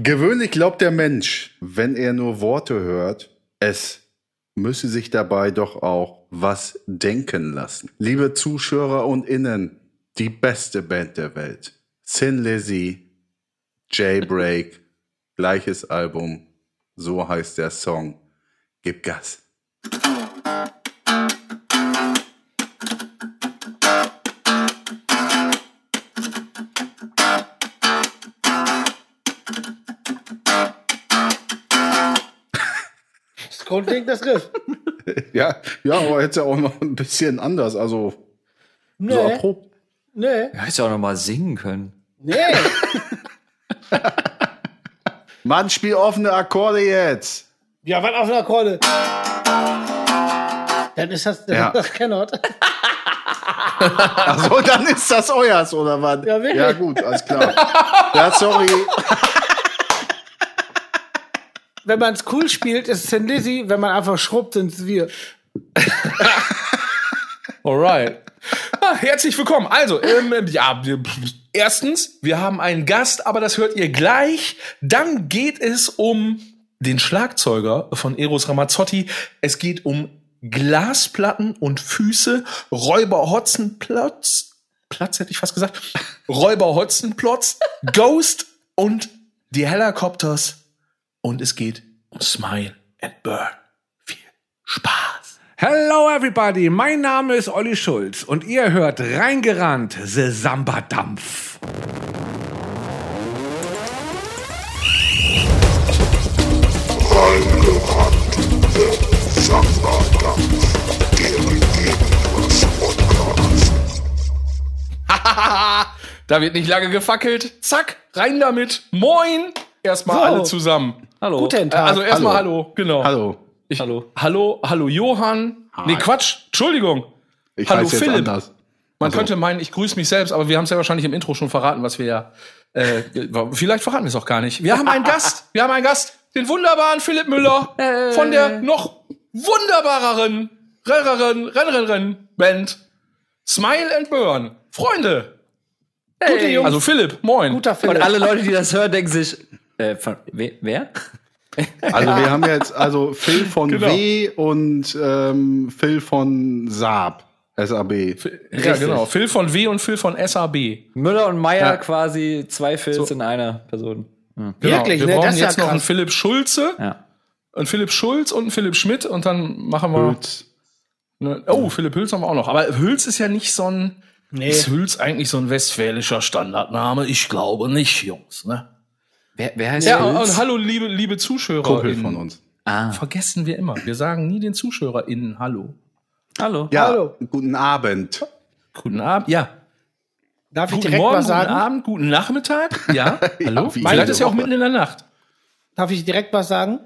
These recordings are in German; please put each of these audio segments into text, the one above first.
Gewöhnlich glaubt der Mensch, wenn er nur Worte hört, es müsse sich dabei doch auch was denken lassen. Liebe Zuschauer und Innen, die beste Band der Welt. Sin Lizzy, Jailbreak, gleiches Album, so heißt der Song. Gib Gas. Grundlegend das Riff. Ja, ja, aber jetzt ja auch noch ein bisschen anders, also so Nee, erprobt. nee, Ja, hättest ja auch noch mal singen können. nee. Mann, spiel offene Akkorde jetzt. Ja, was auf einer Akkorde? Dann ist das, dann Ja. ist das Kennert. Ach so, dann ist das euers, oder was? Ja, wirklich. Ja, gut, alles klar. Ja, sorry. Wenn man es cool spielt, ist es Tin Lizzy. Wenn man einfach schrubbt, sind es wir. Alright. Ah, herzlich willkommen. Also, ähm, ja, erstens, wir haben einen Gast, aber das hört ihr gleich. Dann geht es um den Schlagzeuger von Eros Ramazzotti. Es geht um Glasplatten und Füße, Räuber Hotzenplotz, Platz hätte ich fast gesagt, Räuber Hotzenplotz, Ghost und die Helicopters. Und es geht um Smile and Burn. Viel Spaß. Hello everybody, mein Name ist Olli Schulz und ihr hört reingerannt, The Samba Dampf. Da wird nicht lange gefackelt. Zack, rein damit. Moin. Erstmal So. alle zusammen. Hallo. Guten Äh, Tag. also erstmal hallo. genau. Hallo. Ich, Hallo. Hallo, hallo Johann. Nee, Quatsch. Entschuldigung. Ich Hallo heiße jetzt Philipp. anders. Man Also. könnte meinen, ich grüße mich selbst, aber wir haben es ja wahrscheinlich im Intro schon verraten, was wir ja. Äh, vielleicht verraten wir es auch gar nicht. Wir haben einen Gast. Wir haben einen Gast, den wunderbaren Philipp Müller von der noch wunderbareren, rareren, renneren Band Smile and Burn. Freunde. Gute Jungs. Also Philipp, moin. Guter Und Philipp. alle Leute, die das hören, denken sich, äh, von, we, wer? Also wir haben jetzt also Phil von Genau. W und ähm, Phil von Saab. SAB. Ja, genau. Phil von W und Phil von SAB. Müller und Meier Ja. quasi zwei Filz So. in einer Person. Hm. Genau. Wirklich, wir ne? brauchen Das ist ja jetzt noch einen. Philipp Schulze, Ja. einen Philipp Schulz und einen Philipp Schmidt und dann machen wir. Hülz. Ne, oh, Philipp Hülz haben wir auch noch. Aber Hülz ist ja nicht so ein. Nee. Ist Hülz eigentlich so ein westfälischer Standardname? Ich glaube nicht, Jungs. Ne? Wer, wer heißt Ja, Filz? und hallo, liebe, liebe Zuschauer. Kumpel von uns. Ah, Vergessen wir immer. Wir sagen nie den ZuschauerInnen Hallo. hallo. Ja, Hallo. guten Abend. Guten Abend. Ja. Darf ich Guten direkt Morgen, was sagen? guten Abend, guten Nachmittag. Ja. Hallo. wie Vielleicht jede ist ja auch Woche. mitten in der Nacht. Darf ich direkt was sagen?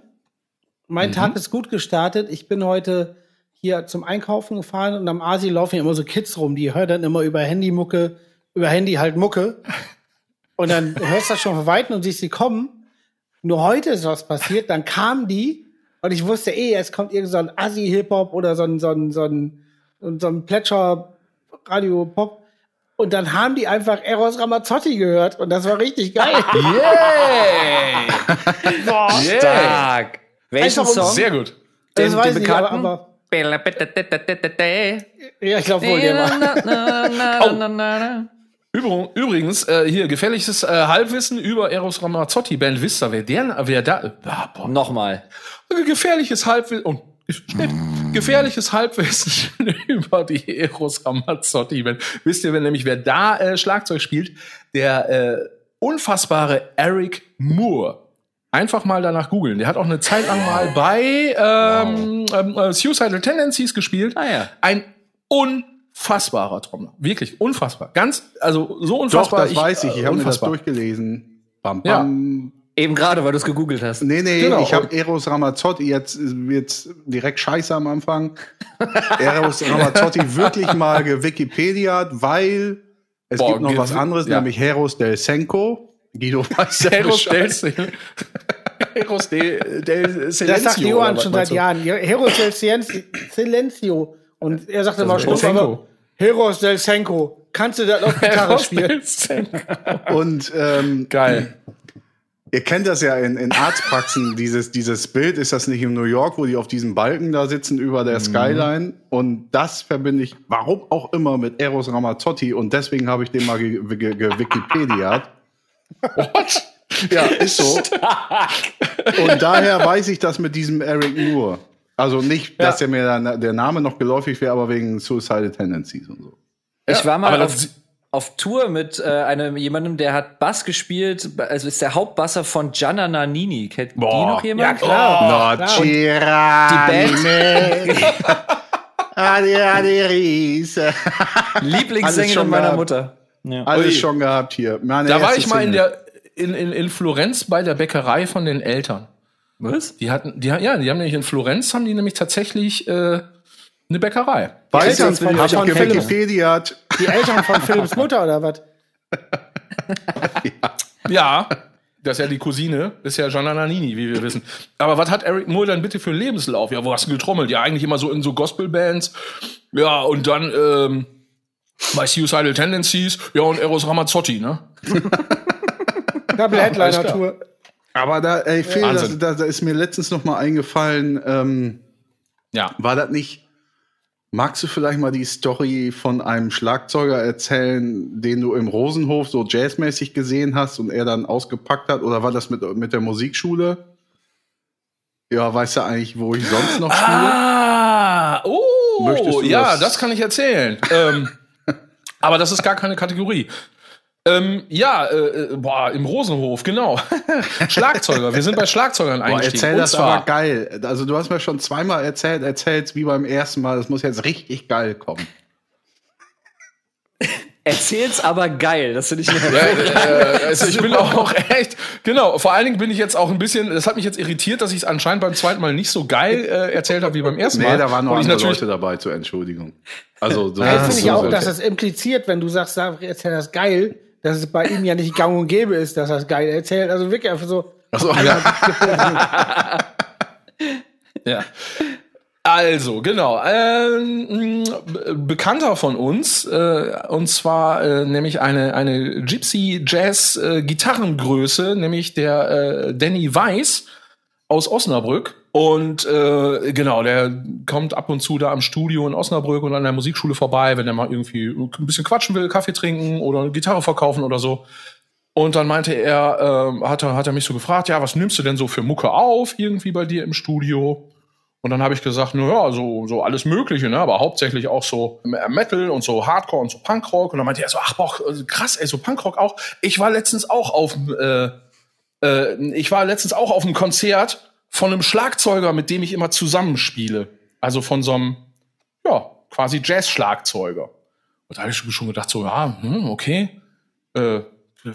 Mein Mhm. Tag ist gut gestartet. Ich bin heute hier zum Einkaufen gefahren und am Asi laufen ja immer so Kids rum, die hören dann immer über Handymucke, über Handy halt Mucke. Und dann hörst du das schon von Weitem und siehst sie kommen. Nur heute ist was passiert, dann kamen die und ich wusste eh, es kommt irgend so ein Assi-Hip-Hop oder so ein, so ein, so ein, so ein Plätscher-Radio-Pop. Und dann haben die einfach Eros Ramazzotti gehört und das war richtig geil. Boah. Stark. Welchen Einfach Song? Sehr gut. Das Den- weiß den ich aber, ja, ich glaube wohl, der war. Übr- Übrigens, äh, hier gefährliches äh, Halbwissen über Eros Ramazzotti Band Vista. Wer der, wer da, ah, boah. Nochmal. gefährliches Halbwissen, oh, Schnitt. gefährliches Halbwissen über die Eros Ramazzotti Band. Wisst ihr, wenn nämlich wer da äh, Schlagzeug spielt? Der äh, unfassbare Eric Moore. Einfach mal danach googeln. Der hat auch eine Zeit lang mal bei ähm, ähm, äh, Suicidal Tendencies gespielt. Ah ja. Ein unfassbarer Trommler. Wirklich unfassbar. Ganz, also so Doch, unfassbar. das weiß ich. Ich habe mir das durchgelesen. Bam, Ja. bam. Eben gerade, weil du es gegoogelt hast. Nee, nee, Genau. ich habe Eros Ramazzotti, jetzt wird's direkt scheiße am Anfang. Eros Ramazzotti wirklich mal gewikipediat, weil es Boah, gibt noch was anderes, ja. nämlich Heros del Senko. Guido weiß ja Heros del. Heros del, del Silencio. Das sagt Johann schon seit? Jahren. Heros del Silencio. Und er sagt immer ist stumpf, aber Heros del Senko. Kannst du das auf Gitarre spielen? Und ähm, Geil. Ihr kennt das ja in, in Arztpraxen, dieses, dieses Bild, ist das nicht in New York, wo die auf diesem Balken da sitzen über der Skyline? Und das verbinde ich, warum auch immer, mit Eros Ramazzotti und deswegen habe ich den mal ge ge ge Wikipediat. What? Ja, ist so. Und daher weiß ich das mit diesem Eric Moore. Also nicht, dass der mir dann, der Name noch geläufig wäre, aber wegen Suicidal Tendencies und so. Ich war mal auf, auf Tour mit äh, einem jemandem, der hat Bass gespielt, also ist der Hauptbasser von Gianna Nannini. Kennt die Boah. noch jemand? klar. No, Die Adi, adi, Riese. Alles Lieblingssängerin meiner gehabt. Mutter. Ja. Alles Ui. schon gehabt hier. Meine Da war ich mal in der in, in, in Florenz bei der Bäckerei von den Eltern. Was? Die hatten, die, ja, die haben nämlich in Florenz haben die nämlich tatsächlich äh, eine Bäckerei. Weiß Eltern von- von. Wikipediat. Die Eltern von Philipps Mutter oder was? Ja, das ist ja die Cousine, ist ja Gianna Nannini, wie wir wissen. Aber was hat Eric Moore dann bitte für einen Lebenslauf? Ja, wo hast du getrommelt? Ja, eigentlich immer so in so Gospelbands. Ja, und dann ähm, bei Suicidal Tendencies, ja, und Eros Ramazzotti, ne? Double Headliner Tour. Aber da, ey, Phil, das, da, da ist mir letztens noch mal eingefallen, ähm, Ja. war das nicht, magst du vielleicht mal die Story von einem Schlagzeuger erzählen, den du im Rosenhof so jazzmäßig gesehen hast und er dann ausgepackt hat? Oder war das mit, mit der Musikschule? Ja, weißt du eigentlich, wo ich sonst noch spiele? Ah, oh, Möchtest du ja, das- das? kann ich erzählen. ähm, aber das ist gar keine Kategorie. Ähm, ja, äh, äh, boah, im Rosenhof, genau. Schlagzeuger, wir sind bei Schlagzeugern eingestiegen. erzähl das aber geil. Also du hast mir schon zweimal erzählt, erzählst wie beim ersten Mal. Das muss jetzt richtig geil kommen. Erzähl's aber geil, das finde ich eine äh, also ich bin auch echt, genau, vor allen Dingen bin ich jetzt auch ein bisschen, das hat mich jetzt irritiert, dass ich es anscheinend beim zweiten Mal nicht so geil äh, erzählt habe wie beim ersten Mal. Nee, da waren noch andere natürlich, Leute dabei zur Entschuldigung. Also so, Das finde ich so- auch, so- dass es impliziert, wenn du sagst, sag, erzähl das geil, dass es bei ihm ja nicht gang und gäbe ist, dass er es geil erzählt. Also wirklich einfach so. Ach so, ja. Ja. Also, genau. Ähm, Bekannter von uns, äh, und zwar äh, nämlich eine, eine Gypsy Jazz äh, Gitarrengröße, nämlich der äh, Danny Weiss aus Osnabrück. Und äh, genau, der kommt ab und zu da am Studio in Osnabrück und an der Musikschule vorbei, wenn er mal irgendwie ein bisschen quatschen will, Kaffee trinken oder Gitarre verkaufen oder so. Und dann meinte er, ähm, hat, er, hat er mich so gefragt, ja, was nimmst du denn so für Mucke auf, irgendwie bei dir im Studio? Und dann habe ich gesagt, na ja, so, so alles Mögliche, ne? aber hauptsächlich auch so Metal und so Hardcore und so Punkrock. Und dann meinte er so, ach, boah, krass, ey, so Punkrock auch. Ich war letztens auch auf, äh, äh, ich war letztens auch auf einem Konzert von einem Schlagzeuger, mit dem ich immer zusammenspiele. Also von so einem, ja, quasi Jazz-Schlagzeuger. Und da habe ich schon gedacht, so, ja, hm, okay. Äh,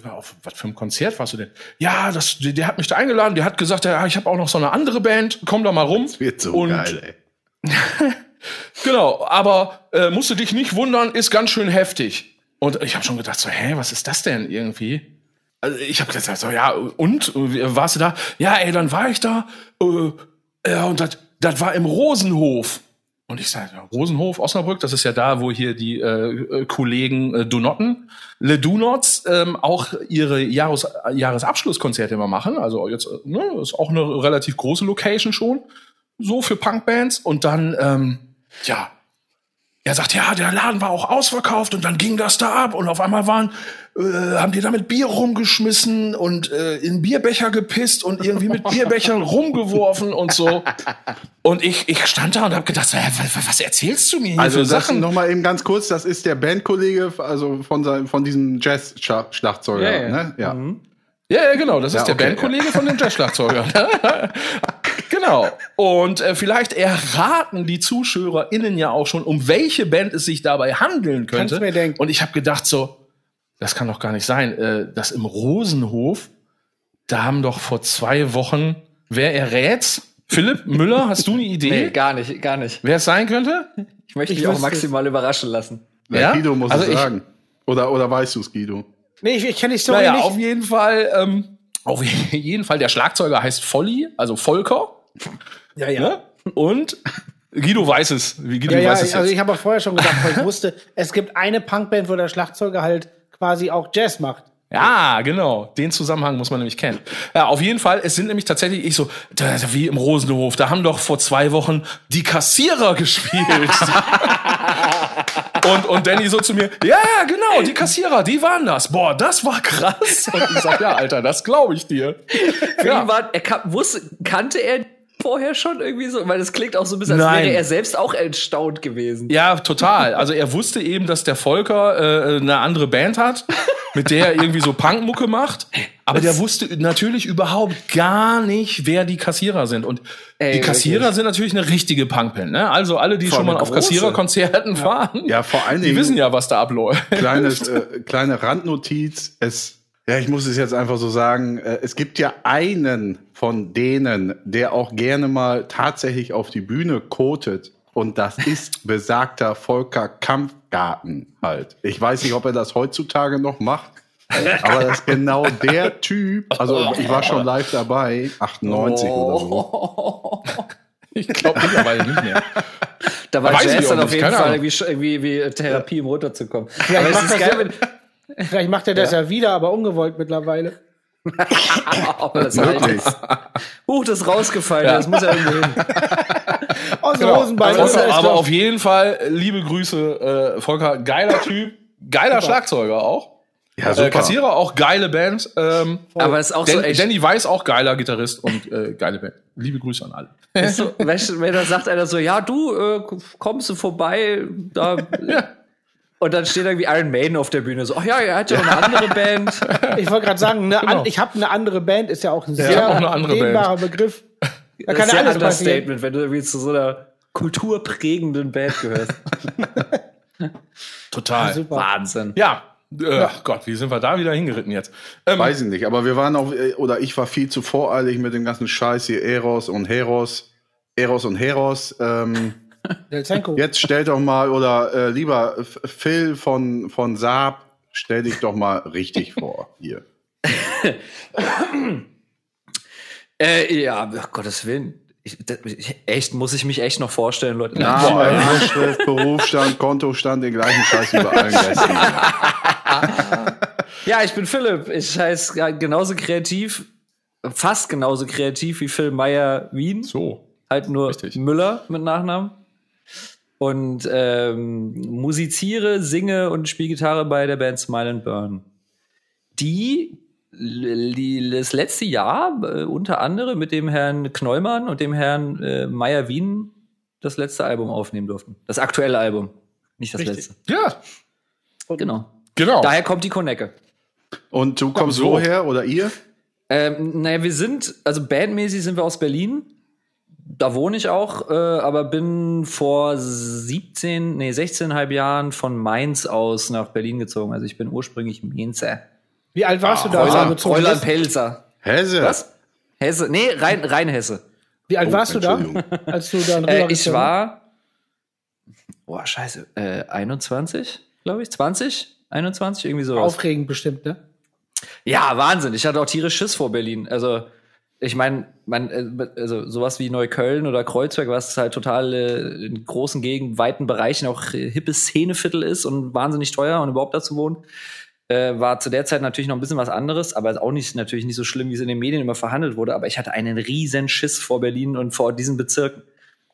auf was für ein Konzert warst du denn? Ja, das, der, der hat mich da eingeladen, der hat gesagt, ja, ich habe auch noch so eine andere Band, komm da mal rum. Wird so Und- geil, ey. Genau, aber äh, musst du dich nicht wundern, ist ganz schön heftig. Und ich habe schon gedacht, so, hä, was ist das denn irgendwie? Also ich habe gesagt, so, ja, und? Warst du da? Ja, ey, dann war ich da. Äh, ja, und das war im Rosenhof. Und ich sage, Rosenhof, Osnabrück, das ist ja da, wo hier die äh, äh, Kollegen äh, Donotten, Le Donuts, ähm, auch ihre Jahres Jahresabschlusskonzerte immer machen. Also jetzt, äh, ne, ist auch eine relativ große Location schon, so für Punkbands. Und dann, ähm, ja, er sagt, ja, der Laden war auch ausverkauft und dann ging das da ab und auf einmal waren, äh, haben die da mit Bier rumgeschmissen und äh, in Bierbecher gepisst und irgendwie mit Bierbechern rumgeworfen und so. Und ich, ich stand da und habe gedacht, so, was, was erzählst du mir hier Also für Sachen? noch mal eben ganz kurz, das ist der Bandkollege, also von seinem, von diesem Jazz-Schlagzeuger, Ja, ja. ne? Ja. Ja, ja, genau. Das ist Ja, der okay, Bandkollege von dem Jazzschlagzeuger. genau. Und äh, vielleicht erraten die ZuschauerInnen ja auch schon, um welche Band es sich dabei handeln könnte. Kannst mir denken. Und ich habe gedacht so, das kann doch gar nicht sein. Äh, das im Rosenhof, da haben doch vor zwei Wochen, wer errät's? Philipp Müller, hast du eine Idee? Nee, gar nicht, gar nicht. Wer es sein könnte? Ich möchte Ich mich auch wüsste es. maximal überraschen lassen. Ja? Ja? Guido muss Also es ich- sagen. Oder, oder weißt du es, Guido? Nee, ich, ich kenne die Story Naja, nicht. auf jeden Fall, ähm, auf jeden Fall, der Schlagzeuger heißt Volli, also Volker. ja, ja. Ne? Und Guido weiß es. Wie Guido Ja, ja, weiß es also jetzt. ich habe auch vorher schon gesagt, weil ich wusste, es gibt eine Punkband, wo der Schlagzeuger halt quasi auch Jazz macht. Ja, genau. Den Zusammenhang muss man nämlich kennen. Ja, auf jeden Fall. Es sind nämlich tatsächlich, ich so, da- wie im Rosenhof, da haben doch vor zwei Wochen die Kassierer gespielt. und, und Danny so zu mir, ja, ja, genau, die Kassierer, die waren das. Boah, das war krass. Und ich sag, ja, Alter, das glaube ich dir. Für Ja. ihn war, er kan wusste, kannte er vorher schon irgendwie so? Weil das klingt auch so ein bisschen, als Nein. wäre er selbst auch erstaunt gewesen. Ja, total. Also er wusste eben, dass der Volker äh, eine andere Band hat, mit der er irgendwie so Punkmucke macht. Aber der wusste natürlich überhaupt gar nicht, wer die Kassierer sind. Und Ey, die Kassierer wirklich. sind natürlich eine richtige Punkband. Ne? Also alle, die Vor schon mal auf. Kassiererkonzerten waren, Ja, vor allen die Dingen. wissen ja, was da abläuft. kleines, äh, kleine Randnotiz. Es, ja, ich muss es jetzt einfach so sagen. Äh, es gibt ja einen von denen, der auch gerne mal tatsächlich auf die Bühne kotet. Und das ist besagter Volker Kampfgarten halt. Ich weiß nicht, ob er das heutzutage noch macht. Aber das ist genau der Typ. Also ich war schon live dabei, 98 oder so. Ich glaube mittlerweile nicht mehr. Da war Jazz dann auf jeden Fall irgendwie, wie Therapie, um runterzukommen. Das wenn, Vielleicht macht er das ja, wieder, aber ungewollt mittlerweile. Aber das halt Wirklich. ist. Huch, das ist rausgefallen, Ja. das muss ja irgendwo hin. Aus dem Genau. Hosenbein. Also, aber auf jeden Fall, äh, liebe Grüße, äh, Volker, geiler Typ, geiler Schlagzeuger auch. Ja, Äh, super. Kassierer auch geile Band. Ähm, Aber es ist auch so Dan, echt. Danny Weiss auch geiler Gitarrist und äh, geile Band. Liebe Grüße an alle. So, weißt du, wenn da sagt einer so, ja, du, äh, kommst du vorbei, da. Und dann steht irgendwie Iron Maiden auf der Bühne so, ach ja, er hat ja eine andere Band. Ich wollte gerade sagen, eine Genau. an, ich habe eine andere Band, ist ja auch ein sehr auch eine andere Band. dehnbarer Begriff. Da Das kann ist ja ja alles passieren. Understatement, wenn du irgendwie zu so einer kulturprägenden Band gehörst. Total. Super. Wahnsinn. Ja. Äh, Gott, wie sind wir da wieder hingeritten jetzt? Ähm, Weiß ich nicht, aber wir waren auch, äh, oder ich war viel zu voreilig mit dem ganzen Scheiß hier, Eros und Heros. Eros und Heros. Ähm. Jetzt stell doch mal, oder äh, lieber Phil von, von Saab, stell dich doch mal richtig vor hier. Äh, ja, ach, Gottes Willen. Ich, das, ich, echt, muss ich mich echt noch vorstellen, Leute. Name, Anschrift, Berufsstand, Kontostand, den gleichen Scheiß wie bei allen Gästen. Ja, ich bin Philipp. Ich heiße genauso kreativ, fast genauso kreativ wie Phil Meyer Wien. so. halt nur Richtig. Müller mit Nachnamen. Und ähm, musiziere, singe und spiele Gitarre bei der Band Smile and Burn. Die die- das letzte Jahr äh, unter anderem mit dem Herrn Knollmann und dem Herrn äh, Meyer Wien das letzte Album aufnehmen durften. Das aktuelle Album. Nicht das Richtig. letzte. Ja, Genau. genau. Daher kommt die Konecke. Und du kommst so. woher oder ihr? Ähm, naja, wir sind, also bandmäßig sind wir aus Berlin. Da wohne ich auch, äh, aber bin vor 17, nee, 16,5 Jahren von Mainz aus nach Berlin gezogen. Also ich bin ursprünglich Mainzer. Wie alt warst du da, als du Fräulein, Fräulein? Pelzer. Hesse. Was? Hesse? Nee, rein, rein Hesse. Wie alt Oh, warst du da, als du dann Äh, ich war, boah, scheiße, äh, 21, glaube ich, 20, 21, irgendwie sowas. Aufregend bestimmt, ne? Ja, Wahnsinn. Ich hatte auch tierisch Schiss vor Berlin. Also, ich meine, man, äh, also sowas wie Neukölln oder Kreuzberg, was halt total äh, in großen Gegenden, weiten Bereichen auch äh, hippes Szeneviertel ist und wahnsinnig teuer und überhaupt dazu wohnen, äh, war zu der Zeit natürlich noch ein bisschen was anderes, aber ist auch nicht natürlich nicht so schlimm, wie es in den Medien immer verhandelt wurde. Aber ich hatte einen riesen Schiss vor Berlin und vor diesen Bezirken.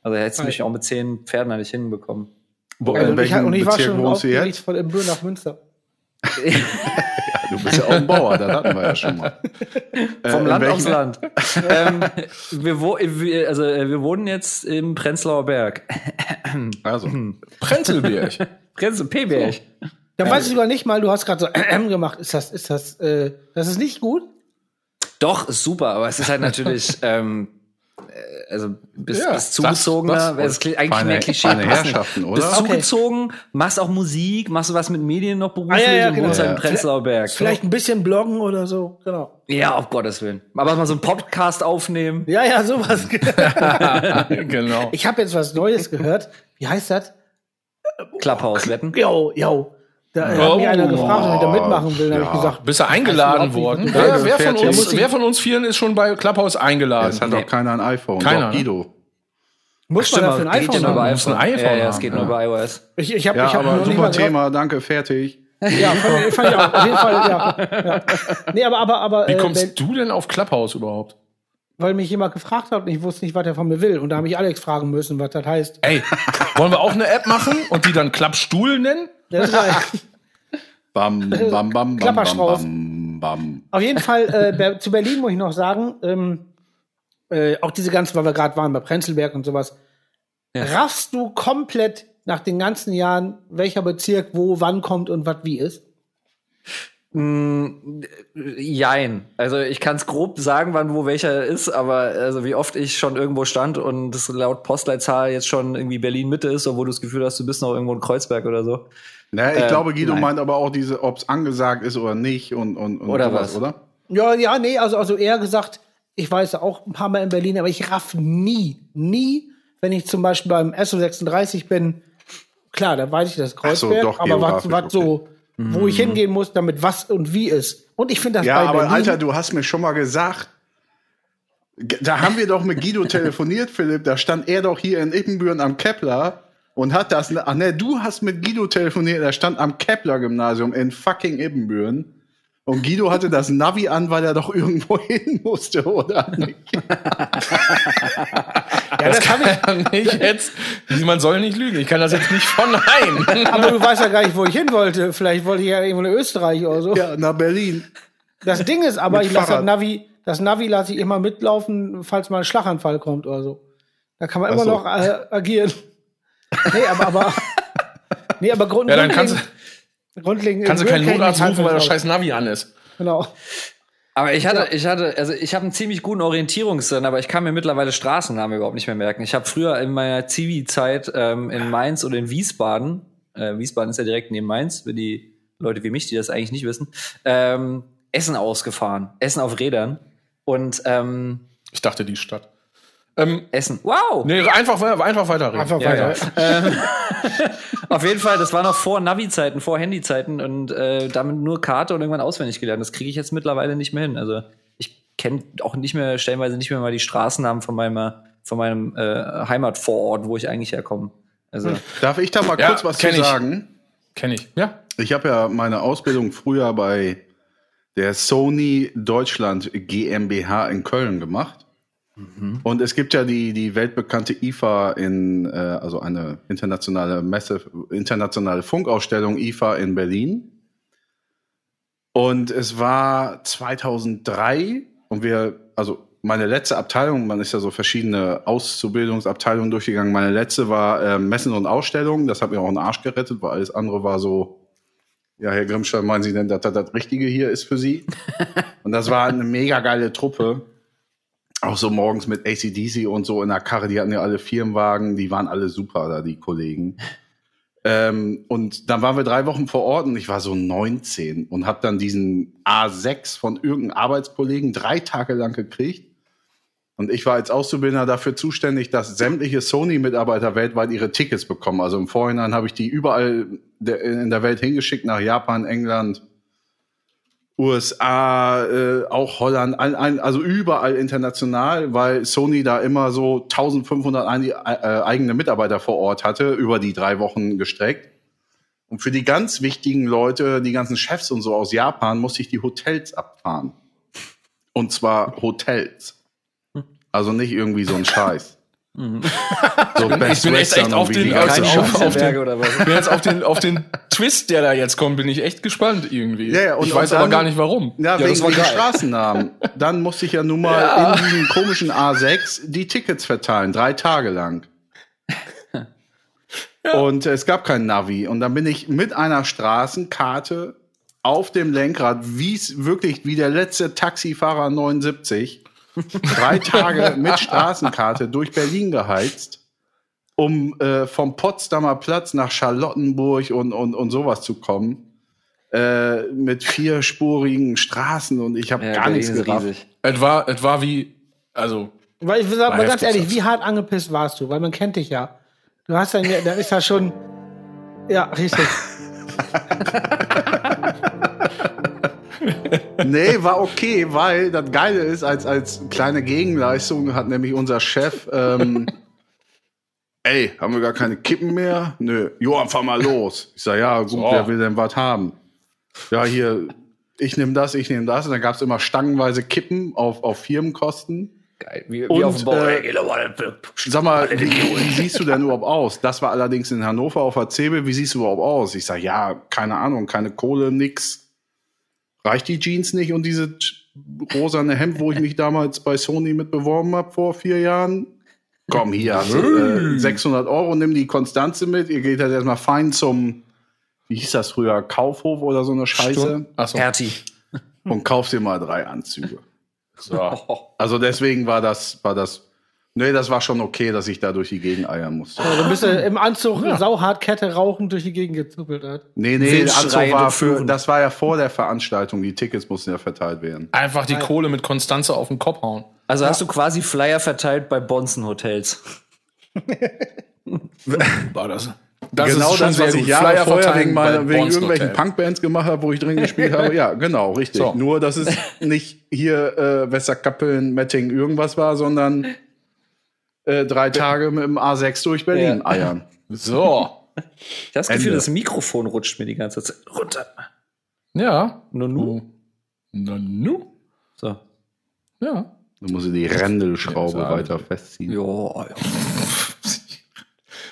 Also hättest du mich auch mit zehn Pferden da nicht hinbekommen. Wo, Also in und, ich, welchem und ich war Bezirk schon wohnst du aufgeregt jetzt? von Imbür nach Münster. Du bist ja auch ein Bauer, das hatten wir ja schon mal. Äh, Vom in Land aufs Land. ähm, wir, wo, wir, also, äh, wir wohnen jetzt im Prenzlauer Berg. Also, Prenzelberg. Prenzl, P-Berg. Da weiß ich sogar nicht mal, du hast gerade so gemacht. Ist das, ist das, äh, das ist nicht gut? Doch, super, aber es ist halt natürlich, ähm, äh, also bis, Ja, bis zugezogener, das- das- klingt eigentlich feine- mehr Klischee. feine. Herrschaften, oder? Okay. zugezogen, machst auch Musik, machst du was mit Medien noch beruflich Ah, ja, ja, und genau. wohnst Ja. Prenzlauer Berg. Vielleicht ein bisschen bloggen oder so, genau. Ja, auf Gottes Willen. Aber mal so einen Podcast aufnehmen. Ja, ja, sowas. genau. ich habe jetzt was Neues gehört. Wie heißt das? Clubhouse wetten. Jo, jo. Da äh, Oh. hat mich einer gefragt, ob ich da mitmachen will. Da habe ich Ja. gesagt, Bist du eingeladen worden? was- Wer, wer, von uns, muss wer von uns vielen ist schon bei Clubhouse eingeladen? es hat auch keiner ein iPhone. Keiner, Doch, ne? Guido. muss man dafür ein ja iPhone haben? musst ein iPhone. iPhone Ja, ja, es geht ja. nur über iOS. Ich, ich habe Ja, ich hab aber noch nicht super Thema, danke, fertig. Ja, fand, fand ich auch. Auf jeden Fall, ja. ja. Nee, aber, aber, aber. Wie äh, kommst wenn- du denn auf Clubhouse überhaupt? Weil mich jemand gefragt hat und ich wusste nicht, was er von mir will. Und da habe ich Alex fragen müssen, was das heißt. Ey, wollen wir auch eine App machen und die dann Klappstuhl nennen? Das geil. Bam, bam, bam, bam, Klapperstrauß. bam, bam. Auf jeden Fall, äh, zu Berlin muss ich noch sagen, ähm, äh, auch diese ganzen, weil wir gerade waren bei Prenzlberg und sowas, raffst du komplett nach den ganzen Jahren, welcher Bezirk wo wann kommt und was wie ist? Jein. Also ich kann es grob sagen, wann wo welcher ist, aber also wie oft ich schon irgendwo stand und das laut Postleitzahl jetzt schon irgendwie Berlin Mitte ist, obwohl du das Gefühl hast, du bist noch irgendwo in Kreuzberg oder so. Na, ich Ähm, glaube, Guido nein. meint aber auch diese, ob es angesagt ist oder nicht und, und, und Oder sowas, was? oder? Ja, ja, nee, also, also eher gesagt, ich weiß ja auch ein paar Mal in Berlin, aber ich raff nie, nie, wenn ich zum Beispiel beim SO36 bin, klar, da weiß ich das Ach so, Kreuzberg, doch, aber was, was so, wo ich hingehen muss, damit was und wie ist. Und ich finde das Ja, bei aber Berlin, Alter, du hast mir schon mal gesagt, da haben wir doch mit Guido telefoniert, Philipp, da stand er doch hier in Ippenbüren am Kepler und hat das, ach ne, du hast mit Guido telefoniert, er stand am Kepler-Gymnasium in fucking Ippenbüren. Und Guido hatte das Navi an, weil er doch irgendwo hin musste, oder nicht? ja, das hab ich, Ja, nicht jetzt. Man soll nicht lügen. Ich kann das jetzt nicht verneinen. aber du weißt ja gar nicht, wo ich hin wollte. Vielleicht wollte ich ja irgendwo in Österreich oder so. Ja, nach Berlin. Das Ding ist aber, Mit ich lasse das. Navi, das Navi lasse ich immer mitlaufen, falls mal ein Schlaganfall kommt oder so. Da kann man Ach immer so. noch äh, agieren. Nee, aber, aber, nee, aber grund, Ja, dann kannst, grundlegend, kannst du grundlegend keinen ich Notarzt rufen, weil das scheiß Navi an ist. Genau. Aber ich hatte, ich hatte, also ich habe einen ziemlich guten Orientierungssinn, aber ich kann mir mittlerweile Straßennamen überhaupt nicht mehr merken. Ich habe früher in meiner Zivi-Zeit ähm, in Mainz oder in Wiesbaden, äh, Wiesbaden ist ja direkt neben Mainz, für die Leute wie mich, die das eigentlich nicht wissen, ähm, Essen ausgefahren, Essen auf Rädern und ähm, Ich dachte, die Stadt. Ähm, Essen. Wow! nee, einfach, einfach weiterreden. Einfach Ja, weiter. ja. Auf jeden Fall, das war noch vor Navi-Zeiten, vor Handy-Zeiten und äh, damit nur Karte und irgendwann auswendig gelernt. Das kriege ich jetzt mittlerweile nicht mehr hin. Also ich kenne auch nicht mehr, stellenweise nicht mehr mal die Straßennamen von meinem, von meinem äh, Heimatvorort, wo ich eigentlich herkomme. Also Darf ich da mal Ja, kurz was zu kenn ich. sagen? Kenne ich. Ja. Ich habe ja meine Ausbildung früher bei der Sony Deutschland GmbH in Köln gemacht. Und es gibt ja die, die weltbekannte IFA in, äh, also eine internationale Messe, internationale Funkausstellung IFA in Berlin. Und es war 2003 und wir, also meine letzte Abteilung, man ist ja so verschiedene Auszubildungsabteilungen durchgegangen. Meine letzte war äh, Messen und Ausstellungen. Das hat mir auch einen Arsch gerettet, weil alles andere war so, ja, Herr Grimstein, meinen Sie denn, dass das das Richtige hier ist für Sie? und das war eine mega geile Truppe. Auch so morgens mit ACDC und so in der Karre, die hatten ja alle Firmenwagen, die waren alle super da, die Kollegen. Ähm, und dann waren wir drei Wochen vor Ort und ich war so 19 und habe dann diesen A6 von irgendeinem Arbeitskollegen drei Tage lang gekriegt. Und ich war als Auszubildender dafür zuständig, dass sämtliche Sony-Mitarbeiter weltweit ihre Tickets bekommen. Also im Vorhinein habe ich die überall in der Welt hingeschickt, nach Japan, England, USA, äh, auch Holland, ein, ein, also überall international, weil Sony da immer so 1500 ein, äh, eigene Mitarbeiter vor Ort hatte, über die drei Wochen gestreckt. Und für die ganz wichtigen Leute, die ganzen Chefs und so aus Japan, musste ich die Hotels abfahren. Und zwar Hotels. Also nicht irgendwie so ein Scheiß. so Best ich bin echt, echt auf den, die auf den, auf, oder was? ich bin jetzt auf den, auf den Twist, der da jetzt kommt, bin ich echt gespannt irgendwie. Ja, ja, und- ich weiß und aber dann- gar nicht warum. Ja, das wegen geil. Straßennamen. Dann musste ich ja nun mal in diesem komischen A6 die Tickets verteilen, drei Tage lang. Und es gab kein Navi. Und dann bin ich mit einer Straßenkarte auf dem Lenkrad, wie es wirklich wie der letzte Taxifahrer 79, drei Tage mit Straßenkarte durch Berlin geheizt, um äh, vom Potsdamer Platz nach Charlottenburg und, und, und sowas zu kommen äh, mit vierspurigen Straßen und ich habe Ja, gar Berlin nichts gerafft. Es war, es war wie, also, Weil ich sag mal ganz ehrlich, wie hart angepisst warst du? Weil man kennt dich ja. Du hast dann, ja- da ist ja schon, ja, richtig. Nee, war okay, weil das Geile ist, als, als kleine Gegenleistung hat nämlich unser Chef, ähm, ey, haben wir gar keine Kippen mehr? Nö, Johann, fahr mal los. Ich sag, ja, gut, So. wer will denn was haben? ja, hier, ich nehme das, ich nehme das. Und dann gab es immer stangenweise Kippen auf, auf Firmenkosten. Geil. Wie, wie Und, auf dem Bau. äh, Sag mal, wie, wie siehst du denn überhaupt aus? Das war allerdings in Hannover auf der Zebe. Wie siehst du überhaupt aus? Ich sag, ja, keine Ahnung, keine Kohle, nix. Reicht die Jeans nicht und diese rosane Hemd, wo ich mich damals bei Sony mit beworben habe vor vier Jahren? Komm hier, äh, 600 Euro, nimm die Konstanze mit. Ihr geht halt erstmal fein zum, wie hieß das früher, Kaufhof oder so eine Scheiße Achso. Hertie. und kauf dir mal drei Anzüge. So. Also deswegen war das, war das, nee, das war schon okay, dass ich da durch die Gegend eiern musste. Du bist äh, im Anzug sauhart Kette rauchend durch die Gegend gezuppelt hat. Nee, nee, der Anzug war für, das war ja vor der Veranstaltung. Die Tickets mussten ja verteilt werden. Einfach die Kohle mit Konstanze auf den Kopf hauen. Also hast du quasi Flyer verteilt bei Bonzen Hotels. War das? Das genau ist schon das, was ich. Jahre Flyer vorher verteilen wegen, meiner, wegen irgendwelchen Hotel. Punkbands gemacht habe, wo ich drin gespielt habe. Ja, genau, richtig. So. Nur, dass es nicht hier äh, Westerkappeln, Metting, irgendwas war, sondern äh, drei Tage mit dem A6 durch Berlin Ja. eiern. So. Ich habe das Gefühl, Ende. das Mikrofon rutscht mir die ganze Zeit runter. Ja. Nur nu. Na, nu. So. Ja. Du musst die Rändelschraube Ja, weiter festziehen. Ja, ja.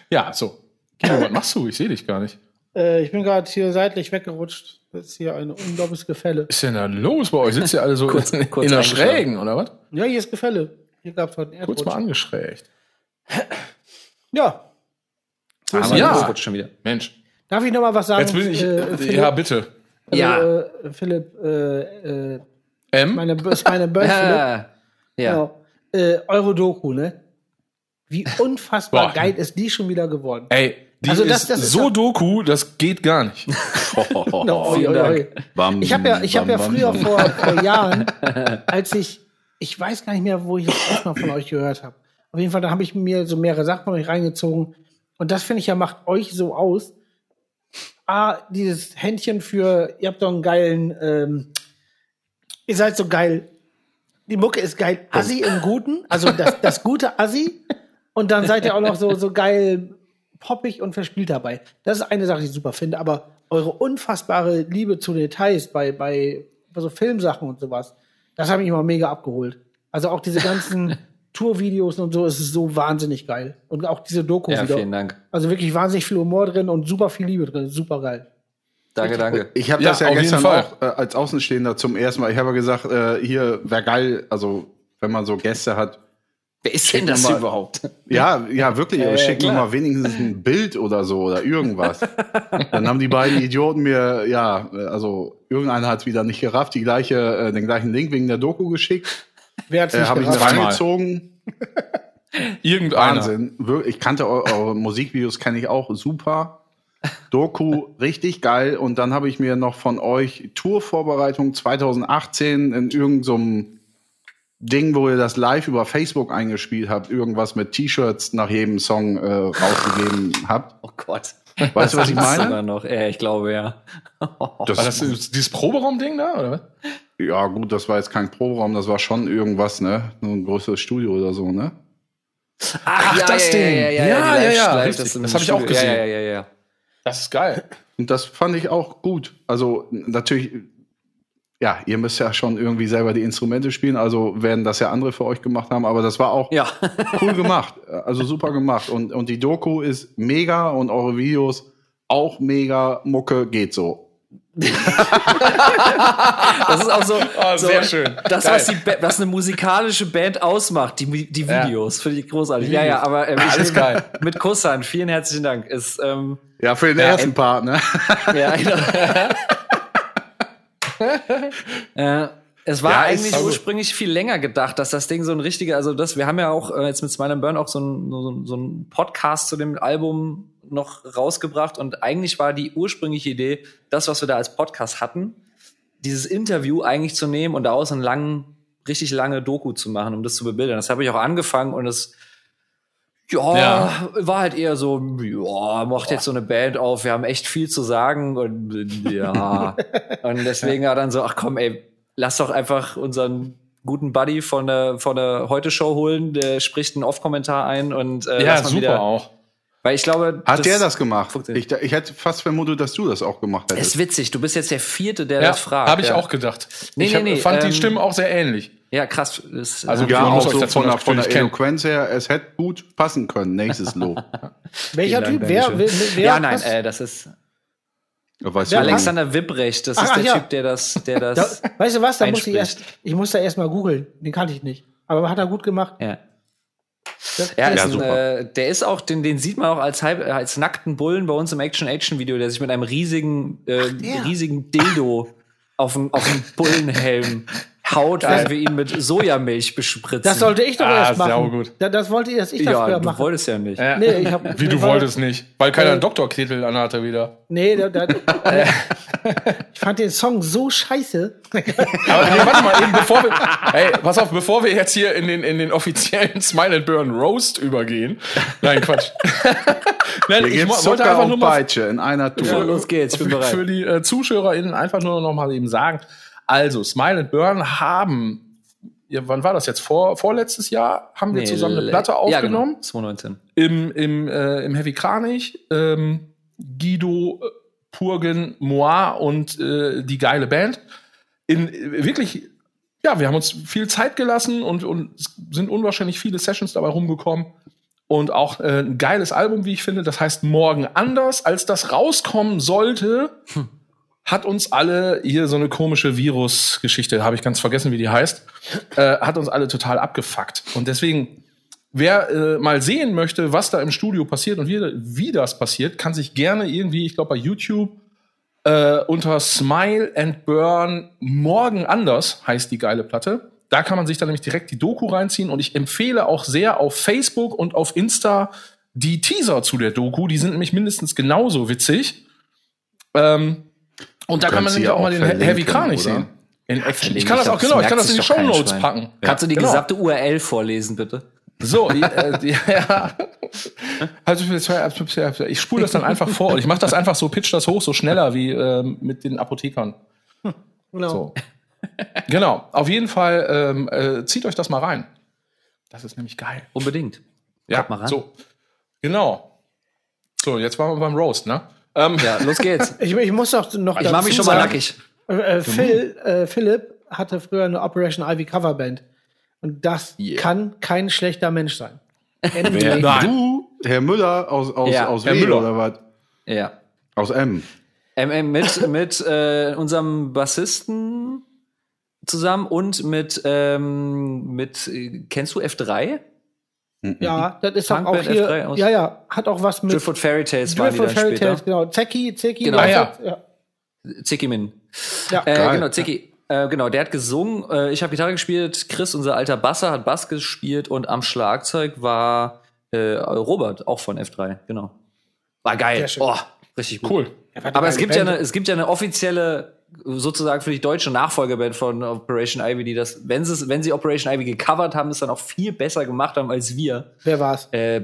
Ja, so. Guido, was machst du? Ich sehe dich gar nicht. Äh, ich bin gerade hier seitlich weggerutscht. Das ist hier ein unglaubliches Gefälle. Was ist denn da los bei euch? Sitzt ihr alle so Kurz- in, kurz in der. Schrägen, oder was? Ja, hier ist Gefälle. Hier gab es heute einen Kurz mal angeschrägt. Ja. So ist Aber es. Ja. das rutscht schon wieder. Mensch. Darf ich noch mal was sagen? Jetzt bin ich. äh, Philipp? ja, bitte. Also, Ja. Äh, Philipp, äh, äh, M? meine, ist meine Bird, Philipp. Ah, ja. Genau. Äh, Eurodoku, ne? Wie unfassbar Boah. geil ist die schon wieder geworden. Ey, die Also das- ist, das ist so Doku, das geht gar nicht. No, oi, oi, oi. Bam, Ich habe ja, ich hab ja bam, früher bam. vor, vor Jahren, als ich, ich weiß gar nicht mehr, wo ich das erstmal von euch gehört habe. Auf jeden Fall, da habe ich mir so mehrere Sachen von euch reingezogen. Und das finde ich ja, macht euch so aus. Ah, dieses Händchen für, ihr habt doch einen geilen, ähm, ihr seid so geil. Die Mucke ist geil. Assi im Guten, also das, das gute Assi. Und dann seid ihr auch noch so, so geil poppig und verspielt dabei. Das ist eine Sache, die ich super finde. Aber eure unfassbare Liebe zu Details bei, bei, bei so Filmsachen und sowas, das habe ich immer mega abgeholt. Also auch diese ganzen Tourvideos und so, es ist so wahnsinnig geil. Und auch diese Doku Ja, wieder. vielen Dank. Also wirklich wahnsinnig viel Humor drin und super viel Liebe drin. Super geil. Danke, danke. Ich habe Ja, das ja gestern auch äh, als Außenstehender zum ersten Mal. Ich habe ja gesagt, äh, hier wäre geil, also wenn man so Gäste hat. Wer ist Schick denn das mal- überhaupt? Ja, ja, wirklich. Ja, schick mir mal wenigstens ein Bild oder so oder irgendwas. Dann haben die beiden Idioten mir, ja, äh, also irgendeiner hat es wieder nicht gerafft, die gleiche, äh, den gleichen Link wegen der Doku geschickt. Wer Äh, nicht habe ich mir gerafft? Zweimal. reingezogen. Irgendeiner. Wahnsinn. Ich kannte eu eure Musikvideos, kenne ich auch super. Doku, richtig geil. Und dann habe ich mir noch von euch Tourvorbereitung 2018 in irgendeinem Ding, wo ihr das live über Facebook eingespielt habt, irgendwas mit T-Shirts nach jedem Song äh, rausgegeben habt. Oh Gott. Weißt du, was ich meine? sogar noch. Ja, ich glaube, ja. Das, War das dieses Proberaum-Ding da, oder was? ja, gut, das war jetzt kein Proberaum, das war schon irgendwas, ne? Nur ein größeres Studio oder so, ne? Ach, das Ding. Ja, ja, Ja, ja, ja, ja, Live- das, Das hab ich auch gesehen. Ja, ja, ja, ja. Das ist geil. Und das fand ich auch gut. Also natürlich, ja, ihr müsst ja schon irgendwie selber die Instrumente spielen, also werden das ja andere für euch gemacht haben, aber das war auch Ja. cool gemacht. Also super gemacht. Und, und die Doku ist mega und eure Videos auch mega. Mucke geht so. Das ist auch so, Oh, so sehr schön. Das, Geil. was, die Ba- was eine musikalische Band ausmacht, die, die Ja. Videos, finde ich großartig. Ja, ja, aber ähm, Alles ich- geil. Mit Kusshand, vielen herzlichen Dank. Ist, ähm, Ja, für den ersten Part, ne? ja, genau. Äh, es war Ja, eigentlich aber- ursprünglich viel länger gedacht, dass das Ding so ein richtiger, also das, wir haben ja auch äh, jetzt mit Smile and Burn auch so ein, so, so ein Podcast zu dem Album noch rausgebracht und eigentlich war die ursprüngliche Idee, das, was wir da als Podcast hatten, dieses Interview eigentlich zu nehmen und daraus einen langen, richtig lange Doku zu machen, um das zu bebildern. Das habe ich auch angefangen und es ja, Ja. war halt eher so, ja, macht jetzt so eine Band auf, wir haben echt viel zu sagen und ja. und deswegen war dann so, ach komm, ey, lass doch einfach unseren guten Buddy von der, von der Heute-Show holen, der spricht einen Off-Kommentar ein und äh, Ja, lass mal super wieder, auch. Weil ich glaube. Hat der das gemacht? Ich, ich hätte fast vermutet, dass du das auch gemacht hättest. Ist witzig, du bist jetzt der Vierte, der Ja, das fragt. habe ich ja. auch gedacht. Nee, ich nee, hab, nee, fand ähm, die Stimmen auch sehr ähnlich. Ja, krass. Also äh, ja, man muss auch so von der, von der. Eloquenz her, es hätte gut passen können. Nächstes Lob. Welcher Typ? Wer, wer, wer ja, nein, äh, das ist Weißt du, Alexander Wibrecht. Das Ach, ist ach, der ja. Typ, der das, der Da, das. weißt du was? Da muss ich erst, ich muss da erst mal googeln. Den kannte ich nicht. Aber hat er gut gemacht. ja. Ja, ist Ja, ein, äh, der ist auch, den, den sieht man auch als, halb, als nackten Bullen bei uns im Action-Action-Video, der sich mit einem riesigen, äh, der. riesigen Dildo auf dem auf dem Bullenhelm haut, wenn wir ihn mit Sojamilch bespritzen. Das sollte ich doch Ah, erst machen. saugut. Da, das wollte ich, dass ich das ja, früher du mache. wolltest ja nicht. Ja. Nee, ich hab, Wie du wolltest nicht. Weil keiner Äh, einen Doktortitel anhatte wieder. Nee, da, da, ich fand den Song so scheiße. Aber nee, warte mal, eben bevor wir. Hey, pass auf, bevor wir jetzt hier in den, in den offiziellen Smile and Burn Roast übergehen. Nein, Quatsch. Nein, Hier ich wollte Zucker einfach nur mal Peitsche in einer Tour. Ja, los geht's, ich bin für, bereit. für die äh, ZuschauerInnen einfach nur noch mal eben sagen. Also, Smile and Burn haben, ja, wann war das jetzt? Vor, vorletztes Jahr haben wir Nee, zusammen eine Platte Ja, genau, aufgenommen. 2019. Im, im, äh, im Heavy Kranich. Ähm, Guido, äh, Purgen, Moir und äh, die geile Band. In äh, wirklich, ja, wir haben uns viel Zeit gelassen und, und es sind unwahrscheinlich viele Sessions dabei rumgekommen. Und auch äh, ein geiles Album, wie ich finde. Das heißt Morgen anders, als das rauskommen sollte, hat uns alle hier so eine komische Virus-Geschichte, habe ich ganz vergessen, wie die heißt, äh, hat uns alle total abgefuckt. Und deswegen, wer äh, mal sehen möchte, was da im Studio passiert und wie, wie das passiert, kann sich gerne irgendwie, ich glaube bei YouTube, äh, unter Smile and Burn Morgen anders heißt die geile Platte. Da kann man sich dann nämlich direkt die Doku reinziehen und ich empfehle auch sehr auf Facebook und auf Insta die Teaser zu der Doku. Die sind nämlich mindestens genauso witzig. Ähm, und da kann man nämlich ja auch mal den Heavy Kranich sehen. In Action. Ich kann das auch, genau, das ich kann das in die Show Notes packen. Kannst du die genau. gesamte URL vorlesen, bitte? So, die, äh, ja. Also ich spule das dann einfach vor und ich mache das einfach so, pitch das hoch, so schneller wie ähm, mit den Apothekern. Genau. So. genau, auf jeden Fall ähm, äh, zieht euch das mal rein. Das ist nämlich geil. Unbedingt. Ja, Kommt mal ran. so. Genau. So, jetzt waren wir beim Roast, ne? Ähm, Ja, los geht's. Ich, ich muss doch noch Ich mach mich schon mal sagen, nackig. Äh, äh, Phil, äh, Philipp hatte früher eine Operation Ivy Coverband. Und das Yeah. kann kein schlechter Mensch sein. Wer? Endlich. Du, Herr Müller aus, aus, Ja, aus Herr W Müller. oder was? Ja. Aus M. Ähm, mit mit äh, unserem Bassisten zusammen und mit, ähm, mit äh, kennst du F3? Ja, das ist doch auch Punkband hier. F3 aus- Ja, ja, hat auch was mit Driftwood Fairy Tales waren die Driftwood dann Fairy später. Tales, genau. Zeki, Zeki. Genau. Ah, ja. ja. Ziki Min. Ja. Äh, Geil. genau, Ziki. Äh, genau, der hat gesungen, äh, ich habe Gitarre gespielt, Chris, unser alter Basser, hat Bass gespielt und am Schlagzeug war äh, Robert, auch von F3, genau. War geil. Oh, richtig gut. cool. Aber es gibt, ja Band. eine, es gibt ja eine offizielle, sozusagen für die deutsche Nachfolgeband von Operation Ivy, die das, wenn sie, wenn sie Operation Ivy gecovert haben, es dann auch viel besser gemacht haben als wir. Wer war's? Äh,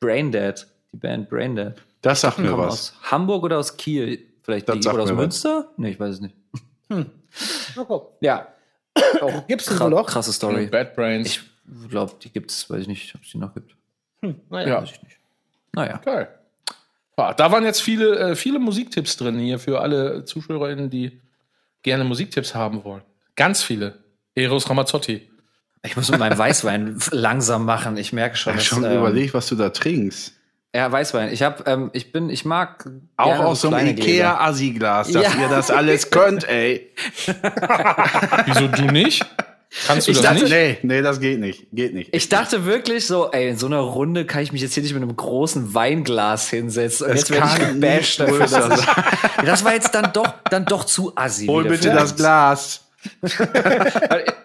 Braindead, die Band Braindead. Das sagt mir was. aus Hamburg oder aus Kiel? Vielleicht Das die, sagt oder aus mir was. Münster? Nee, ich weiß es nicht. Na, guck. Ja. Auch Gibt's wohl noch? Krasse Story. Bad Brains. Ich glaube, die gibt's, weiß ich nicht, ob es die noch gibt. Naja. ja. Weiß ich nicht. Naja. Geil. Ja, da waren jetzt viele, äh, viele Musiktipps drin hier für alle ZuschauerInnen, die gerne Musiktipps haben wollen. Ganz viele. Eros Ramazzotti. Ich muss mit meinem Weißwein langsam machen. Ich merke schon. Ich schon ähm, überlegt, was du da trinkst. Ja, Weißwein. Ich habe, ähm, ich bin, ich mag Auch aus so einem kleine Gläser. Ikea-Assi-Glas, dass Ja. ihr das alles könnt, ey. Wieso du nicht? Kannst du Ich das dachte- nicht? Nee, nee, das geht nicht. Geht nicht. Ich dachte wirklich so, ey, in so einer Runde kann ich mich jetzt hier nicht mit einem großen Weinglas hinsetzen. Und Es jetzt werde ich gebasht dafür. Dass ich, das war jetzt dann doch, dann doch zu assi. Hol bitte für das. Glas.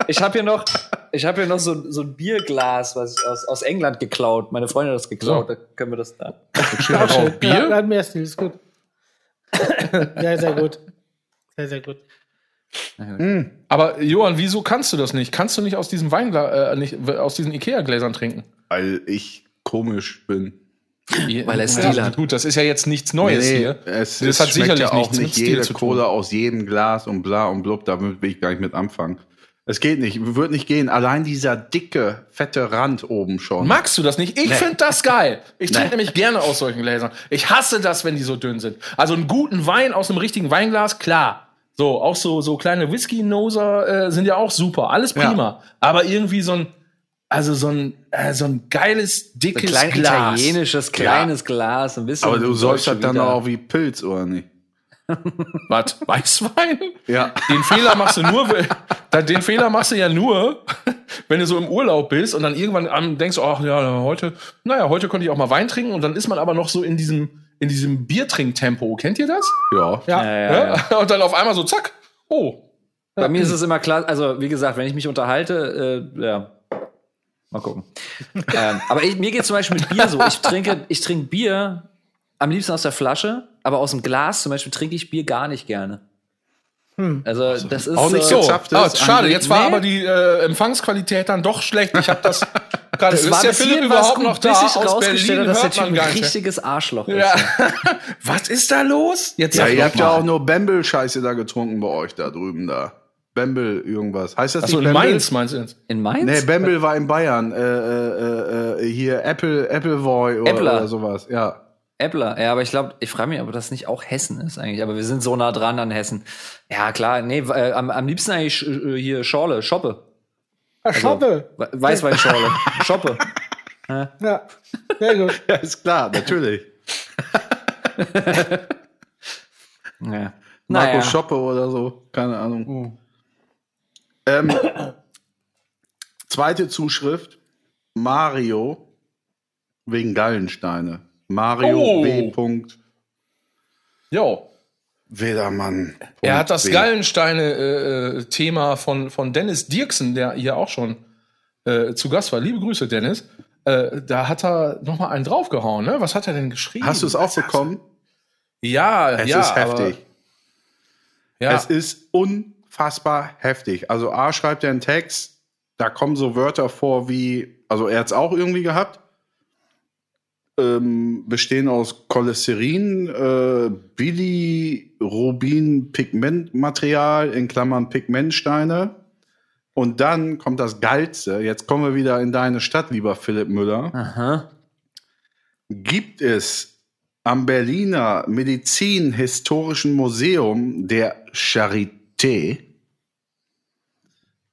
Ich habe hier noch, ich habe hier noch so, so ein Bierglas, was ich aus, aus England geklaut. Meine Freundin hat das geklaut. So. Da können wir das da. Ja, Bier? mehr Stil, ist gut. sehr, sehr gut. Sehr, sehr gut. Aber Johann, wieso kannst du das nicht? Kannst du nicht aus diesem Weinglas, äh, nicht aus diesen Ikea-Gläsern trinken? Weil ich komisch bin. Weil er Stil hat. Gut, das ist ja jetzt nichts Neues hier. es, das es hat schmeckt sicherlich ja auch nichts mit nicht Stil jede. Cola aus jedem Glas und bla und blub, damit will ich gar nicht mit anfangen. Es geht nicht, wird nicht gehen. Allein dieser dicke, fette Rand oben schon. Magst du das nicht? Ich finde das geil. Ich trinke nämlich gerne aus solchen Gläsern. Ich hasse das, wenn die so dünn sind. Also einen guten Wein aus einem richtigen Weinglas, klar. So, auch so, so kleine Whisky-Noser äh, sind ja auch super. Alles Ja. prima. Aber irgendwie so ein, also so ein, äh, so ein geiles, Ein dickes klein Glas. italienisches, kleines Glas, ein bisschen. Aber du sollst Deutsche dann auch wie Pilz, oder nicht? Was? Weißwein? Ja. Den Fehler machst du nur, den Fehler machst du ja nur, wenn du so im Urlaub bist und dann irgendwann am- denkst, ach ja, heute, naja, heute konnte ich auch mal Wein trinken und dann ist man aber noch so in diesem, in diesem Biertrinktempo. Kennt ihr das? Ja. Ja. Ja, ja, ja. Und dann auf einmal so, zack, oh. Bei mir ist es immer klar, also wie gesagt, wenn ich mich unterhalte, äh, ja, mal gucken. ähm, aber ich, mir geht zum Beispiel mit Bier so. Ich trinke, ich trinke Bier am liebsten aus der Flasche, aber aus dem Glas zum Beispiel trinke ich Bier gar nicht gerne. Also das ist Auch nicht so. so. Zapft Ah, ist schade, jetzt war Nee. aber die äh, Empfangsqualität dann doch schlecht. Ich habe das gerade. Ist der Philipp überhaupt noch da? Aus rausgestellt Berlin dass der hört Typ man ein richtiges Arschloch ist. Ja. Was ist da los? Jetzt Ja, ihr habt ja auch nur Bembel-Scheiße da getrunken bei euch da drüben da. Bembel irgendwas. Heißt das Achso, nicht in? Mainz meinst du jetzt? In Mainz? Nee, Bembel war in Bayern. Äh, äh, äh, hier Apple, Appleboy oder, oder sowas. Ja. Äppler, ja, aber ich glaube, ich frage mich, ob das nicht auch Hessen ist eigentlich. Aber wir sind so nah dran an Hessen. Ja, klar, nee, äh, am, am liebsten eigentlich äh, hier Schorle, Schoppe. Ah, Schoppe. We- Weißweinschorle. Schoppe. Ja. Sehr gut. Ja, ist klar, natürlich. Ja. Marco Naja. Schoppe oder so. Keine Ahnung. Ähm, zweite Zuschrift. Mario wegen Gallensteine. Mario Oh. Punkt Jo. Wedermann. Er hat das W. Gallensteine-Thema von, von Dennis Dirksen, der hier auch schon äh, zu Gast war. Liebe Grüße, Dennis. Äh, da hat er noch mal einen draufgehauen. Ne? Was hat er denn geschrieben? Hast du es auch bekommen? Ja, Es ja. ist heftig. Ja. Es ist unfassbar heftig. Also A schreibt er einen Text, da kommen so Wörter vor wie, also er hat es auch irgendwie gehabt, ähm, bestehen aus Cholesterin, äh, Bilirubin, Pigmentmaterial, in Klammern Pigmentsteine. Und dann kommt das Geilste. Jetzt kommen wir wieder in deine Stadt, lieber Philipp Müller. Aha. Gibt es am Berliner Medizinhistorischen Museum der Charité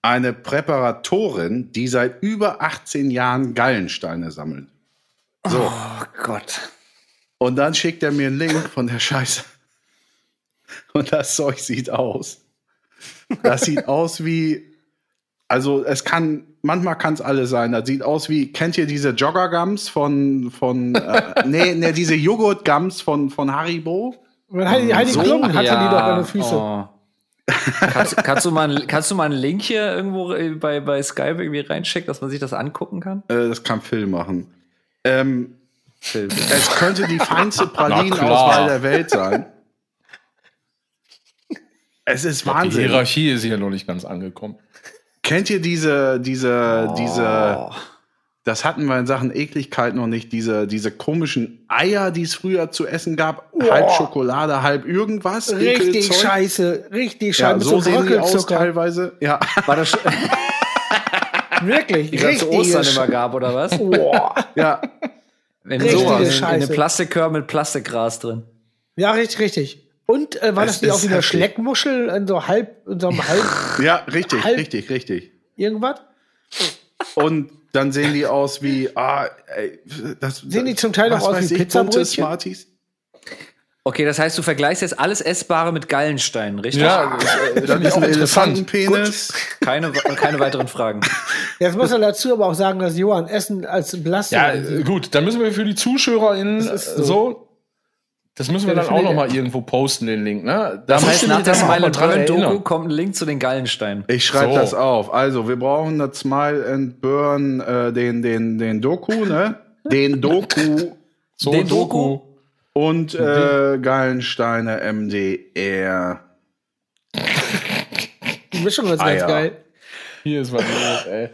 eine Präparatorin, die seit über 18 Jahren Gallensteine sammelt. So. Oh Gott. Und dann schickt er mir einen Link von der Scheiße. Und das Zeug sieht aus. Das sieht aus wie, also es kann, manchmal kann es alles sein. Das sieht aus wie, kennt ihr diese Jogger-Gums von, von, äh, nee, nee, diese Joghurt-Gums von, von Haribo? Heidi, Heidi So? Klum hatte die doch an den Füßen. oh. kannst, kannst, du mal, kannst du mal einen Link hier irgendwo äh, bei, bei Skype irgendwie reinschicken, dass man sich das angucken kann? Äh, das kann Phil machen. Ähm, es könnte die feinste. Pralinenauswahl der Welt sein. Es ist Die Wahnsinn. Hierarchie ist hier noch nicht ganz angekommen. Kennt ihr diese, diese, Oh. diese, das hatten wir in Sachen Ekligkeit noch nicht, diese, diese komischen Eier, die es früher zu essen gab, halb Schokolade, halb irgendwas. Richtig Ekelzeug. scheiße, richtig Ja, scheiße. mit so sehen die aus teilweise. Ja. War das Wirklich, die es zu. Ostern immer gab, oder was? Boah. ja. In, Richtige so, in, in einem Plastikkörper mit Plastikgras drin. Ja, richtig, richtig. Und äh, war Es das nicht auch wieder heftig. Schleckmuschel in so halb, in so einem halb Ja, richtig, Halb- richtig, richtig. irgendwas? Und dann sehen die aus wie, ah, ey, das, Sehen die zum Teil auch aus wie Pizzabrötchen? Smarties? Okay, das heißt, du vergleichst jetzt alles Essbare mit Gallensteinen, richtig? Ja, Dann ist auch ein interessant. Elefantenpenis. Keine, keine weiteren Fragen. Jetzt muss man dazu aber auch sagen, dass Johann Essen als Belastung Ja, äh, gut, dann müssen wir für die ZuschauerInnen Das ist so. so. Das müssen wir dann auch noch mal irgendwo posten, den Link. Ne? Da Das heißt, nach der Smile dran and Burn Doku kommt ein Link zu den Gallensteinen. Ich schreibe So. das auf. Also, wir brauchen das Smile and Burn, äh, den, den, den Doku, ne? Den Doku So, Den Doku? Und äh, Gallensteine MDR. Die Mischung ist ganz geil. Hier ist was los, ey.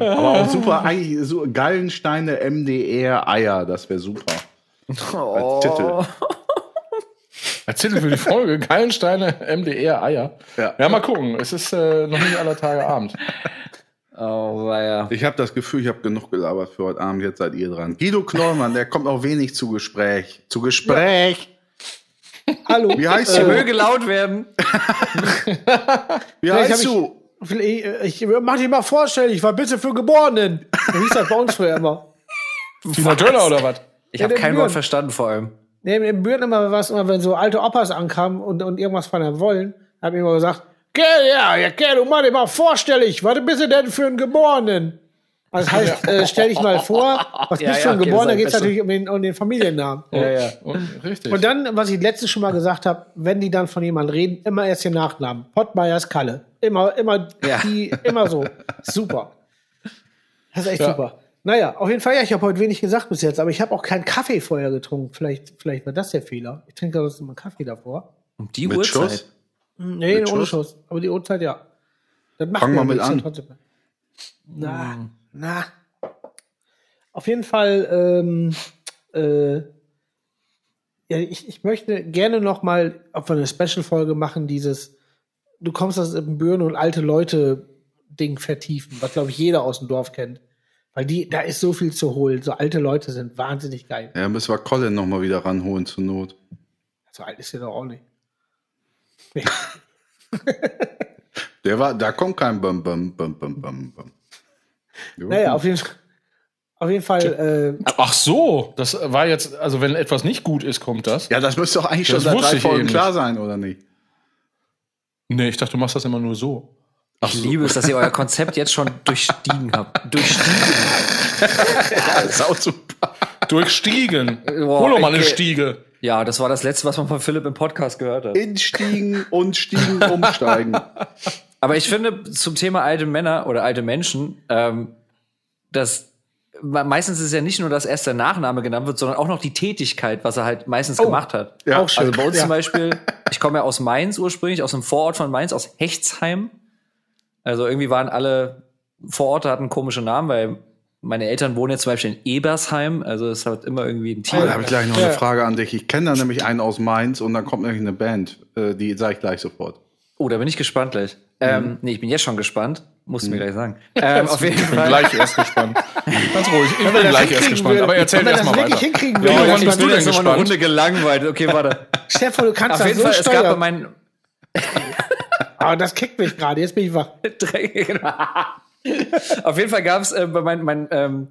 Aber auch super, eigentlich so Gallensteine MDR Eier, das wäre super. Als Titel. Erzähl für die Folge. Geilensteine, MDR, Eier. Ja. Ja, mal gucken. Es ist äh, noch nicht aller Tage Abend. Oh, weia. Ich habe das Gefühl, ich habe genug gelabert für heute Abend. Jetzt seid ihr dran. Guido Knollmann, der kommt auch wenig zu Gespräch. Zu Gespräch. Hallo. Wie heißt Er du? möge laut werden. Wie heißt du? Ich, ich, mach dich mal vorstellen, ich war bitte für Geborenen. So hieß das bei uns früher immer. Tina Döller oder was? Ich Ja, habe kein. Wort verstanden vor allem. Nee, im Büren immer was, immer wenn so alte Opas ankamen und, und irgendwas von einem wollen, hab ich immer gesagt, ja, ja, gell, du dir mal vorstellig, was bist du denn für einen Geborenen? Also das heißt, äh, stell dich mal vor, was Ja, bist du für ja, ein okay, Geborener, das geht es natürlich um den, um den Familiennamen. Ja, ja. Und, richtig. Und dann, was ich letztens schon mal gesagt habe, wenn die dann von jemandem reden, immer erst den Nachnamen. Pottmeyers Kalle. Immer, immer, Ja. die, immer so. Super. Das ist echt Ja. super. Naja, auf jeden Fall, ja, ich habe heute wenig gesagt bis jetzt, aber ich habe auch keinen Kaffee vorher getrunken. Vielleicht, vielleicht war das der Fehler. Ich trinke sonst immer Kaffee davor. Um die Mit Uhrzeit. Schuss? Nee, Mit ohne Schuss? Aber die Uhrzeit, ja. Das macht Fang mir mal mit an. trotzdem. Na, na. Auf jeden Fall, ähm, äh, ja, ich, ich möchte gerne noch mal, ob wir eine Special-Folge machen, dieses, du kommst aus Büren und alte Leute Ding vertiefen, was glaube ich jeder aus dem Dorf kennt. Weil die, da ist so viel zu holen. So alte Leute sind wahnsinnig geil. Ja, müssen wir Colin noch mal wieder ranholen zur Not. So alt ist er doch auch nicht. Der war, da kommt kein Bum, Bum, Bum, Bum, Bum, Bum. Naja, auf jeden Fall. Auf jeden Fall, äh, Ach so, das war jetzt, also wenn etwas nicht gut ist, kommt das. Ja, das müsste doch eigentlich schon Das seit wusste drei Folgen klar sein, oder nicht? Nee, ich dachte, du machst das immer nur so. Ich liebe es, dass ihr euer Konzept jetzt schon durchstiegen habt. Durchstiegen. Ja, ist auch super. Durchstiegen. Boah, Hol doch mal eine. Stiege. Ja, das war das Letzte, was man von Philipp im Podcast gehört hat. Instiegen und stiegen, umsteigen. Aber ich finde zum Thema alte Männer oder alte Menschen, ähm, dass me- meistens ist es ja nicht nur, dass erst der Nachname genannt wird, sondern auch noch die Tätigkeit, was er halt meistens gemacht hat. Ja, auch schön. Also bei uns ja. zum Beispiel, ich komme ja aus Mainz ursprünglich, aus einem Vorort von Mainz, aus Hechtsheim. Also irgendwie waren alle Vororte hatten komische Namen, weil meine Eltern wohnen jetzt zum Beispiel in Ebersheim, also es hat immer irgendwie ein Oh, da Tier. habe ich gleich noch Ja. eine Frage an dich. Ich kenne da nämlich einen aus Mainz und dann kommt nämlich eine Band. Äh, die sage ich gleich sofort. Oh, da bin ich gespannt gleich. Mhm. Ähm, nee, ich bin jetzt schon gespannt. Musst du mir gleich sagen. Ähm, auf jeden Ich bin Fall. gleich erst gespannt. Ganz ruhig, ich bin gleich erst gespannt. würden- Aber erzähl erst das mal weiter. hinkriegen Ja, würden, wann ich bist du bin denn jetzt noch mal eine gespannt? Runde gelangweilt. Okay, warte. Stefan, du kannst Auf das jeden so Fall, es gab bei steuern. meinen Aber das kickt mich gerade. Jetzt bin ich wach. Auf jeden Fall gab es äh, bei meinen, mein, ähm,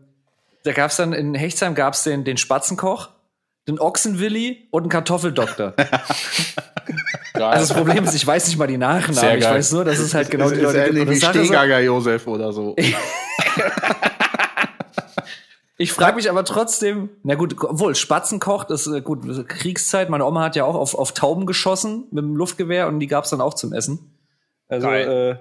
da gab es dann in Hechtsheim gab es den, den Spatzenkoch, den Ochsenwilli und einen Kartoffeldoktor. Also das Problem ist, ich weiß nicht mal die Nachnamen. Ich geil. weiß nur, dass es halt genau Ist, die ist Leute gibt. wie ist, Stehgager Josef oder so. Ich frage mich aber trotzdem, na gut, obwohl Spatzenkoch, das ist äh, gut, Kriegszeit. Meine Oma hat ja auch auf, auf Tauben geschossen mit dem Luftgewehr und die gab's dann auch zum Essen. Also, äh,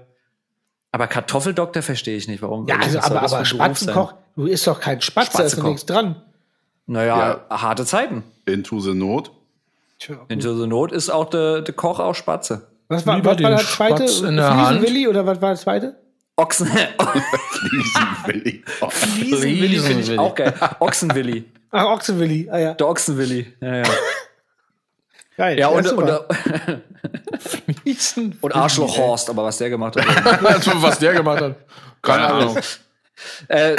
aber Kartoffeldoktor verstehe ich nicht, warum. Ja, also, aber, aber? Spatzenkoch, du isst doch kein Spatz, da ist doch nichts dran. Naja, harte Zeiten. Into the Not. Into the Not ist auch der de Koch auch Spatze. Was war, was war das zweite? Der. Fliesenwilli oder was war das zweite? Ochsen. Fliesenwilli. Oh. Fliesenwilli finde ich auch geil. Ochsenwilli. Ach, Ochsenwilli. Ah ja. Der Ochsenwilli. Ja, ja. Geil. ja und, und, super. und Arschloch Horst, aber was der gemacht hat. Was der gemacht hat. Keine Ahnung. äh,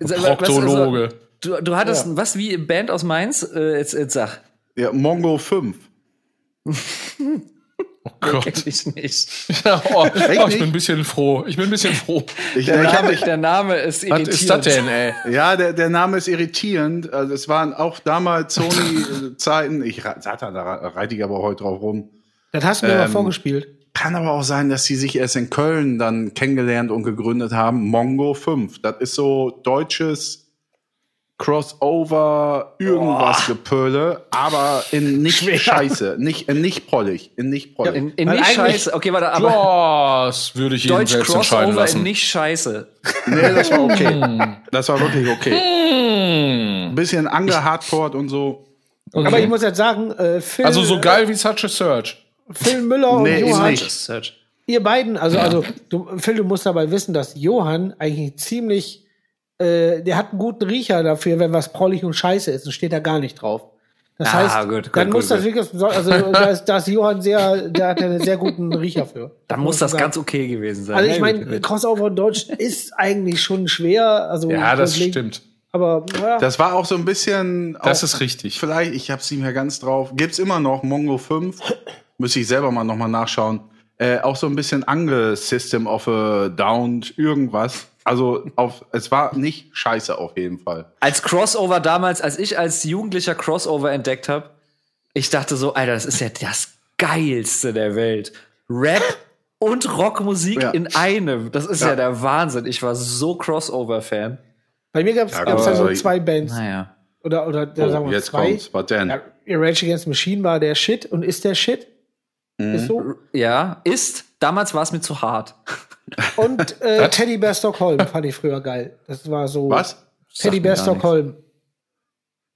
was- Proktologe. also, du, du hattest was wie Band aus Mainz? Äh, jetzt, jetzt sag. Ja, Mongo 5. Gott. Kenn ich nicht. Ja, oh, oh, ich nicht? bin ein bisschen froh. Ich bin ein bisschen froh. Ich, Der ich hab, Name, der Name ist Was irritierend. ist das denn, ey? ja, der, der Name ist irritierend. Also es waren auch damals Sony-Zeiten. Ich Satan, da reite ich aber heute drauf rum. Das hast du mir mal Ähm, vorgespielt. Kann aber auch sein, dass sie sich erst in Köln dann kennengelernt und gegründet haben. Mongo 5. Das ist so deutsches Crossover, irgendwas Gepöle, aber in nicht Scheiße, nicht, in nicht prollig, in nicht prollig. In, in Weil nicht scheiße. Okay, warte, aber Das würde ich Deutsch selbst entscheiden Crossover in lassen. nicht scheiße. nee, das war okay. Das war wirklich okay. Ein bisschen angehardcored und so. Aber ich muss jetzt sagen, äh, Phil, Also so geil wie Such a Search. Phil Müller Nee, und Johann, nicht. Search. ihr beiden, also, also du, Phil, du musst dabei wissen, dass Johann eigentlich ziemlich, äh, der hat einen guten Riecher dafür, wenn was prollig und scheiße ist und steht da gar nicht drauf. Das Ah, heißt, gut, gut, dann gut, muss das wirklich also da ist, da ist Johann sehr, der hat einen sehr guten Riecher für. Dann muss das sagen. ganz okay gewesen sein. Also ich meine. Crossover in Deutsch ist eigentlich schon schwer. Also Ja, das grundlegend, stimmt. Aber ja, Das war auch so ein bisschen. Das auch, ist richtig. Vielleicht, ich hab's nicht mehr ganz drauf. Gibt's immer noch Mongo 5. Müsste ich selber mal nochmal nachschauen. Äh, auch so ein bisschen Ange System of a Down, irgendwas. Also auf, es war nicht scheiße auf jeden Fall. als Crossover damals, als ich als Jugendlicher Crossover entdeckt habe, ich dachte so, Alter, das ist ja das geilste der Welt. Rap und Rockmusik Ja. in einem. Das ist ja. Ja. der Wahnsinn. Ich war so Crossover-Fan. bei mir gab es Ja, dann aber- so zwei Bands. Naja. Oder, oder Oh, sagen wir jetzt zwei. kommt's. Was denn? Ja, Rage Against the Machine war der Shit und ist der Shit. Mhm. Ist so. Ja, ist. Damals war es mir zu hart. Und äh, Teddy Bear Stockholm fand ich früher geil. Das war so. Was? Teddy Bear mir gar Stockholm.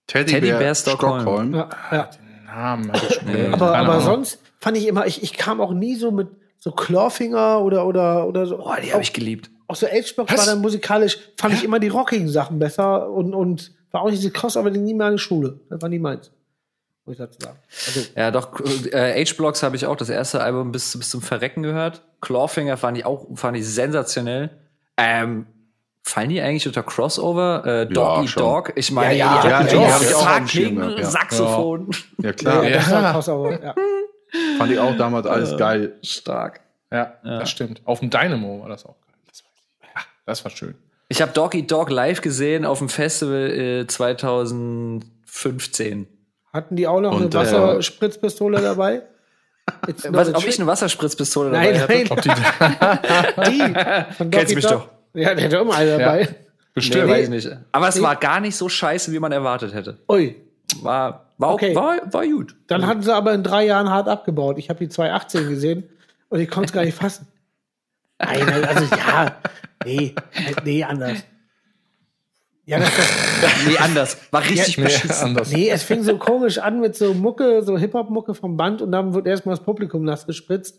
Teddybär Stockholm. Ja, ja. Namen Nee. Aber, aber Ahnung. sonst fand ich immer, ich, ich kam auch nie so mit so Clawfinger oder oder oder so. Boah, die habe ich geliebt. auch so Was? war dann musikalisch, fand ich immer die rockigen Sachen besser und, und war auch nicht diese Cross, aber nie mehr eine Schule. Das war nie meins. Muss ich dazu sagen. Also, Ja, doch, äh, H-Blocks habe ich auch das erste Album bis, bis zum Verrecken gehört. Clawfinger fand ich auch fand ich sensationell. Ähm, fallen die eigentlich unter Crossover? Äh, Dog Ja, Eat schon. Dog? Ich meine, Ja, ja, ja, fucking gehabt, ja. Saxophon. Ja, klar. ja, das war Ja. Crossover, ja. Fand ich auch damals alles geil. Stark. Ja, das stimmt. Auf dem Dynamo war das auch geil. Das, ja, das war schön. Ich habe Dog Eat Dog live gesehen auf dem Festival äh, 2015. Hatten die auch noch Und, eine äh, Wasserspritzpistole dabei? It's not Was, ob ich eine Wasserspritzpistole Nein, dabei hatte? nein, die von Kennst mich doch. Ja, der hat immer eine dabei. Nee, Bestimmt. weiß ich nicht. Aber es Nee. war gar nicht so scheiße, wie man erwartet hätte. Ui, War, war, auch- Okay. war, war gut. dann hatten sie aber in drei Jahren hart abgebaut. Ich habe die 2018 gesehen und ich konnte es gar nicht fassen. Nein, also ja, nee, nee, anders. Ja, das, das, Nee, anders. War richtig Nee, beschissen. anders. nee, es fing so komisch an mit so Mucke, so Hip-Hop-Mucke vom Band und dann wird erstmal das Publikum nass gespritzt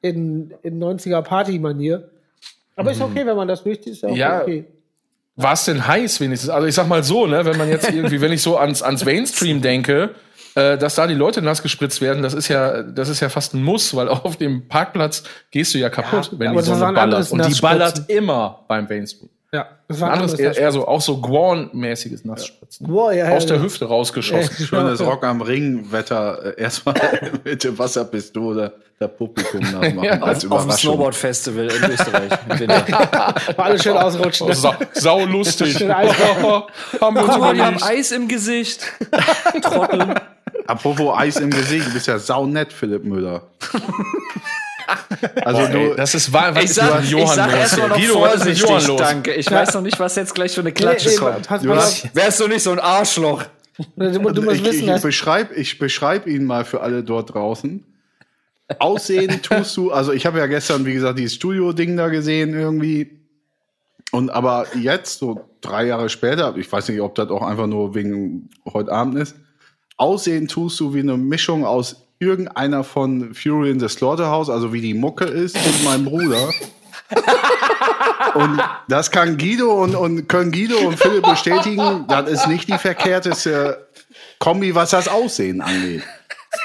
in, in 90er Party-Manier. Aber ist okay, wenn man das durchzieht, ist ja auch Ja. okay. War es denn heiß wenigstens? Also ich sag mal so, ne, wenn man jetzt irgendwie, wenn ich so ans, ans Mainstream denke, äh, dass da die Leute nass gespritzt werden, das ist ja, das ist ja fast ein Muss, weil auf dem Parkplatz gehst du ja kaputt, Ja, wenn die Sonne ballert. Und die ballert immer beim Mainstream. Ja, das Ein war anderes eher, anderes eher so, auch so Guan-mäßiges Nassspritzen. Wow, ja, ja, Aus der ja. Hüfte rausgeschossen. Schönes Rock am Ring-Wetter. Äh, Erstmal mit der Wasserpistole der Publikum nachmachen. Ja, als Auf dem Überraschung. Snowboard-Festival in Österreich. War alles schön ausrutschen. Oh, sau, sau lustig. Haben wir Guck mal, die haben. Eis im Gesicht. Trottel. Apropos Eis im Gesicht, du bist ja saunett, Philipp Müller. Also Boah, ey, du, das ist wahr, was Ich sag, ich Johann sag los? erstmal noch mit Johann vorsichtig, los? danke. Ich weiß noch nicht, was jetzt gleich für eine Klatsche Nee, nee, kommt. pass auf. Wärst du nicht so ein Arschloch? Du, du musst ich, wissen, ich dass beschreibe ich beschreib ihn mal für alle dort draußen. Aussehen tust du, also ich habe ja gestern, wie gesagt, dieses Studio-Ding da gesehen irgendwie. Und aber jetzt, so drei Jahre später, ich weiß nicht, ob das auch einfach nur wegen heute Abend ist, aussehen tust du wie eine Mischung aus irgendeiner von Fury in the Slaughterhouse, also wie die Mucke ist, und meinem Bruder. Und das kann Guido und, und können Guido und Philipp bestätigen, das ist nicht die verkehrteste Kombi, was das Aussehen angeht.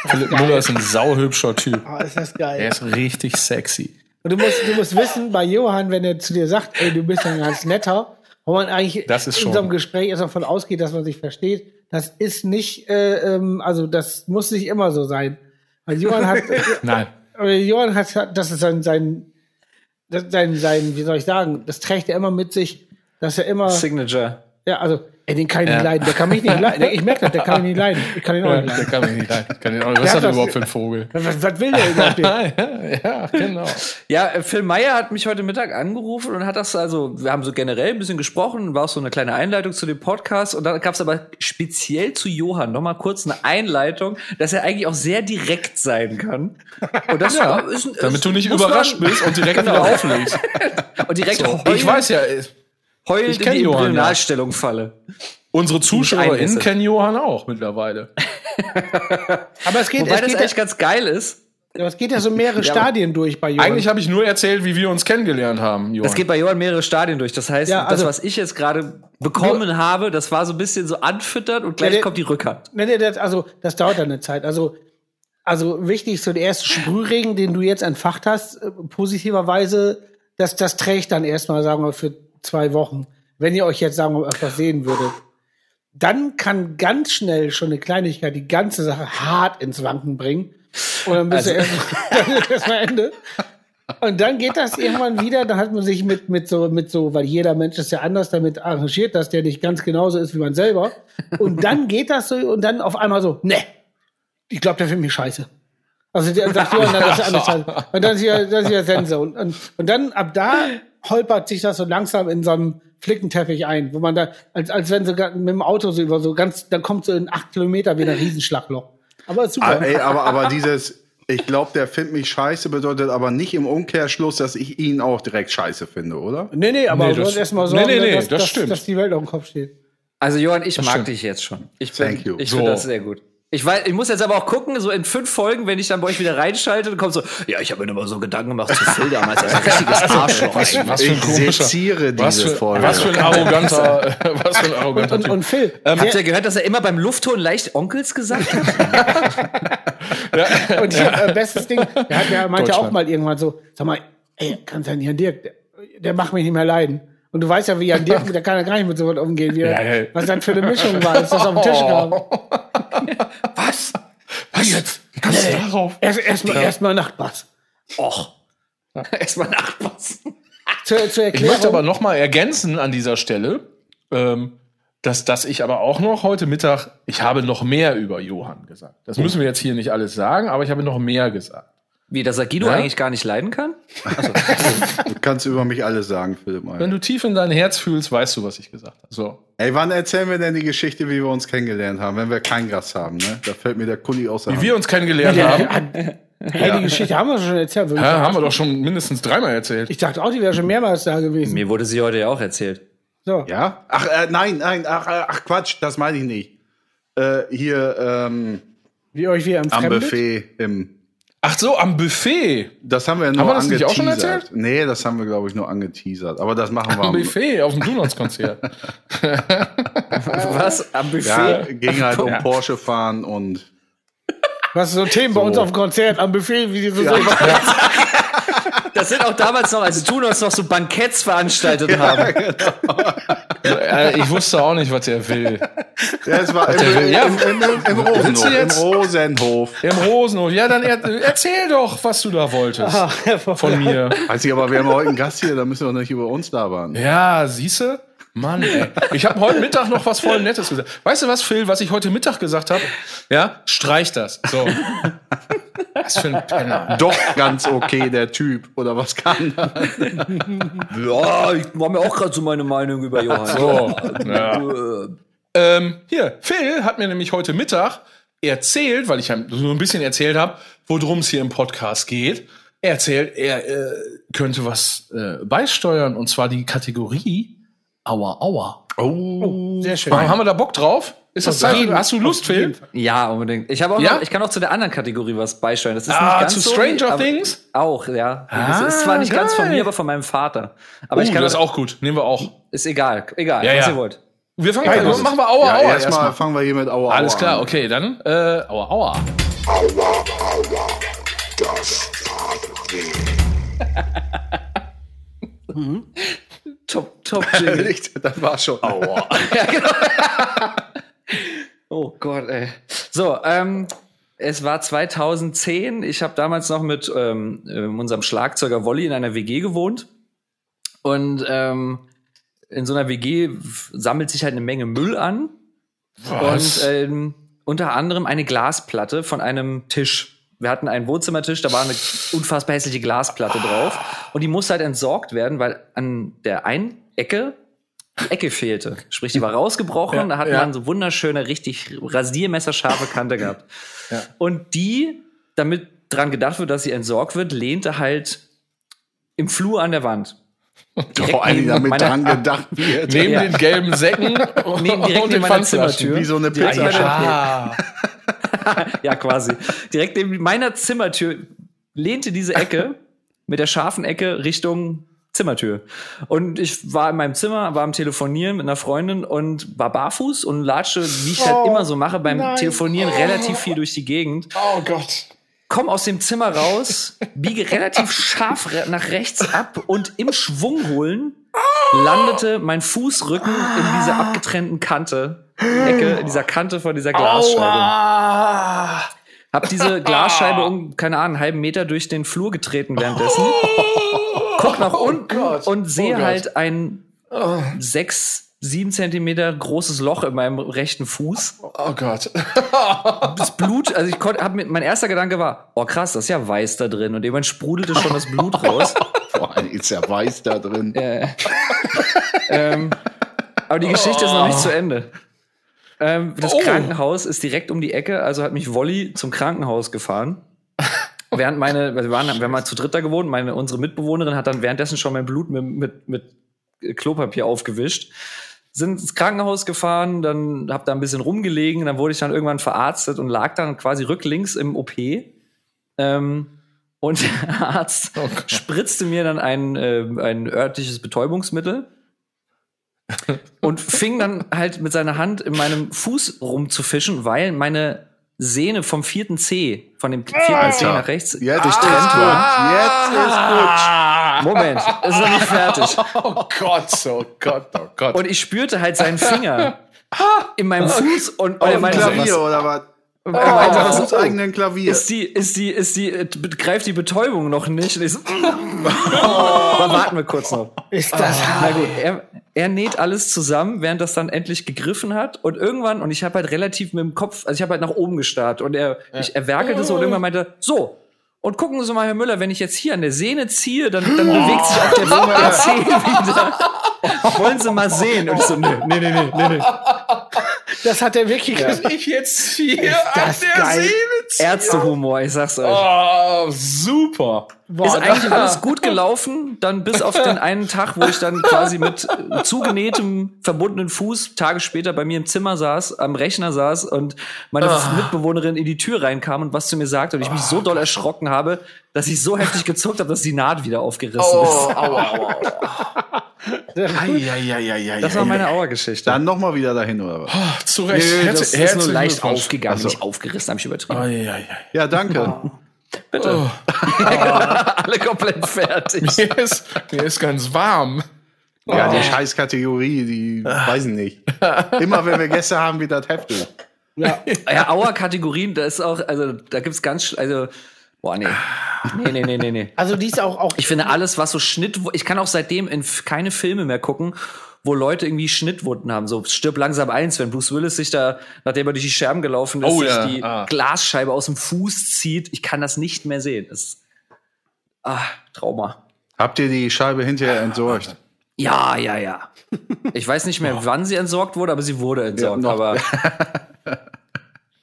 Philipp Müller ist ein sauhübscher Typ. Ah, ist das Er geil. ist richtig sexy. Und du musst, du musst wissen, bei Johann, wenn er zu dir sagt, ey, du bist ein ganz netter, wo man eigentlich Das ist in schon- so einem Gespräch erst davon ausgeht, dass man sich versteht, das ist nicht, äh, ähm, also das muss nicht immer so sein. Weil Johann hat, Nein. Johann hat, das ist sein, sein, sein, sein, wie soll ich sagen, das trägt er immer mit sich, dass er immer, Signature. ja, also, ey, den kann ich Ja. nicht leiden, der kann mich nicht leiden, ich merke das, der kann mich nicht leiden, ich kann ihn auch Ja, nicht der leiden. kann mich nicht leiden. Ich Kann ihn auch nicht. Was Der ist hat das das- überhaupt für ein Vogel? Was, was will der überhaupt? jetzt? ja, genau. Ja, äh, Phil Meyer hat mich heute Mittag angerufen und hat das also, wir haben so generell ein bisschen gesprochen, war auch so eine kleine Einleitung zu dem Podcast und dann gab es aber speziell zu Johann noch mal kurz eine Einleitung, dass er eigentlich auch sehr direkt sein kann. Und das Ja, war- ist, damit du nicht überrascht bist und direkt Genau. wieder auflegst. und direkt So, ich weiß ja, äh, heulend in die Johann, ja. Embryonalstellung falle. unsere ZuschauerInnen kennen Johann auch mittlerweile. Aber es geht, Wobei es das geht eigentlich ganz geil ist. Ja, es geht ja so mehrere Ja, Stadien durch bei Johann. Eigentlich habe ich nur erzählt, wie wir uns kennengelernt haben, Johann. Das geht bei Johann mehrere Stadien durch. Das heißt, Ja, also- das, was ich jetzt gerade bekommen habe, das war so ein bisschen so anfüttert und gleich Ja, der- kommt die Rückhand. Nee, nee, das, also, das dauert dann eine Zeit. Also, also wichtig ist so der erste Sprühregen, den du jetzt entfacht hast, äh, positiverweise, das, das trägt dann erstmal, sagen wir, für zwei Wochen. Wenn ihr euch jetzt, sagen wir, öfters sehen würdet. Dann kann ganz schnell schon eine Kleinigkeit die ganze Sache hart ins Wanken bringen. Und dann erst, dann ist erstmal Ende. Und dann geht das irgendwann wieder, dann hat man sich mit, mit so, mit so, weil jeder Mensch ist ja anders damit arrangiert, dass der nicht ganz genauso ist wie man selber. Und dann geht das so, und dann auf einmal so, ne, ich glaube, der findet mich scheiße. Also der sagt Johann, dann ist er alles scheiße. Und dann ist ja, das ist ja Sense. Und, und, und dann ab da holpert sich das so langsam in so einem Flickenteppich ein, wo man da, als, als wenn so ga- mit dem Auto so über so ganz, dann kommt so in acht Kilometer wieder ein Riesenschlagloch. Aber ist super. Ah, ey, aber, aber dieses, ich glaube, der findet mich scheiße, bedeutet aber nicht im Umkehrschluss, dass ich ihn auch direkt scheiße finde, oder? Nee, nee, aber Nee, du das- sollst erstmal nee, sorgen, nee, nee, dass, das dass, stimmt. dass die Welt auf dem Kopf steht. Also Johann, ich mag stimmt. dich jetzt schon. Ich Thank you. Ich So. finde das sehr gut. Ich, weiß, ich muss jetzt aber auch gucken, so in fünf Folgen, wenn ich dann bei euch wieder reinschalte, dann kommt so, ja, ich habe mir immer so Gedanken gemacht zu Phil damals, ein richtiges Arschloch. was, was für ein komischer, seziere was diese für, Folge. was für ein arroganter, was für ein arroganter Und, Typ. und Phil, Habt ihr gehört, dass er immer beim Luftton leicht Onkels gesagt hat? Und hier, äh, bestes Ding, der hat ja meinte auch mal irgendwann so, sag mal, ey, kann sein Jan Dirk, der, der macht mich nicht mehr leiden. Und du weißt ja, wie Jan Dirk, der kann ja gar nicht mit so was umgehen, wie er, Ja, ja. was dann für eine Mischung war, als das auf den Tisch kam. Was? Was jetzt? Wie kommst du darauf? Erst, erstmal, erstmal Nachtbass. Och. Erstmal nachpassen. Zur, zur Ich Erklärung. möchte aber noch mal ergänzen an dieser Stelle, ähm, dass, dass ich aber auch noch heute Mittag, ich habe noch mehr über Johann gesagt. Das müssen wir jetzt hier nicht alles sagen, aber ich habe noch mehr gesagt. Wie, dass er Guido Ja? eigentlich gar nicht leiden kann? Du kannst über mich alles sagen, Philipp. Wenn Alter. du tief in dein Herz fühlst, weißt du, was ich gesagt habe. So. Ey, wann erzählen wir denn die Geschichte, wie wir uns kennengelernt haben, wenn wir keinen Gast haben, ne? Da fällt mir der Kuli aus der Wie Hand. wir uns kennengelernt Ja, haben, hey, die Geschichte haben wir schon erzählt. ja, haben wir doch schon mindestens dreimal erzählt. Ich dachte auch, die wäre schon mehrmals da gewesen. Mir wurde sie heute ja auch erzählt. So. Ja? Ach, äh, nein, nein, ach, äh, ach Quatsch, das meine ich nicht. Äh, hier ähm, Wie euch wie am am Fremdet. Buffet im. Ach so, am Buffet. Das haben wir nur wir das nicht auch schon angeteasert. erzählt? Nee, das haben wir, glaube ich, nur angeteasert. Aber das machen wir Am Buffet auf dem Donuts-Konzert. Was? Am Buffet? Ja, ging halt um Ja. Porsche fahren und. Was ist so Themen bei uns auf dem Konzert am Buffet, wie die so so Das sind auch damals noch, als Tunos noch so Banketts veranstaltet haben. äh, ich wusste auch nicht, was er will. Ja, es war im, will- ja. im, im, im, Rosenhof. Im? Rosenhof. Im Rosenhof. Ja, dann er, erzähl doch, was du da wolltest. Von mir. Weiß ich, aber wir haben heute einen Gast hier, da müssen wir doch nicht über uns labern. Ja, siehste? Mann, ey. Ich habe heute Mittag noch was voll Nettes gesagt. Weißt du was, Phil, was ich heute Mittag gesagt habe? Ja, streich das. So. Was für ein Penner. Doch ganz okay, der Typ. Oder was kann das? Ja, ich war mir auch gerade so meine Meinung über Johann. So. Ja. Ähm, hier, Phil hat mir nämlich heute Mittag erzählt, weil ich ihm so ein bisschen erzählt habe, worum es hier im Podcast geht. Er erzählt, er äh, könnte was äh, beisteuern, und zwar die Kategorie Aua Aua. Oh, Sehr schön. Haben wir da Bock drauf? Ist das Zeit? Hast du Lust, Phil? Ja, unbedingt. Ich habe auch Ja? noch, ich kann auch zu der anderen Kategorie was beisteuern. Das ist Ah, nicht ganz zu so, Stranger Things? Auch, ja. Ah, das ist zwar nicht ganz von geil. mir, aber von meinem Vater. Aber Oh, ich kann das ist auch gut. Nehmen wir auch. ist egal, egal, Ja, was ja. ihr wollt. Wir fangen Geil, an. das Machen wir Aua ja, Aua erstmal erstmal. fangen wir hier mit Aua Alles Aua klar, an. okay, dann äh, Aua Aua. Top, top Jingle. Nicht, das war schon. Aua. oh Gott, ey. So, ähm, es war 2010. Ich habe damals noch mit ähm, äh, unserem Schlagzeuger Wolli in einer WG gewohnt. Und ähm, in so einer WG sammelt sich halt eine Menge Müll an. Und ähm, unter anderem eine Glasplatte von einem Tisch. Wir hatten einen Wohnzimmertisch, da war eine unfassbar hässliche Glasplatte drauf. Und die musste halt entsorgt werden, weil an der einen Ecke die Ecke fehlte. Sprich, die war rausgebrochen, Ja, da hat ja. man so wunderschöne, richtig rasiermesserscharfe Kante gehabt. Und die, damit dran gedacht wird, dass sie entsorgt wird, lehnte halt im Flur an der Wand. Vor allem damit meiner- dran gedacht wird. Neben Ja. den gelben Säcken und, Neben- direkt und neben meiner. Zimmertür. Wie so eine Pizza. Ah, Ja, quasi. Direkt neben meiner Zimmertür lehnte diese Ecke mit der scharfen Ecke Richtung Zimmertür. Und ich war in meinem Zimmer, war am Telefonieren mit einer Freundin und war barfuß und latschte, wie ich halt Oh, immer so mache, beim nein. Telefonieren relativ viel durch die Gegend. Oh Gott. Komm aus dem Zimmer raus, biege relativ scharf nach rechts ab und im Schwung holen landete mein Fußrücken in dieser abgetrennten Kante, Ecke, in dieser Kante von dieser Glasscheibe. Aua. Hab diese Glasscheibe um, keine Ahnung, einen halben Meter durch den Flur getreten währenddessen. Guck nach unten Gott. und sehe Oh halt ein sechs, sieben Zentimeter großes Loch in meinem rechten Fuß. Oh Gott. Das Blut, also ich konnte, hab mir, mein erster Gedanke war, oh krass, das ist ja weiß da drin. Und irgendwann sprudelte schon das Blut raus. Allem ist ja weiß da drin. Äh, ähm, aber die Geschichte ist noch nicht zu Ende. Ähm, das Oh. Krankenhaus ist direkt um die Ecke, also hat mich Wolli zum Krankenhaus gefahren. Während meine, wir waren, wir haben mal zu dritter gewohnt, meine, unsere Mitbewohnerin hat dann währenddessen schon mein Blut mit, mit, mit Klopapier aufgewischt. Sind ins Krankenhaus gefahren, dann hab da ein bisschen rumgelegen, dann wurde ich dann irgendwann verarztet und lag dann quasi rücklinks im OP. Ähm, und der Arzt spritzte mir dann ein, äh, ein örtliches Betäubungsmittel und fing dann halt mit seiner Hand in meinem Fuß rumzufischen, weil meine Sehne vom vierten C, von dem vierten C nach rechts Jetzt durchtrennt ist wurde. Jetzt ist gut. Moment, es ist noch nicht fertig. Oh Gott, oh Gott, oh Gott. Und ich spürte halt seinen Finger in meinem Fuß und, und meinte so, Klavier was, oder was? Er meinte Auf was, uns eigenen Klavier. ist die, ist die, ist die, äh, greift die Betäubung noch nicht? Und ich so, aber warten wir kurz noch. Ist das Na gut, er, er näht alles zusammen, während das dann endlich gegriffen hat. Und irgendwann, und ich habe halt relativ mit dem Kopf, also ich habe halt nach oben gestarrt und er, ich, er werkelte so und irgendwann meinte, so. Und gucken Sie mal, Herr Müller, wenn ich jetzt hier an der Sehne ziehe, dann, dann bewegt sich auch der, der Zeh wieder. Wollen Sie mal sehen? Und ich so, nee, nee, nee, nee, nee, nee. Das hat er wirklich gesagt. ich jetzt hier das an der geil. Sehne ziehe. Ärztehumor, ich sag's euch. Oh, super. Ist eigentlich alles gut gelaufen, dann bis auf den einen Tag, wo ich dann quasi mit äh, zugenähtem, verbundenen Fuß Tage später bei mir im Zimmer saß, am Rechner saß und meine Mitbewohnerin in die Tür reinkam und was zu mir sagte und ich mich so doll erschrocken habe, dass ich so heftig gezuckt habe, dass die Naht wieder aufgerissen Oh, ist. aua, aua, aua. Das war meine Auergeschichte. Dann nochmal wieder dahin, oder was? Zu Recht. Nö, Herz- das ist nur leicht aufgegangen, Ach so. nicht aufgerissen, habe ich übertrieben. Eieiei. Ja, danke. Bitte. Alle komplett fertig. Mir ist, mir ist ganz warm. Ja, die Scheißkategorie, die weiß ich nicht. Immer wenn wir Gäste haben, wird das heftig. Ja. Ja, Auer-Kategorien, da ist auch, also da gibt's ganz, also, boah, nee. Nee, nee, nee, nee, nee. Also die ist auch, auch Ich finde alles, was so Schnitt, ich kann auch seitdem in keine Filme mehr gucken, wo Leute irgendwie Schnittwunden haben. So stirb langsam eins, wenn Bruce Willis sich da, nachdem er durch die Scherben gelaufen ist, Oh sich ja, die ah. Glasscheibe aus dem Fuß zieht. Ich kann das nicht mehr sehen. Das ist, ah, Trauma. Habt ihr die Scheibe hinterher entsorgt? Ja, ja, ja. Ich weiß nicht mehr, wann sie entsorgt wurde, aber sie wurde entsorgt. noch. aber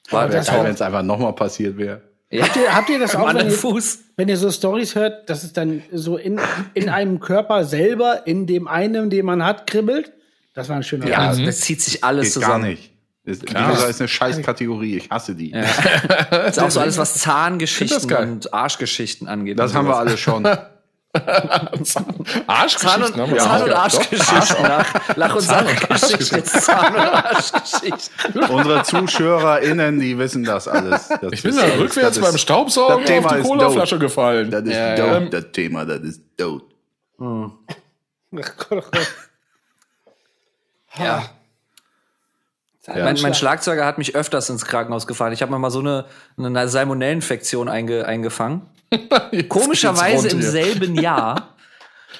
war Wäre das geil, auch- wenn es einfach nochmal passiert wäre. Ja. habt ihr, habt ihr das auch, wenn ihr, Fuß. wenn ihr so Stories hört, dass es dann so in, in einem Körper selber, in dem einen, den man hat, kribbelt? Das war ein schöner Ja, also das zieht sich alles Geht gar zusammen. nicht. Das, wie gesagt, ist eine Scheißkategorie. Ich hasse die. Das ist auch so alles, was Zahngeschichten und Arschgeschichten angeht. Das haben wir alle schon. Zahn Arschgeschichten und, Zahn und Ja, doch. Arschgeschichten. Nach, Lach- und Sachgeschichten. Zahn- und Arschgeschichten. Unsere ZuschauerInnen, die wissen das alles. Das Ich bin da alles- rückwärts das beim Staubsaugen auf die Colaflasche gefallen. Das ist Ja, dope, ja. das Thema, das ist dope. Ach Gott, ach Gott. Ja. Mein, mein Schlagzeuger hat mich öfters ins Krankenhaus gefahren. Ich habe mir mal so eine, eine Salmonellinfektion einge, eingefangen. Komischerweise im selben Jahr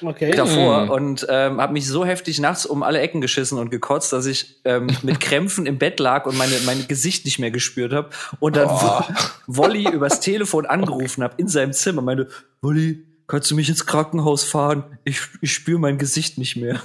Okay. davor und ähm, habe mich so heftig nachts um alle Ecken geschissen und gekotzt, dass ich ähm, mit Krämpfen im Bett lag und meine, mein Gesicht nicht mehr gespürt habe. Und dann Wo- Wolli übers Telefon angerufen habe in seinem Zimmer, meinte, Wolli, kannst du mich ins Krankenhaus fahren? Ich, ich spüre mein Gesicht nicht mehr.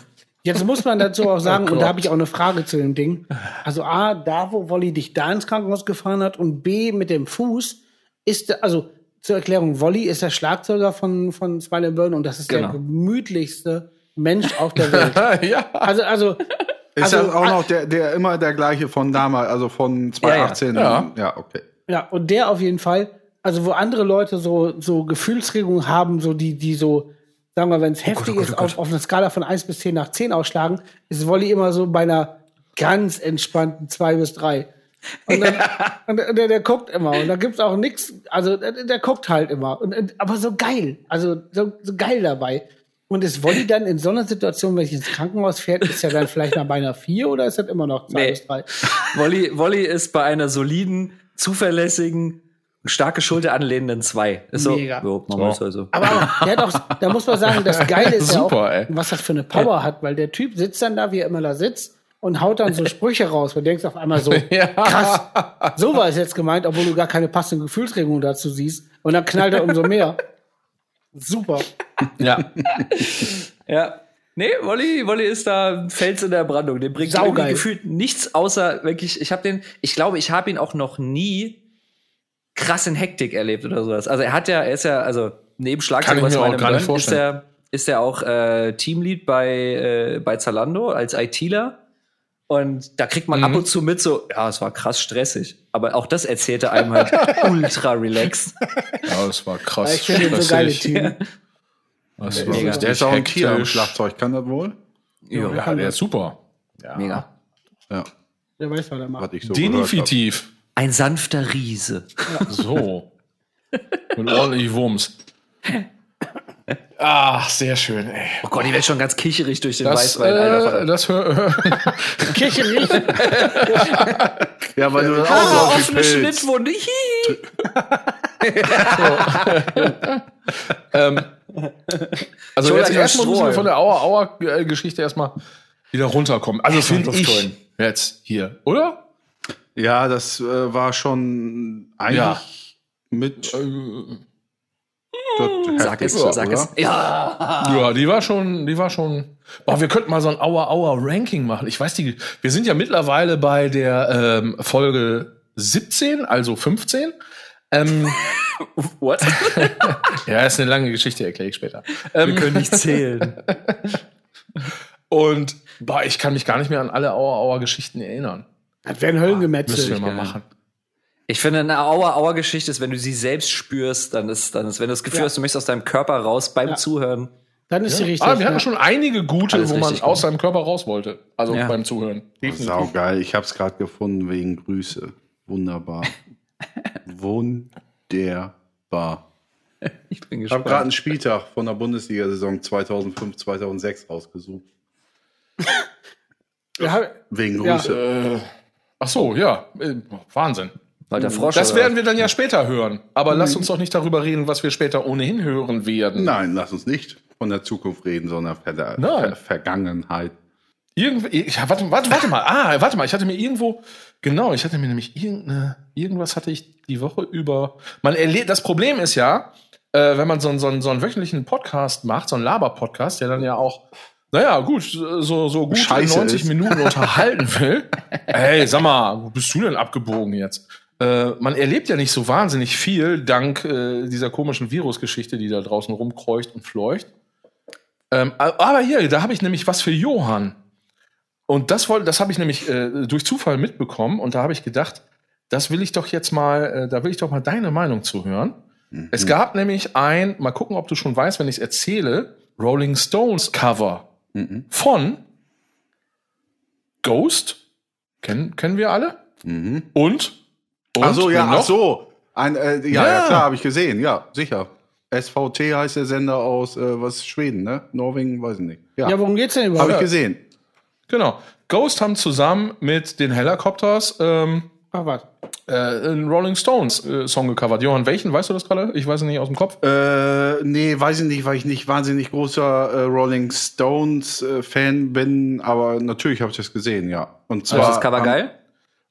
Jetzt muss man dazu auch sagen, Oh und da habe ich auch eine Frage zu dem Ding. Also A, da, wo Wolli dich da ins Krankenhaus gefahren hat und B, mit dem Fuß, ist, also zur Erklärung, Wolli ist der Schlagzeuger von, von Smile Burn und das ist Genau. der gemütlichste Mensch auf der Welt. ja. Also, also, Ist also, das auch noch der, der immer der gleiche von damals, also von 2018? Ja. ja okay. Ja, und der auf jeden Fall, also wo andere Leute so, so Gefühlsregungen haben, so die, die so, sagen wir, wenn es heftig oh Gott, ist, oh Gott. Auf, auf einer Skala von 1 bis 10 nach 10 ausschlagen, ist Wolli immer so bei einer ganz entspannten 2 bis 3. Und, dann, und der, der guckt immer und da gibt's auch nix, also der, der guckt halt immer. Und, und, aber so geil, also so, so geil dabei. Und ist Wolli dann in so einer Situation, wenn ich ins Krankenhaus fährt, ist er dann vielleicht nach bei einer 4 oder ist das immer noch 2 Nee. bis 3? Wolli, Wolli ist bei einer soliden, zuverlässigen, starke Schulter anlehnenden 2. Ist so. Mega. Jo, machen wir es also. Aber, aber der hat auch, da muss man sagen, das Geile ist ja Super, auch, ey. was das für eine Power hat, weil der Typ sitzt dann da, wie er immer da sitzt und haut dann so Sprüche raus. Du denkst auf einmal so, krass, so war es jetzt gemeint, obwohl du gar keine passende Gefühlsregung dazu siehst. Und dann knallt er umso mehr. Super. Ja. Ja. Nee, Wolli, Wolli ist da ein Fels in der Brandung. Den bringt Saugeil. irgendwie gefühlt nichts außer wirklich, ich habe den, ich glaube, ich habe ihn auch noch nie krass in Hektik erlebt oder sowas. Also er hat ja, er ist ja, also neben Schlagzeug, was meinem gönnt, ist er, ist er auch äh, Teamlead bei, äh, bei Zalando als ITler. Und da kriegt man Mhm. ab und zu mit so, ja, es war krass stressig. Aber auch das erzählte einem halt ultra relaxed. ja, das war krass. Ich den so geile stressig. Team. Das war Mega. Der ist auch ein Kieler hektisch. Schlagzeug, kann das wohl? Jo, Ja, der ist super. Ja. mega. Ja, Der weiß, was er macht. so. Definitiv. Ein sanfter Riese. So. Mit ordentlich Wumms. Ach, sehr schön, ey. Oh Gott, die wird schon ganz kicherig durch den Das, Weißwein. Alter, äh, das hör, riecht. Ja, weil du das auch so offene Pilz. Schnittwunde. Hihi. ähm, also jetzt erstmal müssen wir von der Auer-Auer-Geschichte erstmal wieder runterkommen. Also finde ich jetzt hier, oder? Ja, das äh, war schon eigentlich Ja. mit Äh, Sag es, Heftigste, sag es. Ja. Ja, die war schon, die war schon. Boah, wir könnten mal so ein Auer Auer Ranking machen. Ich weiß die, wir sind ja mittlerweile bei der ähm, Folge 17, also 15. Ähm, What? ja, ist eine lange Geschichte, erkläre ich später. Ähm, Wir können nicht zählen. und boah, ich kann mich gar nicht mehr an alle Auer Auer Geschichten erinnern. Das wäre ein Müssen wir Höllengemetzel. mal machen. Ich finde, eine Auer-Auer-Geschichte ist, wenn du sie selbst spürst, dann ist, dann ist, wenn du das Gefühl Ja. hast, du möchtest aus deinem Körper raus beim Ja. Zuhören. Dann ist sie richtig. Ah, wir hatten ja. schon einige gute, Alles wo man aus seinem Körper raus wollte. Also Ja. beim Zuhören. Definitiv. Sau geil. Ich habe es gerade gefunden wegen Grüße. Wunderbar. Wunderbar. Ich bin Ich habe gespannt. gerade einen Spieltag von der Bundesliga-Saison 2005-2006 rausgesucht. Ja, Wegen Ja. Grüße. Äh, ach so, ja. Äh, Wahnsinn. Walter Frosch. Das oder? werden wir dann ja später hören. Aber lass uns doch nicht darüber reden, was wir später ohnehin hören werden. Nein, lass uns nicht von der Zukunft reden, sondern von der. Ver Vergangenheit. Irgendwie, ich, warte, warte, warte mal. Ah, warte mal. Ich hatte mir irgendwo, genau, ich hatte mir nämlich irgendeine, irgendwas hatte ich die Woche über. Man erlebt, das Problem ist ja, äh, wenn man so, einen- so, so einen wöchentlichen Podcast macht, so einen Laber-Podcast, der dann ja auch, naja, gut, so, so gut Scheiße 90 ist. Minuten unterhalten will. Ey, sag mal, wo bist du denn abgebogen jetzt? Äh, man erlebt ja nicht so wahnsinnig viel dank äh, dieser komischen Virusgeschichte, die da draußen rumkreucht und fleucht. Ähm, aber hier, da habe ich nämlich was für Johann. Und das wollte, das habe ich nämlich äh, durch Zufall mitbekommen und da habe ich gedacht, das will ich doch jetzt mal, äh, da will ich doch mal deine Meinung zu hören. Es gab nämlich ein, mal gucken, ob du schon weißt, wenn ich es erzähle, Rolling Stones Cover Mhm. von Ghost. Kennen, kennen wir alle? Mhm. Und? und Ach so, ja, ach so. Ein, äh, ja, ja. Ja. klar, habe ich gesehen. Ja, sicher. SVT heißt der Sender aus, äh, was Schweden, ne? Norwegen, weiß ich nicht. Ja, ja, worum geht's denn habe überhaupt? ich gesehen. Genau. Ghost haben zusammen mit den Helicopters ähm, Ach, was? äh, einen Rolling Stones äh, Song gecovert. Johann, welchen? Weißt du das gerade? Ich weiß es nicht aus dem Kopf. Äh, nee, weiß ich nicht, weil ich nicht wahnsinnig großer äh, Rolling Stones äh, Fan bin, aber natürlich habe ich das gesehen, ja. Und zwar ist das Cover geil?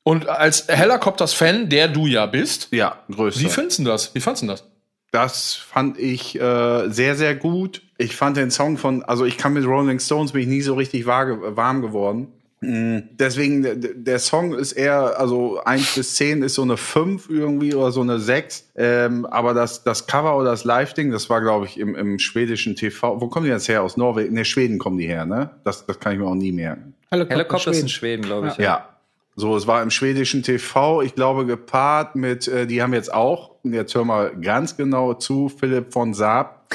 Und als Helicopters-Fan, der du ja bist, Ja, größer. wie findest du das? Wie fandst du das? Das fand ich äh, sehr, sehr gut. Ich fand den Song von, also ich kann mit Rolling Stones bin ich nie so richtig war, warm geworden. Mm, Deswegen, der, Song ist eher, also 1 bis 10 ist so eine 5 irgendwie oder so eine 6. Ähm, aber das, das Cover oder das Live-Ding, das war, glaube ich, im, im schwedischen TV. Wo kommen die jetzt her? Aus Norwegen? Ne, Schweden kommen die her, ne? Das, das kann ich mir auch nie merken. Helikopter ist in Schweden. Schweden, glaube ich. Ja. So, es war im schwedischen TV, ich glaube, gepaart mit, äh, die haben jetzt auch und jetzt hör mal ganz genau zu, Philipp von Saab,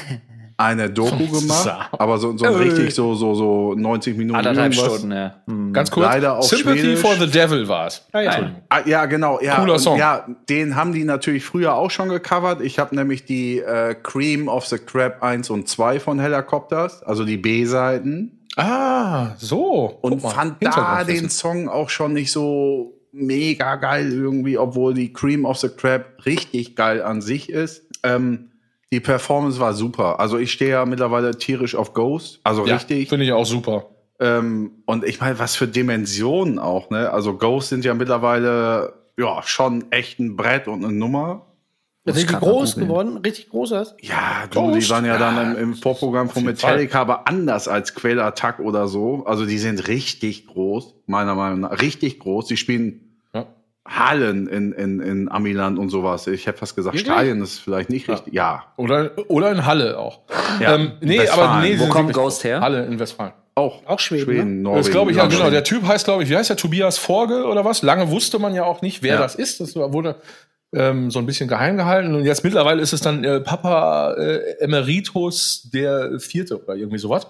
eine Doku gemacht, aber so, so Äh. richtig so, so, so 90 Minuten. Anderthalb irgendwas. Stunden, ja. Hm. Ganz kurz. Leider auf Sympathy Schwedisch. for the Devil war es. Ah, ja. Entschuldigung. Ah, ja, genau. Ja, Cooler Song. Ja, den haben die natürlich früher auch schon gecovert. Ich habe nämlich die äh, Cream of the Crab 1 und 2 von Helicopters, also die B-Seiten. Ah, so. Und mal, fand da den Song auch schon nicht so mega geil irgendwie, obwohl die Cream of the Crab richtig geil an sich ist. Ähm, die Performance war super. Also ich stehe ja mittlerweile tierisch auf Ghost. Also Ja, richtig. Finde ich auch super. Ähm, und ich meine, was für Dimensionen auch, ne? Also Ghosts sind ja mittlerweile ja schon echt ein Brett und eine Nummer. Grad mal groß geworden? Richtig groß das? Ja, du, die Ghost? waren ja, dann im, im Vorprogramm von Metallica, aber anders als Quellattack oder so. Also die sind richtig groß, meiner Meinung nach. Richtig groß. Die spielen. Hallen in, in, in Amiland und sowas. Ich hätte fast gesagt, Wirklich? Stadien ist vielleicht nicht richtig. Ja, Oder, oder in Halle auch. Ja, ähm, nee, Westfalen. aber nee, Wo kommt Ghost her? Halle in Westfalen. auch. Auch Schweden, Schweden, Norwegen. Das glaube ich, ja, genau. Der Typ heißt, glaube ich, wie heißt der? Tobias Forge oder was? Lange wusste man ja auch nicht, wer Ja. das ist. Das wurde ähm, so ein bisschen geheim gehalten. Und jetzt mittlerweile ist es dann äh, Papa äh, Emeritus der Vierte oder irgendwie sowas.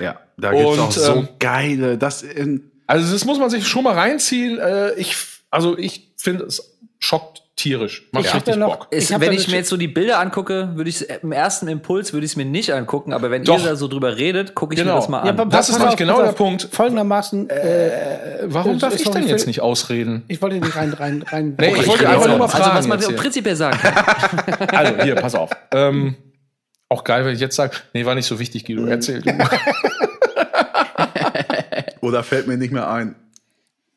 Ja, da gibt's Und, auch so ähm, geile, das in, Also das muss man sich schon mal reinziehen. Äh, ich, also ich finde es schockt tierisch. Macht Ich richtig ja noch- Bock. Ist, hab wenn ich mir jetzt so die Bilder angucke, würde ich im ersten Impuls würde ich es mir nicht angucken, aber wenn Doch. ihr da so drüber redet, gucke ich Genau. mir das mal Ja, an. pa- Das ist nämlich genau der. Punkt. Folgendermaßen, äh, Warum das darf ich denn jetzt nicht ausreden? ich wollte nicht rein, rein, rein. Nee, ich Okay, wollte einfach nur mal fragen. Also was man jetzt hier. prinzipiell sagen kann. Also, hier, pass auf. Ähm, auch geil, wenn ich jetzt sage, nee, war nicht so wichtig, Guido, erzähl du. oder fällt mir nicht mehr ein.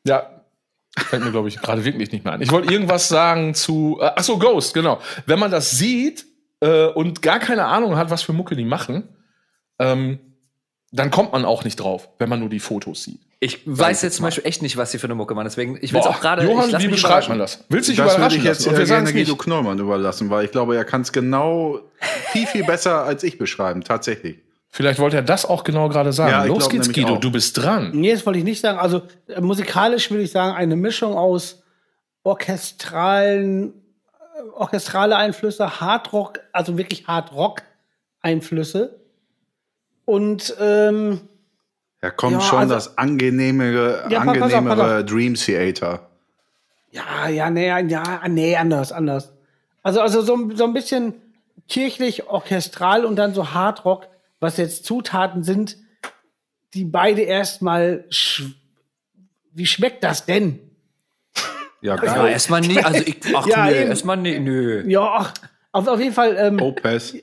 ja, fällt mir, glaube ich, gerade wirklich nicht mehr an. Ich wollte irgendwas sagen zu, äh, ach so, Ghost, genau. Wenn man das sieht äh, und gar keine Ahnung hat, was für Mucke die machen, ähm, dann kommt man auch nicht drauf, wenn man nur die Fotos sieht. Ich weiß jetzt zum Beispiel echt nicht, was sie für eine Mucke machen. Deswegen, ich will es auch gerade. Johann, wie beschreibt man das? Willst du dich Das würde überraschen ich jetzt lassen? Und wir sagen gerne es Guido. Knollmann überlassen, weil ich glaube, er kann es genau viel, viel besser als ich beschreiben, tatsächlich. Vielleicht wollte er das auch genau gerade sagen. Ja, Los geht's, Guido, auch. du bist dran. Nee, das wollte ich nicht sagen. Also äh, musikalisch würde ich sagen, eine Mischung aus orchestralen, äh, orchestrale Einflüsse, Hardrock, also wirklich Hardrock-Einflüsse. Und ähm, Da kommt Ja, schon also- das angenehmere, Ja, pass auf, pass angenehmere Dream Theater. ja, ja, nee, ja, nee, anders, anders. Also, also so, ein- so ein bisschen kirchlich, orchestral und dann so Hardrock, was jetzt Zutaten sind, die beide erstmal, sch wie schmeckt das denn? Ja, Ja, geil. erstmal nie. Also ich, ach Ja, nö, erstmal nee, nö. Ja, ach, auf, auf jeden Fall, ähm, Opus.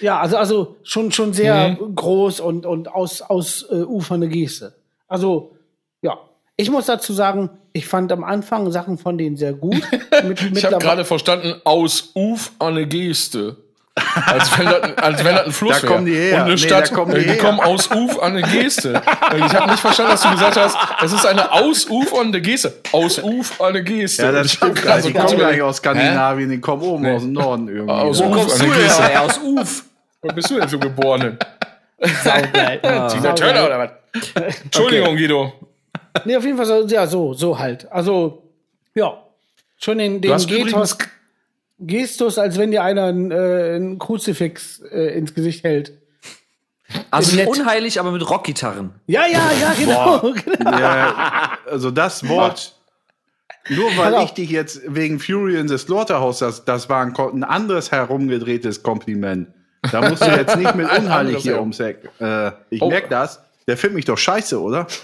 ja, also, also schon, schon sehr groß und, und aus, aus äh, ufernde Geste. Also, ja. Ich muss dazu sagen, ich fand am Anfang Sachen von denen sehr gut. Mit, Ich habe gerade verstanden, aus Uf eine Geste. Als wenn das, als wenn das ein Fluss Da wäre. kommen die her. Und eine Nee, Stadt, da kommen die die kommen aus Uf an eine Geste. Ich habe nicht verstanden, dass du gesagt hast, es ist eine ausufernde Geste. Aus Uf an eine Geste. Ja, das stimmt. grad Also so die kommen gar nicht aus Skandinavien, die kommen oben aus dem Norden irgendwie. Aus Ja. Uf Kommst an du eine Geste. her? Aus Uf. Wo bist du denn für geboren? saugeil. Tina. Turner oder was? Entschuldigung, Guido. Nee, auf jeden Fall so, ja, so, so halt. Also, ja. Schon den, den hast Gestus, als wenn dir einer ein, äh, ein Kruzifix äh, ins Gesicht hält. Also Nett. unheilig, aber mit Rockgitarren. Ja, ja, ja, genau. genau. Ja, also das Wort, nur weil auf. ich dich jetzt wegen Fury in the Slaughterhouse, das, das war ein, ein anderes herumgedrehtes Kompliment. Da musst du jetzt nicht mit unheilig hier ums Eck. Äh, ich Oh. merk das. Der findet mich doch scheiße, oder?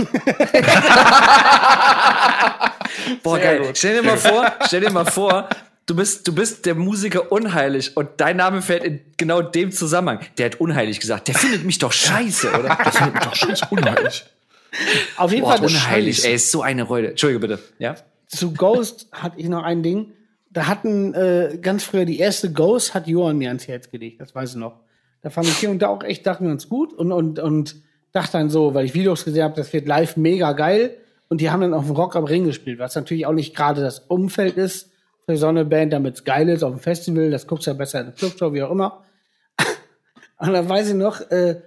Boah, Sehr geil. gut. Stell dir mal vor, stell dir mal vor, du bist, du bist der Musiker unheilig und dein Name fällt in genau dem Zusammenhang. Der hat unheilig gesagt. Der findet mich doch scheiße, oder? Der findet mich doch scheiße. Unheimlich. Auf jeden Boah, Fall, unheilig. Ey, ist so eine Reude. Entschuldige bitte. Ja? zu Ghost hatte ich noch ein Ding. Da hatten äh, ganz früher die erste Ghost hat Johann mir ans Herz gelegt, das weiß ich noch. Da fand ich hier und da auch echt Sachen ganz gut und, und, und dachte dann so, weil ich Videos gesehen habe, das wird live mega geil. Und die haben dann auf dem Rock am Ring gespielt, was natürlich auch nicht gerade das Umfeld ist so eine Band, damit es geil ist auf dem Festival. Das guckst du ja besser in der Clubshow, wie auch immer. Und dann weiß ich noch, äh,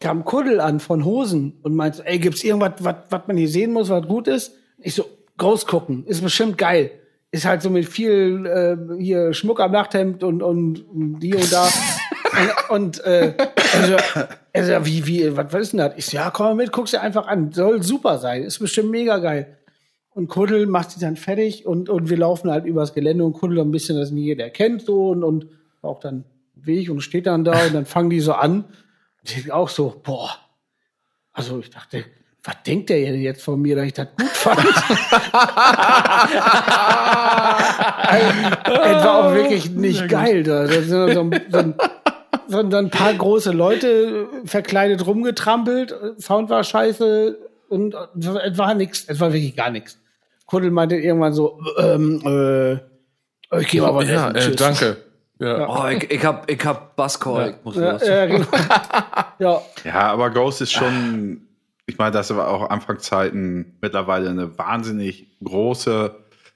kam Kuddel an von Hosen und meinte, ey, gibt's irgendwas, was man hier sehen muss, was gut ist? Ich so, groß gucken, ist bestimmt geil. ist halt so mit viel äh, hier Schmuck am Nachthemd und, und die und da. und und äh, also, also wie, wie, was, was ist denn das? Ich so, ja, komm mal mit, guck's dir einfach an. Soll super sein. Ist bestimmt mega geil. Und Kuddel macht sie dann fertig und, und wir laufen halt übers Gelände und Kuddel ein bisschen, das nie jeder kennt, so und, und auch dann Weg und steht dann da und dann fangen die so an. Und ich auch so, boah. Also ich dachte, was denkt der jetzt von mir, dass ich das gut fand? es war auch wirklich nicht geil da. Da sind so, so, ein- so, so ein paar große Leute verkleidet rumgetrampelt, Sound war scheiße und es war nix, es war wirklich gar nichts. Kuddel meinte irgendwann so, ähm, äh, ich geh mal was Ja, essen, äh, danke. Ja. Oh, ich, ich hab, ich hab Bascall. Ich muss Ja, ja, genau. ja, Ja, aber Ghost ist schon, ich meine, das war auch Anfangszeiten mittlerweile eine wahnsinnig große.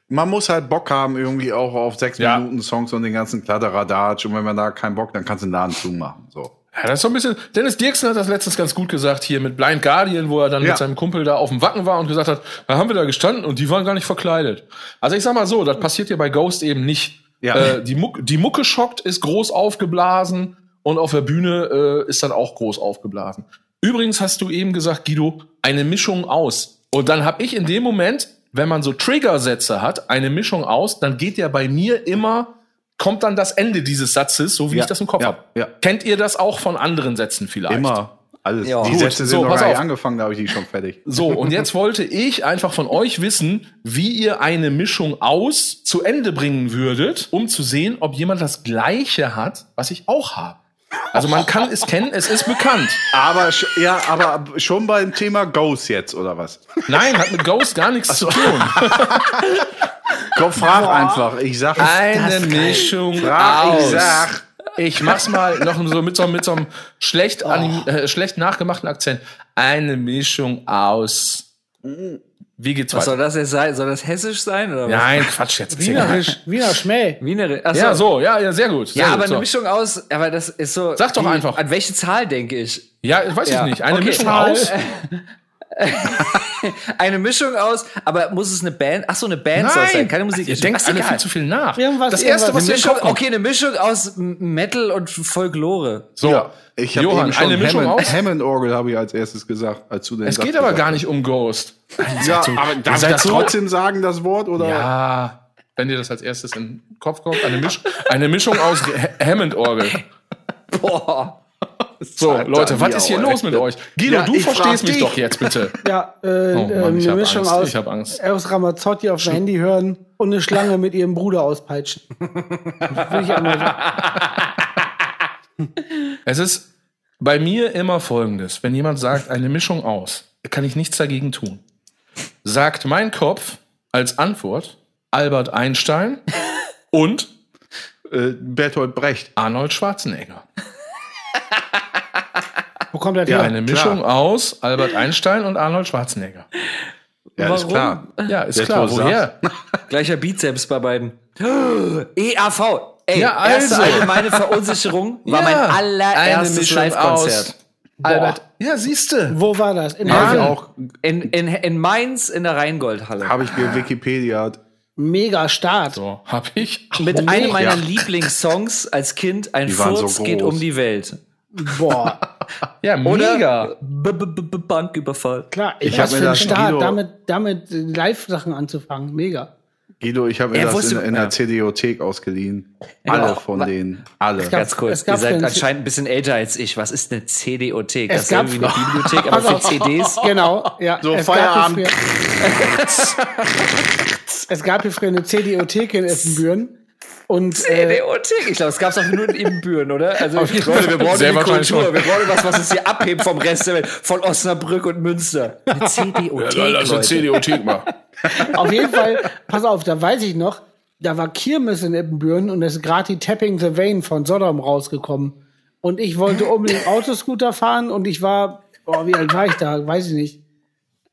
Man muss halt Bock haben, irgendwie auch auf sechs Ja. Minuten Songs und den ganzen Kladderadatsch. Und wenn man da keinen Bock, dann kannst du den Laden zumachen. So. Ja, das ist so ein bisschen. Dennis Dirksen hat das letztens ganz gut gesagt hier mit Blind Guardian, wo er dann Ja. mit seinem Kumpel da auf dem Wacken war und gesagt hat, da haben wir da gestanden und die waren gar nicht verkleidet. Also ich sag mal so, das passiert ja bei Ghost eben nicht. Ja. Äh, die, Muck, die Mucke schockt, ist groß aufgeblasen und auf der Bühne äh, ist dann auch groß aufgeblasen. Übrigens hast du eben gesagt, Guido, eine Mischung aus. Und dann habe ich in dem Moment, wenn man so Triggersätze hat, eine Mischung aus, dann geht ja bei mir immer, kommt dann das Ende dieses Satzes, so wie Ja, ich das im Kopf ja, hab. ja. Kennt ihr das auch von anderen Sätzen vielleicht? Immer. Alles. Ja. die Gut, Sätze sind so, noch gar angefangen, da habe ich die schon fertig. So, und jetzt wollte ich einfach von euch wissen, wie ihr eine Mischung aus zu Ende bringen würdet, um zu sehen, ob jemand das Gleiche hat, was ich auch habe. Also man kann es kennen, es ist bekannt. Aber ja, aber schon beim Thema Ghost jetzt, oder was? Nein, hat mit Ghost gar nichts zu tun. Komm, frag einfach. Ich sag Eine Mischung Frag, aus. ich sag. Ich mach's mal noch so mit so, mit so einem schlecht, anim, äh, schlecht nachgemachten Akzent. Eine Mischung aus. Wie geht's Was soll weiter? das jetzt sein? Soll das hessisch sein? Oder was? Nein, Quatsch jetzt. Wienerisch, Wiener Schmäh. Wiener. Ach Ja, so, ja, ja, sehr gut. Sehr Ja, gut, aber so. eine Mischung aus, aber das ist so. Sag doch einfach. An welche Zahl denke ich? Ja, weiß Ja, ich nicht. Eine okay. Mischung Zahl. aus. Eine Mischung aus, aber muss es eine Band? Ach so, eine Band soll es sein, keine Musik. Ihr denkt mir alle viel zu viel nach. Irgendwas- das erste, was Mischung, okay, eine Mischung aus Metal und Folklore. So, Ja, ich habe Johann, eben schon eine Mischung Hammond, aus. Hammond-Orgel habe ich als erstes gesagt, als du den Es Satz geht aber gar nicht um Ghost. Ja, aber darf ich das so- trotzdem sagen, das Wort? Oder? Ja, wenn dir das als erstes in den Kopf kommt, eine, Misch eine Mischung aus Ha- Hammond-Orgel. Boah. So, Leute, was ist hier auch, los mit euch? Guido, Ja, du ich verstehst mich dich. doch jetzt bitte. Ja, äh, Oh Mann, äh, ich eine hab Mischung Angst, aus, ich hab Angst. aus Ramazzotti auf dem Handy hören und eine Schlange mit ihrem Bruder auspeitschen. Will ich. Es ist bei mir immer folgendes. Wenn jemand sagt, eine Mischung aus, kann ich nichts dagegen tun. Sagt mein Kopf als Antwort Albert Einstein und Äh, Bertolt Brecht. Arnold Schwarzenegger. Wo kommt das Ja, her? Eine klar. Mischung aus Albert Einstein und Arnold Schwarzenegger. Ja, ist Warum? klar. Ja, ist Jetzt, klar. Woher? Gleicher Bizeps bei beiden. EAV. Ey, Ja, erste also. allgemeine Verunsicherung war mein eine allererstes Mischung Live-Konzert. aus Albert. Ja, siehste. Wo war das? In auch, In, in, in Mainz in der Rheingoldhalle. habe ich Wikipedia. Mega Start. So, hab ich. Mit einem meiner Ja. Lieblingssongs als Kind, ein Die waren so Furz geht um die Welt. Boah, Ja, mega. B -b -b -b Banküberfall. klar. Ich Ich hab was mir das Start, Guido- damit, damit Live-Sachen anzufangen. Mega. Guido, ich habe mir Er das in, in ja. der CDothek ausgeliehen. Ja. Alle von denen. Alle. gab- Ganz kurz. gab Ihr seid anscheinend ein bisschen älter als ich. Was ist eine CDothek? Es Das ist gab- irgendwie eine Bibliothek, aber für auf. CDs. Genau, ja. So, es gab Feierabend. hier früher- es gab hier früher eine CDothek in Essenbüren. Und äh, CDothek? Ich glaube, es gab es auch nur in Ibbenbüren, oder? Also, Auf jeden Leute, wir brauchen wahrscheinlich Kultur. Wir brauchen was, was uns hier abhebt vom Rest der Welt. Von Osnabrück und Münster. Eine CDothek, Leute. CDothek mal. auf jeden Fall, pass auf, da weiß ich noch, da war Kirmes in Ippenbüren und es ist gerade die Tapping the Vein von Sodom rausgekommen. Und ich wollte unbedingt Autoscooter fahren und ich war, boah, wie alt war ich da? Weiß ich nicht.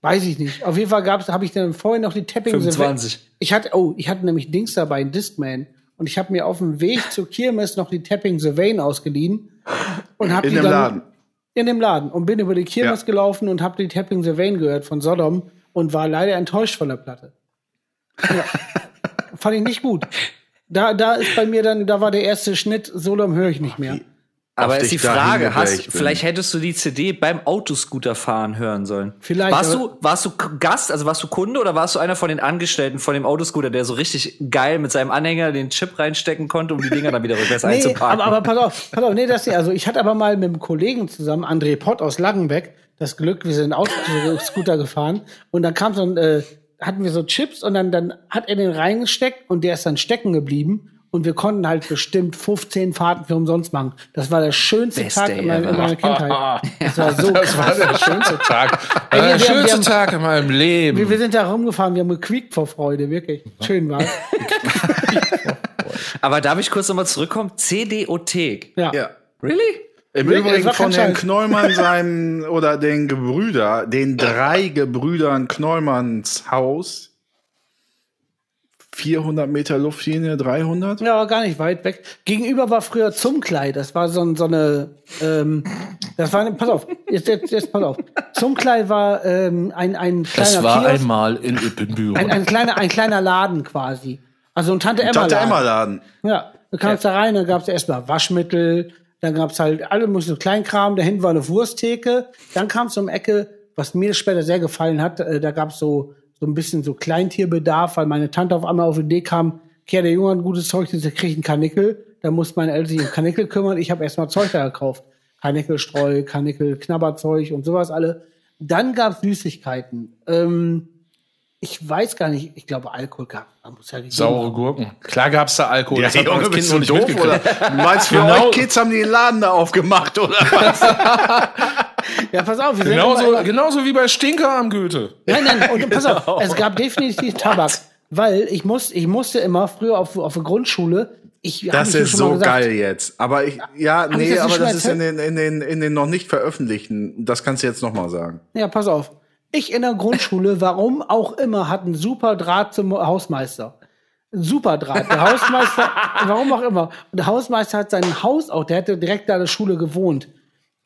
Weiß ich nicht. Auf jeden Fall gab's, habe ich dann vorhin noch die Tapping the Vein. 25. Ich hatte, oh, ich hatte nämlich Dings dabei, einen Discman. Und ich habe mir auf dem Weg zur Kirmes noch die Tapping the Vein ausgeliehen. Und hab In die dem dann, Laden. In dem Laden. Und bin über die Kirmes Ja. gelaufen und habe die Tapping the Vein gehört von Sodom und war leider enttäuscht von der Platte. fand ich nicht gut. Da, da ist bei mir dann, da war der erste Schnitt, so lang höre ich nicht mehr. Aber ist die Frage, hast, vielleicht hättest du die CD beim Autoscooterfahren hören sollen. Vielleicht, Warst du, warst du Gast, also warst du Kunde oder warst du einer von den Angestellten von dem Autoscooter, der so richtig geil mit seinem Anhänger den Chip reinstecken konnte, um die Dinger dann wieder rückwärts Nee, einzuparken? aber, aber pass auf, pass auf, nee, das nicht. Also ich hatte aber mal mit einem Kollegen zusammen, André Pott aus Langenbeck, das Glück, wir sind Autoscooter gefahren und dann kam so ein, äh, hatten wir so Chips und dann, dann hat er den reingesteckt und der ist dann stecken geblieben und wir konnten halt bestimmt 15 Fahrten für umsonst machen. Das war der schönste Best Tag in, meiner- in meiner Kindheit. Das war so Das war der schönste Tag. Ey, wir- der wir- schönste wir haben- Tag in meinem Leben. Wir, wir sind da rumgefahren, wir haben gequiekt vor Freude, wirklich. Schön war's. Aber darf ich kurz nochmal zurückkommen? CD-Othek. Ja. Ja. Really? Im Wirklich, Übrigen war von Herrn. Knollmann, seinem, oder den Gebrüder, den drei Gebrüdern Knollmanns Haus. 400 Meter Luftlinie, 300? Ja, gar nicht weit weg. Gegenüber war früher Zumklei. Das war so, ein- so eine, ähm, das war, eine, pass auf, jetzt, jetzt, jetzt pass auf. Zumklei war ähm, ein, ein kleiner Das war Kiosk, einmal in Ippenbüren. ein, ein, kleiner, ein kleiner Laden quasi. Also ein Tante Emma Tante Laden. Emma Laden. Ja, du kamst da rein, dann gab's erstmal Waschmittel, dann gab's halt alle möglichen so Kleinkram, dahinten war eine Wursttheke, dann kam's um Ecke, was mir später sehr gefallen hat, äh, da gab's so so ein bisschen so Kleintierbedarf, weil meine Tante auf einmal auf die Idee kam, Kerl, der Junge hat ein gutes Zeug, der kriegt einen Kanickel, da muss meine Eltern sich um Kanickel kümmern, ich habe erstmal Zeug da gekauft. Kanickelstreu, Kanickel-Knabberzeug und sowas alle. Dann gab's Süßigkeiten. Ähm, ich weiß gar nicht, ich glaube Alkohol gab. Muss ja Saure. Gurken. Klar gab's da Alkohol. Ja, das hat Junge, bist Kind du doof, oder? Du meinst, für Genau. euch Kids haben die den Laden da aufgemacht, oder was? Ja, pass auf, wir sind Genauso, immer- genauso wie bei Stinker am Goethe. Nein, nein, und pass auf, es gab definitiv Tabak, weil ich muss, ich musste immer früher auf, auf der Grundschule, ich Das ist so gesagt, geil jetzt. Aber ich, ja, nee, das aber das ist in den, in den, in den noch nicht veröffentlichten. Das kannst du jetzt noch mal sagen. Ja, pass auf. Ich in der Grundschule, warum auch immer, hatte einen super Draht zum Hausmeister. Ein Super Draht. Der Hausmeister, warum auch immer. Und der Hausmeister hat sein Haus auch, der hatte direkt da an der Schule gewohnt.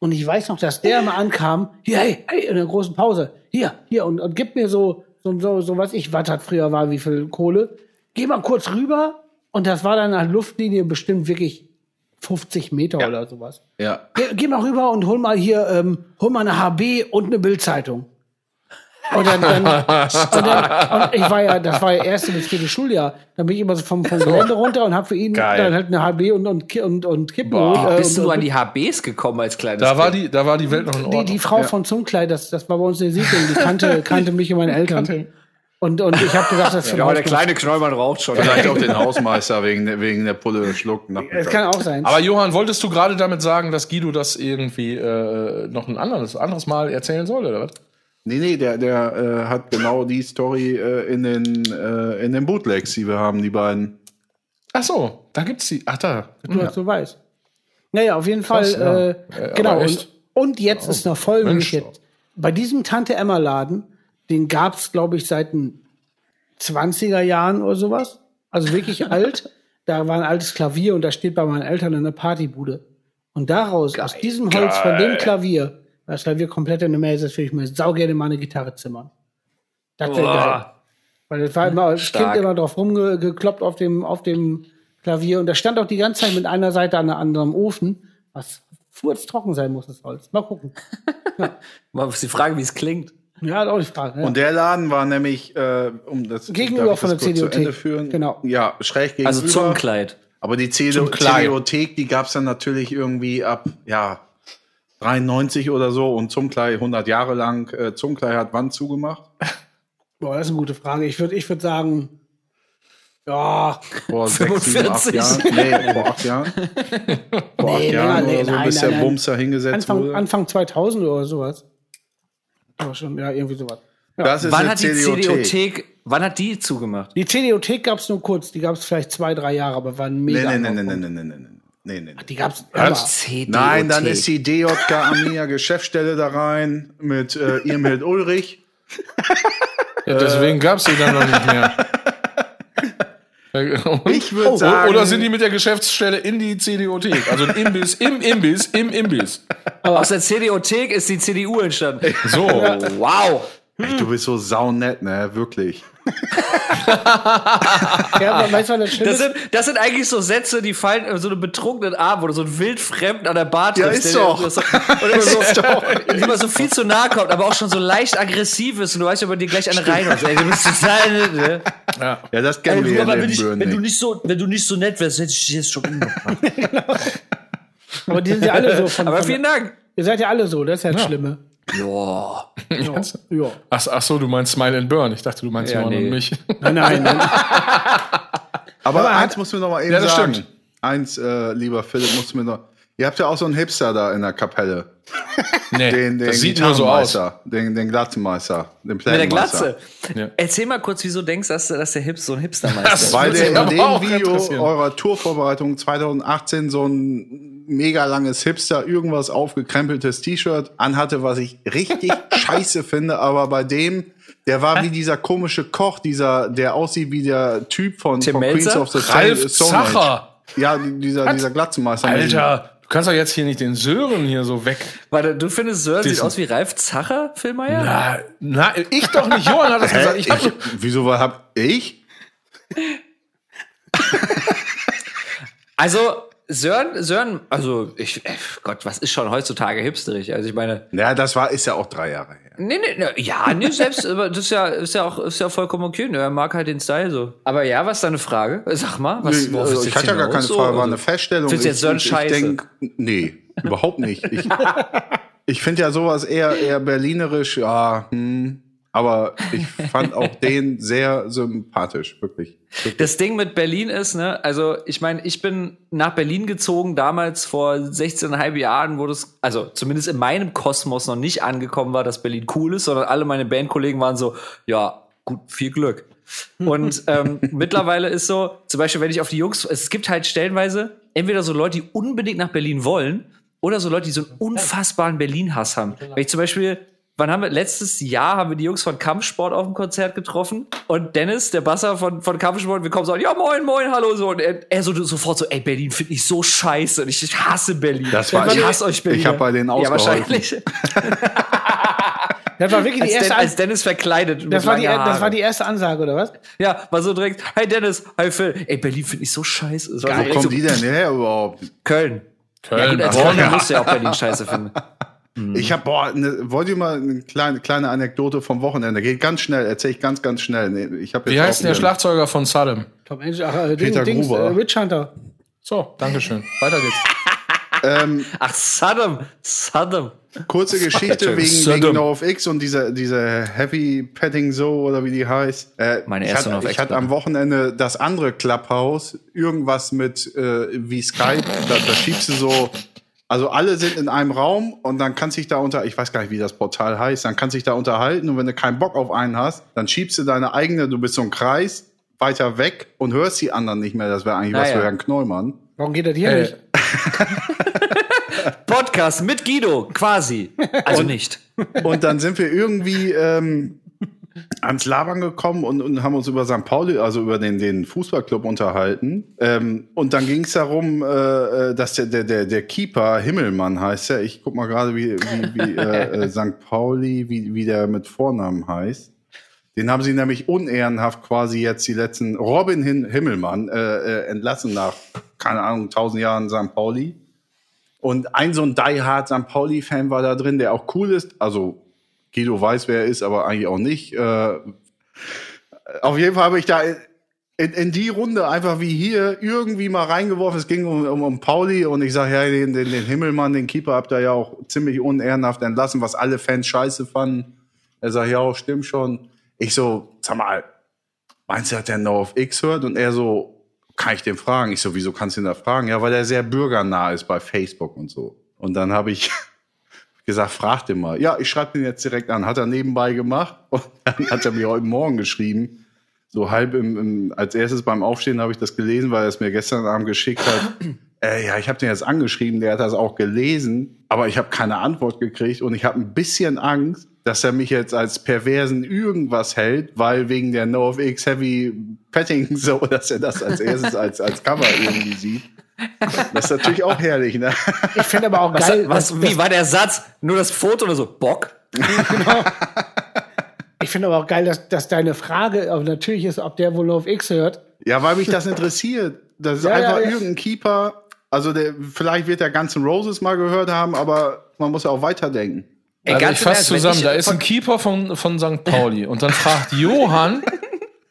Und ich weiß noch, dass der immer ankam, hier, hey, hey, in der großen Pause, hier, hier, und, und gibt mir so, so, so, so was ich, was hat früher war, wie viel Kohle. Geh mal kurz rüber. Und das war dann eine Luftlinie bestimmt wirklich 50 Meter oder sowas. Ja. Geh, geh mal rüber und hol mal hier, ähm, hol mal eine HB und eine Bildzeitung. Und dann, dann, und dann und ich war ja, das war ja erste bis vierte Schuljahr. Dann bin ich immer so vom, vom Gelände runter und habe für ihn Geil. dann halt eine HB und, und, Ki- und, und Kippen Boah. geholt. Äh, Bist und, du und, an die HBs gekommen als kleines Da war Kind? die, da war die Welt noch in die, Ordnung. die Frau von Zumkleid, das, das war bei uns in der Siedlung, die kannte, kannte mich und meine Eltern. Und, und ich habe gesagt, das ist Ja, aber der kleine Knollmann raucht schon. Vielleicht auch den Hausmeister wegen, der- wegen der Pulle schluckt. Das kann auch sein. Aber Johann, wolltest du gerade damit sagen, dass Guido das irgendwie äh, noch ein anderes, anderes Mal erzählen soll, oder was? Nee, nee, der, der äh, hat genau die Story äh, in, den, äh, in den Bootlegs, die wir haben, die beiden. Ach so, da gibt's die. Ach da. Nur, dass du weißt. Naja, auf jeden Fall. Krass, ja. äh, genau. Und, und jetzt ist noch folgendes. Bei diesem Tante Emma Laden, den gab's glaube ich, seit den 20er Jahren oder sowas. Also wirklich alt. Da war ein altes Klavier und da steht bei meinen Eltern eine Partybude. Und daraus, aus diesem Holz von dem Klavier, das Klavier komplett in der Mail ist, würde ich mir sau gerne mal eine Gitarre zimmern. Das wäre geil. Weil das war immer als Stark. Kind immer drauf rumgekloppt auf dem, auf dem Klavier. Und da stand auch die ganze Zeit mit einer Seite an der anderen Ofen, was furztrocken sein muss, das Holz. Mal gucken. Mal ist die Frage, wie es klingt. Ja, ist auch die Frage. Ja. Und der Laden war nämlich, äh, um das Gegenüber von das der CDOT. Führen? Genau. Ja, schräg gegenüber. Also zum Kleid. Aber die CD Zum Kleid. CDOthek, die gab's dann natürlich irgendwie ab, ja, 93 oder so und Zumklei 100 Jahre lang. Äh, Zumklei hat wann zugemacht? Boah, das ist eine gute Frage. Ich würde ich würd sagen, ja, Vor sechs, sieben, acht 45. Jahren? Nee, vor acht Jahren. Vor acht Nee, Jahren länger, nee, oder so, nein, bis nein, der nein. Bumster hingesetzt Anfang, wurde. Anfang 2000 oder sowas. Aber schon, ja, irgendwie sowas. Ja. Das ist Wann hat die CDOthek. Wann hat die zugemacht? Die CDOthek gab's nur kurz, die gab's vielleicht zwei, drei Jahre, aber war ein mega. Nee, nee, nee, nee, Anlaufpunkt. nee, nee, nee, nee, nee, nee. Die gab's. CDOthek. Nein, dann ist die DJK Armia Geschäftsstelle da rein mit äh, Irmhild Ulrich. Ja, deswegen gab's die dann noch nicht mehr. Ich würd Oh, sagen- Oder sind die mit der Geschäftsstelle in die CDOthek? Also ein Imbiss, im Imbiss, im Imbiss. Aus der CDOthek ist die CDU entstanden. So. Wow. Ey, du bist so saunett, ne? Wirklich. Ja, aber weißt du, das Das sind, das sind eigentlich so Sätze, die fallen in so einem betrunkenen Arm, wo du so einen Wildfremden an der Bar Ja, triffst. ist der- doch. der so, oder so, immer so viel zu nahe kommt, aber auch schon so leicht aggressiv ist und du weißt, ob er dir gleich eine reinhaut. Ey, du bist total, ne? Ja, das kennen wir ja aber wenn, ich, wenn, du nicht. so, wenn du nicht so nett wärst, hätte ich dich jetzt schon umgebracht. Aber die sind ja alle so von, Aber vielen Dank. Ihr seid ja alle so, das ist ja das Schlimme. Ja. ja. Ach, ach so, du meinst Smile and Burn. Ich dachte, du meinst Ja, Johann nee. und mich. Nein, nein, nein. Aber Aber eins hat- muss mir noch mal eben Ja, das sagen. stimmt. Eins, äh, lieber Philipp, musst du mir noch. Ihr habt ja auch so einen Hipster da in der Kapelle. Nee, Den, den das sieht nur so aus. Den, den Glatzenmeister. Den Mit der. Glatze. Ja. Erzähl mal kurz, wieso denkst du, dass, dass der Hips so ein Hipstermeister ist? Weil der in dem Video eurer Tourvorbereitung 2018 so ein mega langes Hipster, irgendwas aufgekrempeltes T-Shirt anhatte, was ich richtig scheiße finde, aber bei dem, der war wie dieser komische Koch, dieser, der aussieht wie der Typ von, Tim von Queens of the Ralf. Zacher. Ja, dieser, dieser Glatzenmeister. Alter, du kannst doch jetzt hier nicht den Sören hier so weg. Warte, du findest Sören sieht aus wie Ralf Zacher, Filmeier? Na, na, ich doch nicht. Johann hat das gesagt. Ich hab Ich, wieso was hab ich? Also, Sören, Sören, also, ich, äh, Gott, was ist schon heutzutage hipsterig? Also, ich meine, Ja, das war, ist ja auch drei Jahre her. nee, nee, nee ja, nee, selbst, aber das ist ja, ist ja auch, ist ja vollkommen okay, ne? Er mag halt den Style so. Aber ja, was ist deine Frage? Sag mal, was, Nee, also ist ich hatte ja gar keine Frage, so? war eine Also, Feststellung. Findest du jetzt Ich- Sören ich scheiße? denk, nee, überhaupt nicht. Ich, ich finde ja sowas eher, eher berlinerisch, ja, hm, aber ich fand auch den sehr sympathisch, wirklich. Das Ding mit Berlin ist, ne, also ich meine, ich bin nach Berlin gezogen, damals vor 16,5 Jahren, wo das, also zumindest in meinem Kosmos noch nicht angekommen war, dass Berlin cool ist, sondern alle meine Bandkollegen waren so, ja, gut, viel Glück. Und ähm, mittlerweile ist so, zum Beispiel, wenn ich auf die Jungs, es gibt halt stellenweise entweder so Leute, die unbedingt nach Berlin wollen, oder so Leute, die so einen unfassbaren Berlin-Hass haben. Wenn ich zum Beispiel Wann haben wir, letztes Jahr haben wir die Jungs von Kampfsport auf dem Konzert getroffen und Dennis, der Basser von, von Kampfsport, wir kommen so, ja moin, moin, hallo, so, und er, er so sofort so, ey, Berlin finde ich so scheiße und ich, ich hasse Berlin. Das war- ich hasse euch Berlin. ich hab bei denen Ja, ausgeholfen. wahrscheinlich. Das war wirklich die Als, Den, erste, als Dennis verkleidet. das war die, das war die erste Ansage, oder was? Ja, war so direkt, hi Dennis, hi Phil, ey, Berlin finde ich so scheiße. Wo direkt kommen so, die denn her überhaupt? Köln. Ja, Köln, gut, als. Kölner musst du ja auch Berlin scheiße finden. Ich habe, boah, ne, wollt ihr mal eine kleine, kleine Anekdote vom Wochenende? Geht ganz schnell, erzähle ich ganz, ganz schnell. Nee, ich hab jetzt Wie heißt denn der Schlagzeuger von Saddam? Tom Angel, ach, äh, Peter Ding, Dings, Gruber. äh, Witch Hunter. So, Dankeschön. Weiter geht's. Ähm, Ach, Saddam, Saddam. kurze Geschichte wegen, Saddam. wegen NoFX und diese, diese Heavy Petting So oder wie die heißt. Äh, Meine ich erste hatte, NoFX ich hatte am Wochenende das andere Clubhouse, irgendwas mit äh, wie Skype, da, da schiebst du so, also alle sind in einem Raum und dann kannst du dich da unter, ich weiß gar nicht, wie das Portal heißt, dann kannst du dich da unterhalten und wenn du keinen Bock auf einen hast, dann schiebst du deine eigene, du bist so ein Kreis, weiter weg und hörst die anderen nicht mehr. Das wäre eigentlich was Ah, ja. für Herrn Knollmann. Warum geht das hier Äh, nicht? Podcast mit Guido, quasi. Also nicht. Und dann sind wir irgendwie ähm, ans Labern gekommen und, und haben uns über St. Pauli, also über den, den Fußballclub unterhalten. Ähm, und dann ging es darum, äh, äh, dass der, der, der, der Keeper, Himmelmann heißt er, ich guck mal gerade, wie, wie, wie äh, äh, St. Pauli, wie, wie der mit Vornamen heißt. Den haben sie nämlich unehrenhaft quasi jetzt die letzten Robin Himmelmann äh, äh, entlassen nach, keine Ahnung, tausend Jahren St. Pauli. Und ein so ein Die Hard St. Pauli-Fan war da drin, der auch cool ist. Also Guido weiß, wer er ist, aber eigentlich auch nicht. Äh, auf jeden Fall habe ich da in, in die Runde einfach wie hier irgendwie mal reingeworfen. Es ging um, um, um Pauli und ich sage, ja, den, den, den Himmelmann, den Keeper, habt ihr ja auch ziemlich unehrenhaft entlassen, was alle Fans scheiße fanden. Er sagt, ja, stimmt schon. Ich so, sag mal, meinst du, hat der No of X hört? Und er so, kann ich den fragen? Ich so, wieso kannst du ihn da fragen? Ja, weil er sehr bürgernah ist bei Facebook und so. Und dann habe ich gesagt, frag den mal. Ja, ich schreibe den jetzt direkt an. Hat er nebenbei gemacht. Und dann hat er mir heute Morgen geschrieben. So halb im, im als erstes beim Aufstehen habe ich das gelesen, weil er es mir gestern Abend geschickt hat. Äh, ja, ich habe den jetzt angeschrieben, der hat das auch gelesen, aber ich habe keine Antwort gekriegt und ich habe ein bisschen Angst, dass er mich jetzt als perversen irgendwas hält, weil wegen der No of X Heavy Petting so, dass er das als erstes als, als Cover irgendwie sieht. Das ist natürlich auch herrlich, ne? Ich finde aber auch Was, geil, was, dass- wie war der Satz? Nur das Foto oder so? Bock? Ich finde aber auch geil, dass, dass deine Frage aber natürlich ist, ob der wohl auf X hört. Ja, weil mich das interessiert. Das ist Ja, einfach ja, irgendein Keeper. Also der, vielleicht wird der ganzen Roses mal gehört haben, aber man muss ja auch weiterdenken. Ey, Also ich fasse zusammen, ich da ist ein Keeper von, von St. Pauli und dann fragt Johann,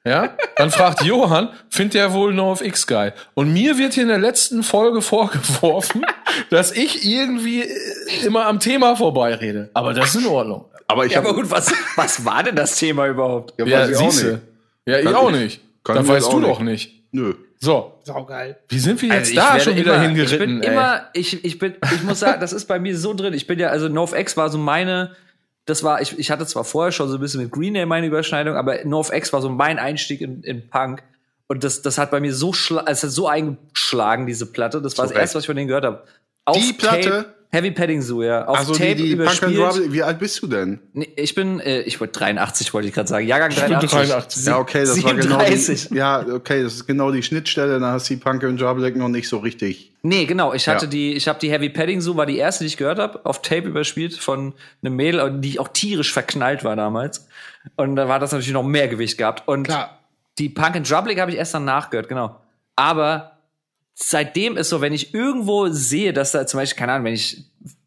ja, dann fragt Johann, findet der wohl NoFX geil? Und mir wird hier in der letzten Folge vorgeworfen, dass ich irgendwie äh, immer am Thema vorbeirede. Aber das ist in Ordnung. Aber ich Ja, aber gut, was, was war denn das Thema überhaupt? Ja, Ja, ich auch siehste. nicht. Ja, ich Kann auch ich- nicht. ich weißt du nicht. doch nicht. Nö. So, Saugeil. wie sind wir jetzt Also ich da schon wieder immer, hingeritten? Ich bin ey? immer, ich, ich bin, ich muss sagen, das ist bei mir so drin. Ich bin ja, also NoFX war so meine, das war, ich, ich hatte zwar vorher schon so ein bisschen mit Green Day meine Überschneidung, aber NoFX war so mein Einstieg in, in Punk. Und das, das hat bei mir so, schla es hat so eingeschlagen, diese Platte. Das war das Recht. erste, was ich von denen gehört habe. Auf Die Platte? Tape, Heavy Petting Zoo, ja. Auf Also Tape die, die Punk and überspielt. Rubble, wie alt bist du denn? Nee, ich bin, äh, ich wollte 83, wollte ich gerade sagen. Jahrgang bin 83. 83. Ja, okay, das war genau 37. die, Ja, okay, das ist genau die Schnittstelle, da hast du die Punk and Rubble noch nicht so richtig. Nee, genau. Ich hatte Ja. die, ich habe die Heavy Padding Zoo, war die erste, die ich gehört habe, auf Tape überspielt von einem Mädel, die auch tierisch verknallt war damals. Und da war das natürlich noch mehr Gewicht gehabt. Und Klar. die Punk and Drublick habe ich erst danach gehört, genau. Aber seitdem ist so, wenn ich irgendwo sehe, dass da zum Beispiel, keine Ahnung, wenn ich,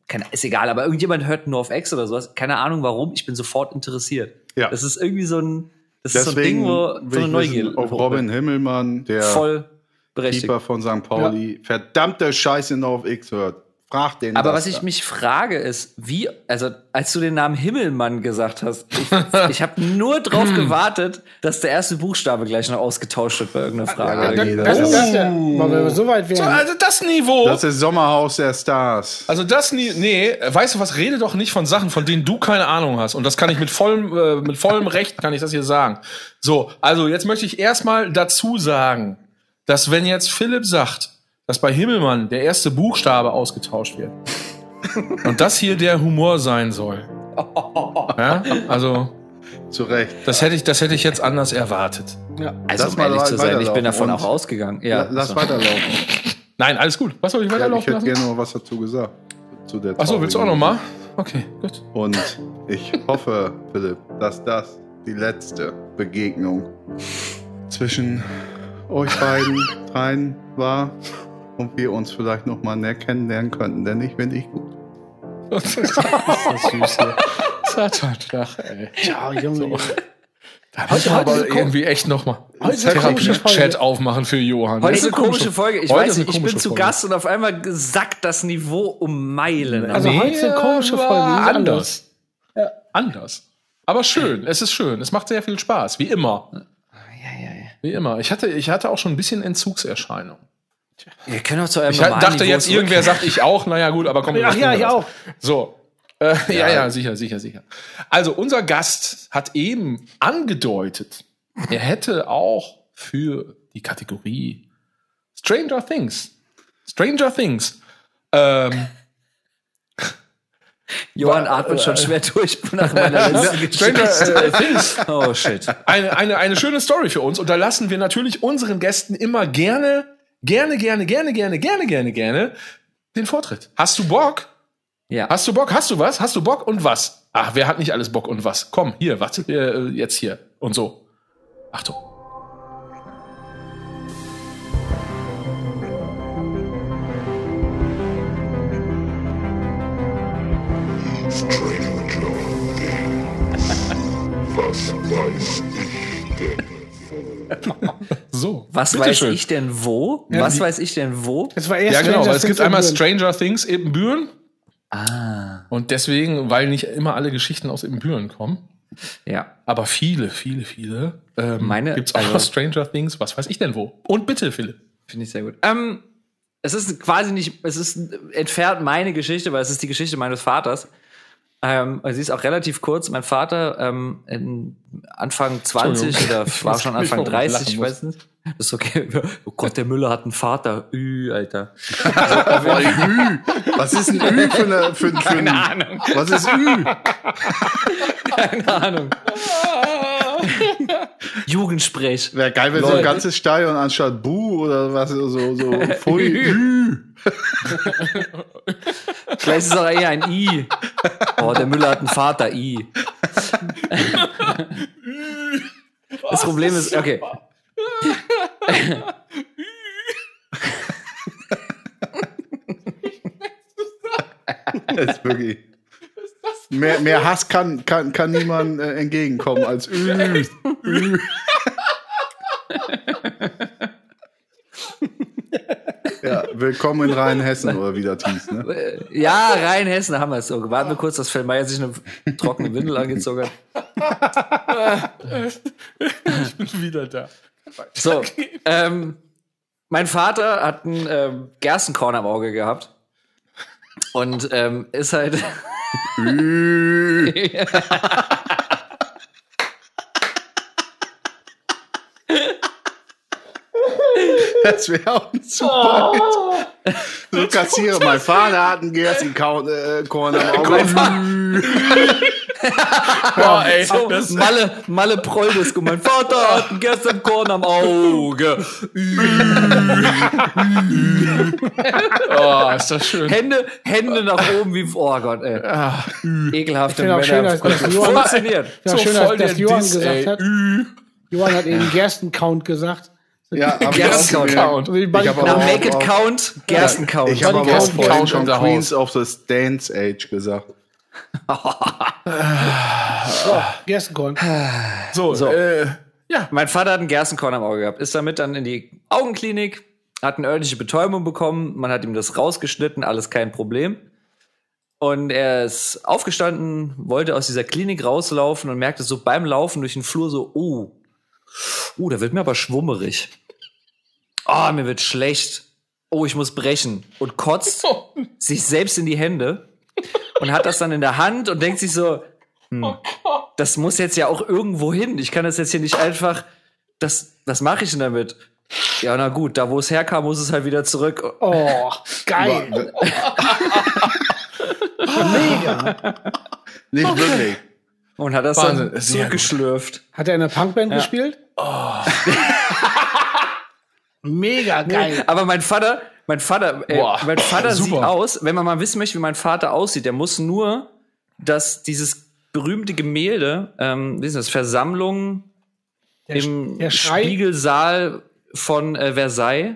keine, ist egal, aber irgendjemand hört NoFX oder sowas, keine Ahnung warum, ich bin sofort interessiert. Ja. Das ist irgendwie so ein, das ist so ein Deswegen Ding, wo so eine ich Neugier wissen, ob Robin Himmelmann, der voll berechtigt. Keeper von St. Pauli, verdammte Scheiße auf X hört. Frag den Aber was ich da. mich frage ist, wie, also als du den Namen Himmelmann gesagt hast, ich, ich habe nur drauf gewartet, dass der erste Buchstabe gleich noch ausgetauscht wird bei irgendeiner Frage. Das, das, das, so weit So, also das Niveau. das ist Sommerhaus der Stars. Also das nie, nee, weißt du was, rede doch nicht von Sachen, von denen du keine Ahnung hast. Und das kann ich mit vollem, äh, mit vollem Recht, kann ich das hier sagen. So, also jetzt möchte ich erstmal dazu sagen, dass wenn jetzt Philipp sagt, dass bei Himmelmann der erste Buchstabe ausgetauscht wird und das hier der Humor sein soll. Ja, also Zu Recht. das hätte ich, das hätte ich jetzt anders erwartet. Also Lass um mal ehrlich zu sein, ich bin weiterlaufen davon auch ausgegangen. Ja, Lass so. weiterlaufen. Nein, alles gut. Was soll ich Ja, ich weiterlaufen hätte lassen? gerne noch was dazu gesagt. Zu der Achso, willst du auch traurigen noch mal? Okay, gut. Und ich hoffe, Philipp, dass das die letzte Begegnung zwischen euch beiden dreien war und wir uns vielleicht noch mal näher kennenlernen könnten, denn ich bin nicht gut. Das ist das süß hier. Satanschlag, ey. Ja, Junge. Da muss man heute aber irgendwie echt noch mal Heute ist eine komische Therapie-Chat aufmachen für Johann. Heute Das ist eine komische Folge. Ich heute weiß nicht, ich bin zu Folge. Gast und auf einmal sackt das Niveau um Meilen. Also Nee. heute ist eine komische Folge. ist Anders. Ja. Anders. Aber schön. Es ist schön. Es macht sehr viel Spaß. Wie immer. ja, ja, ja. Wie immer. Ich hatte, ich hatte auch schon ein bisschen Entzugserscheinung. Wir können auch zu eurem Ich dachte Niveau jetzt, irgendwer zurück. sagt ich auch. Naja, gut, aber komm. Ach ja, ich auch. So. Äh, ja. ja, sicher, sicher, sicher. Also, unser Gast hat eben angedeutet, er hätte auch für die Kategorie Stranger Things. Stranger Things. Ähm, Johann atmet schon schwer durch nach meiner letzten Stranger äh, Things. Oh shit. Eine, eine, eine schöne Story für uns. Und da lassen wir natürlich unseren Gästen immer gerne, gerne, gerne, gerne, gerne, gerne, gerne, gerne den Vortritt. Hast du Bock? Ja. Hast du Bock? Hast du was? Hast du Bock und was? Ach, wer hat nicht alles Bock und was? Komm, hier, warte, äh, jetzt hier und so. Achtung. So. Was bitteschön. weiß ich denn wo? Was weiß ich denn wo? Das war erst Ja, genau, Stranger weil es gibt Things einmal. Stranger Things Ebenbüren Ah. und deswegen, weil nicht immer alle Geschichten aus Ebenbüren kommen, Ja. aber viele, viele, viele, ähm, Meine- gibt's auch also- Stranger Things, was weiß ich denn wo. Und bitte, Philipp. Finde ich sehr gut. Ähm, es ist quasi nicht, es ist entfernt meine Geschichte, weil es ist die Geschichte meines Vaters. Ähm, also sie ist auch relativ kurz. Mein Vater ähm, in Anfang 20 Entschuldigung. oder war schon Anfang warum ich 30, lachen ich weiß nicht. Das ist okay. Oh Gott, der Müller hat einen Vater. Ü, Alter. Ü. Was ist ein Ü für eine. Für, für Keine ein, Ahnung. Was ist Ü? Keine Ahnung. Jugendsprech. Wäre geil, wenn so Lol. ein ganzes Stadion anstatt Bu oder was so, so Pfui. Vielleicht ist es auch eher ein I. Oh, der Müller hat einen Vater. I. Das Problem ist, okay. Das ist wirklich. Mehr, mehr Hass kann, kann, kann niemand äh, entgegenkommen als Ü. Ü. ja, willkommen in Rheinhessen oder wie das hieß, ne? Ja, Rheinhessen haben wir es so. Warten wir kurz, dass Fellmeier sich eine trockene Windel angezogen hat. Ich bin wieder da. So, ähm, mein Vater hat einen ähm, Gerstenkorn am Auge gehabt. Und ähm, ist halt. Das wäre auch ein super. Hit. So kassiere. Mein Vater hat einen Gerstenkorn äh, Korn am Auge. Boah, ey, So, das, Malle, Malle Prolldisco. Mein Vater hat einen Gerstenkorn am Auge. oh, ist das schön. Hände, Hände nach oben wie. Oh Gott, ey. Ekelhafte Ich finde auch schön, dass, dass Johann, Funktioniert. ja, So schön, voll dass, dass Johann gesagt ey. hat. Johann hat eben Gersten-Count gesagt. Ja, Ich hab Count. aber Nach auch- Make It Count, Gerstencount. Ich habe aber auch Count, vorhin Count schon Queens of the Dance Age gesagt. Gerstenkorn. So, So. Äh, ja. Mein Vater hat einen Gerstenkorn am Auge gehabt, ist damit dann in die Augenklinik, hat eine örtliche Betäubung bekommen, man hat ihm das rausgeschnitten, alles kein Problem. Und er ist aufgestanden, wollte aus dieser Klinik rauslaufen und merkte so beim Laufen durch den Flur so, oh, uh, da wird mir aber schwummerig. Oh, mir wird schlecht. Oh, ich muss brechen. Und kotzt sich selbst in die Hände und hat das dann in der Hand und denkt sich so, hm, das muss jetzt ja auch irgendwo hin. Ich kann das jetzt hier nicht einfach, das, was mache ich denn damit? Ja, na gut, da wo es herkam, muss es halt wieder zurück. Oh, geil. Mega. Nicht wirklich. Und hat das Wahnsinn, dann zurückgeschlürft. Hat er in einer Punkband gespielt? Mega geil. Aber mein Vater, mein Vater, äh, Boah, mein Vater super. sieht aus, wenn man mal wissen möchte, wie mein Vater aussieht, der muss nur, dass dieses berühmte Gemälde, ähm, wie ist das, Versammlung Der, im der. Spiegelsaal von äh, Versailles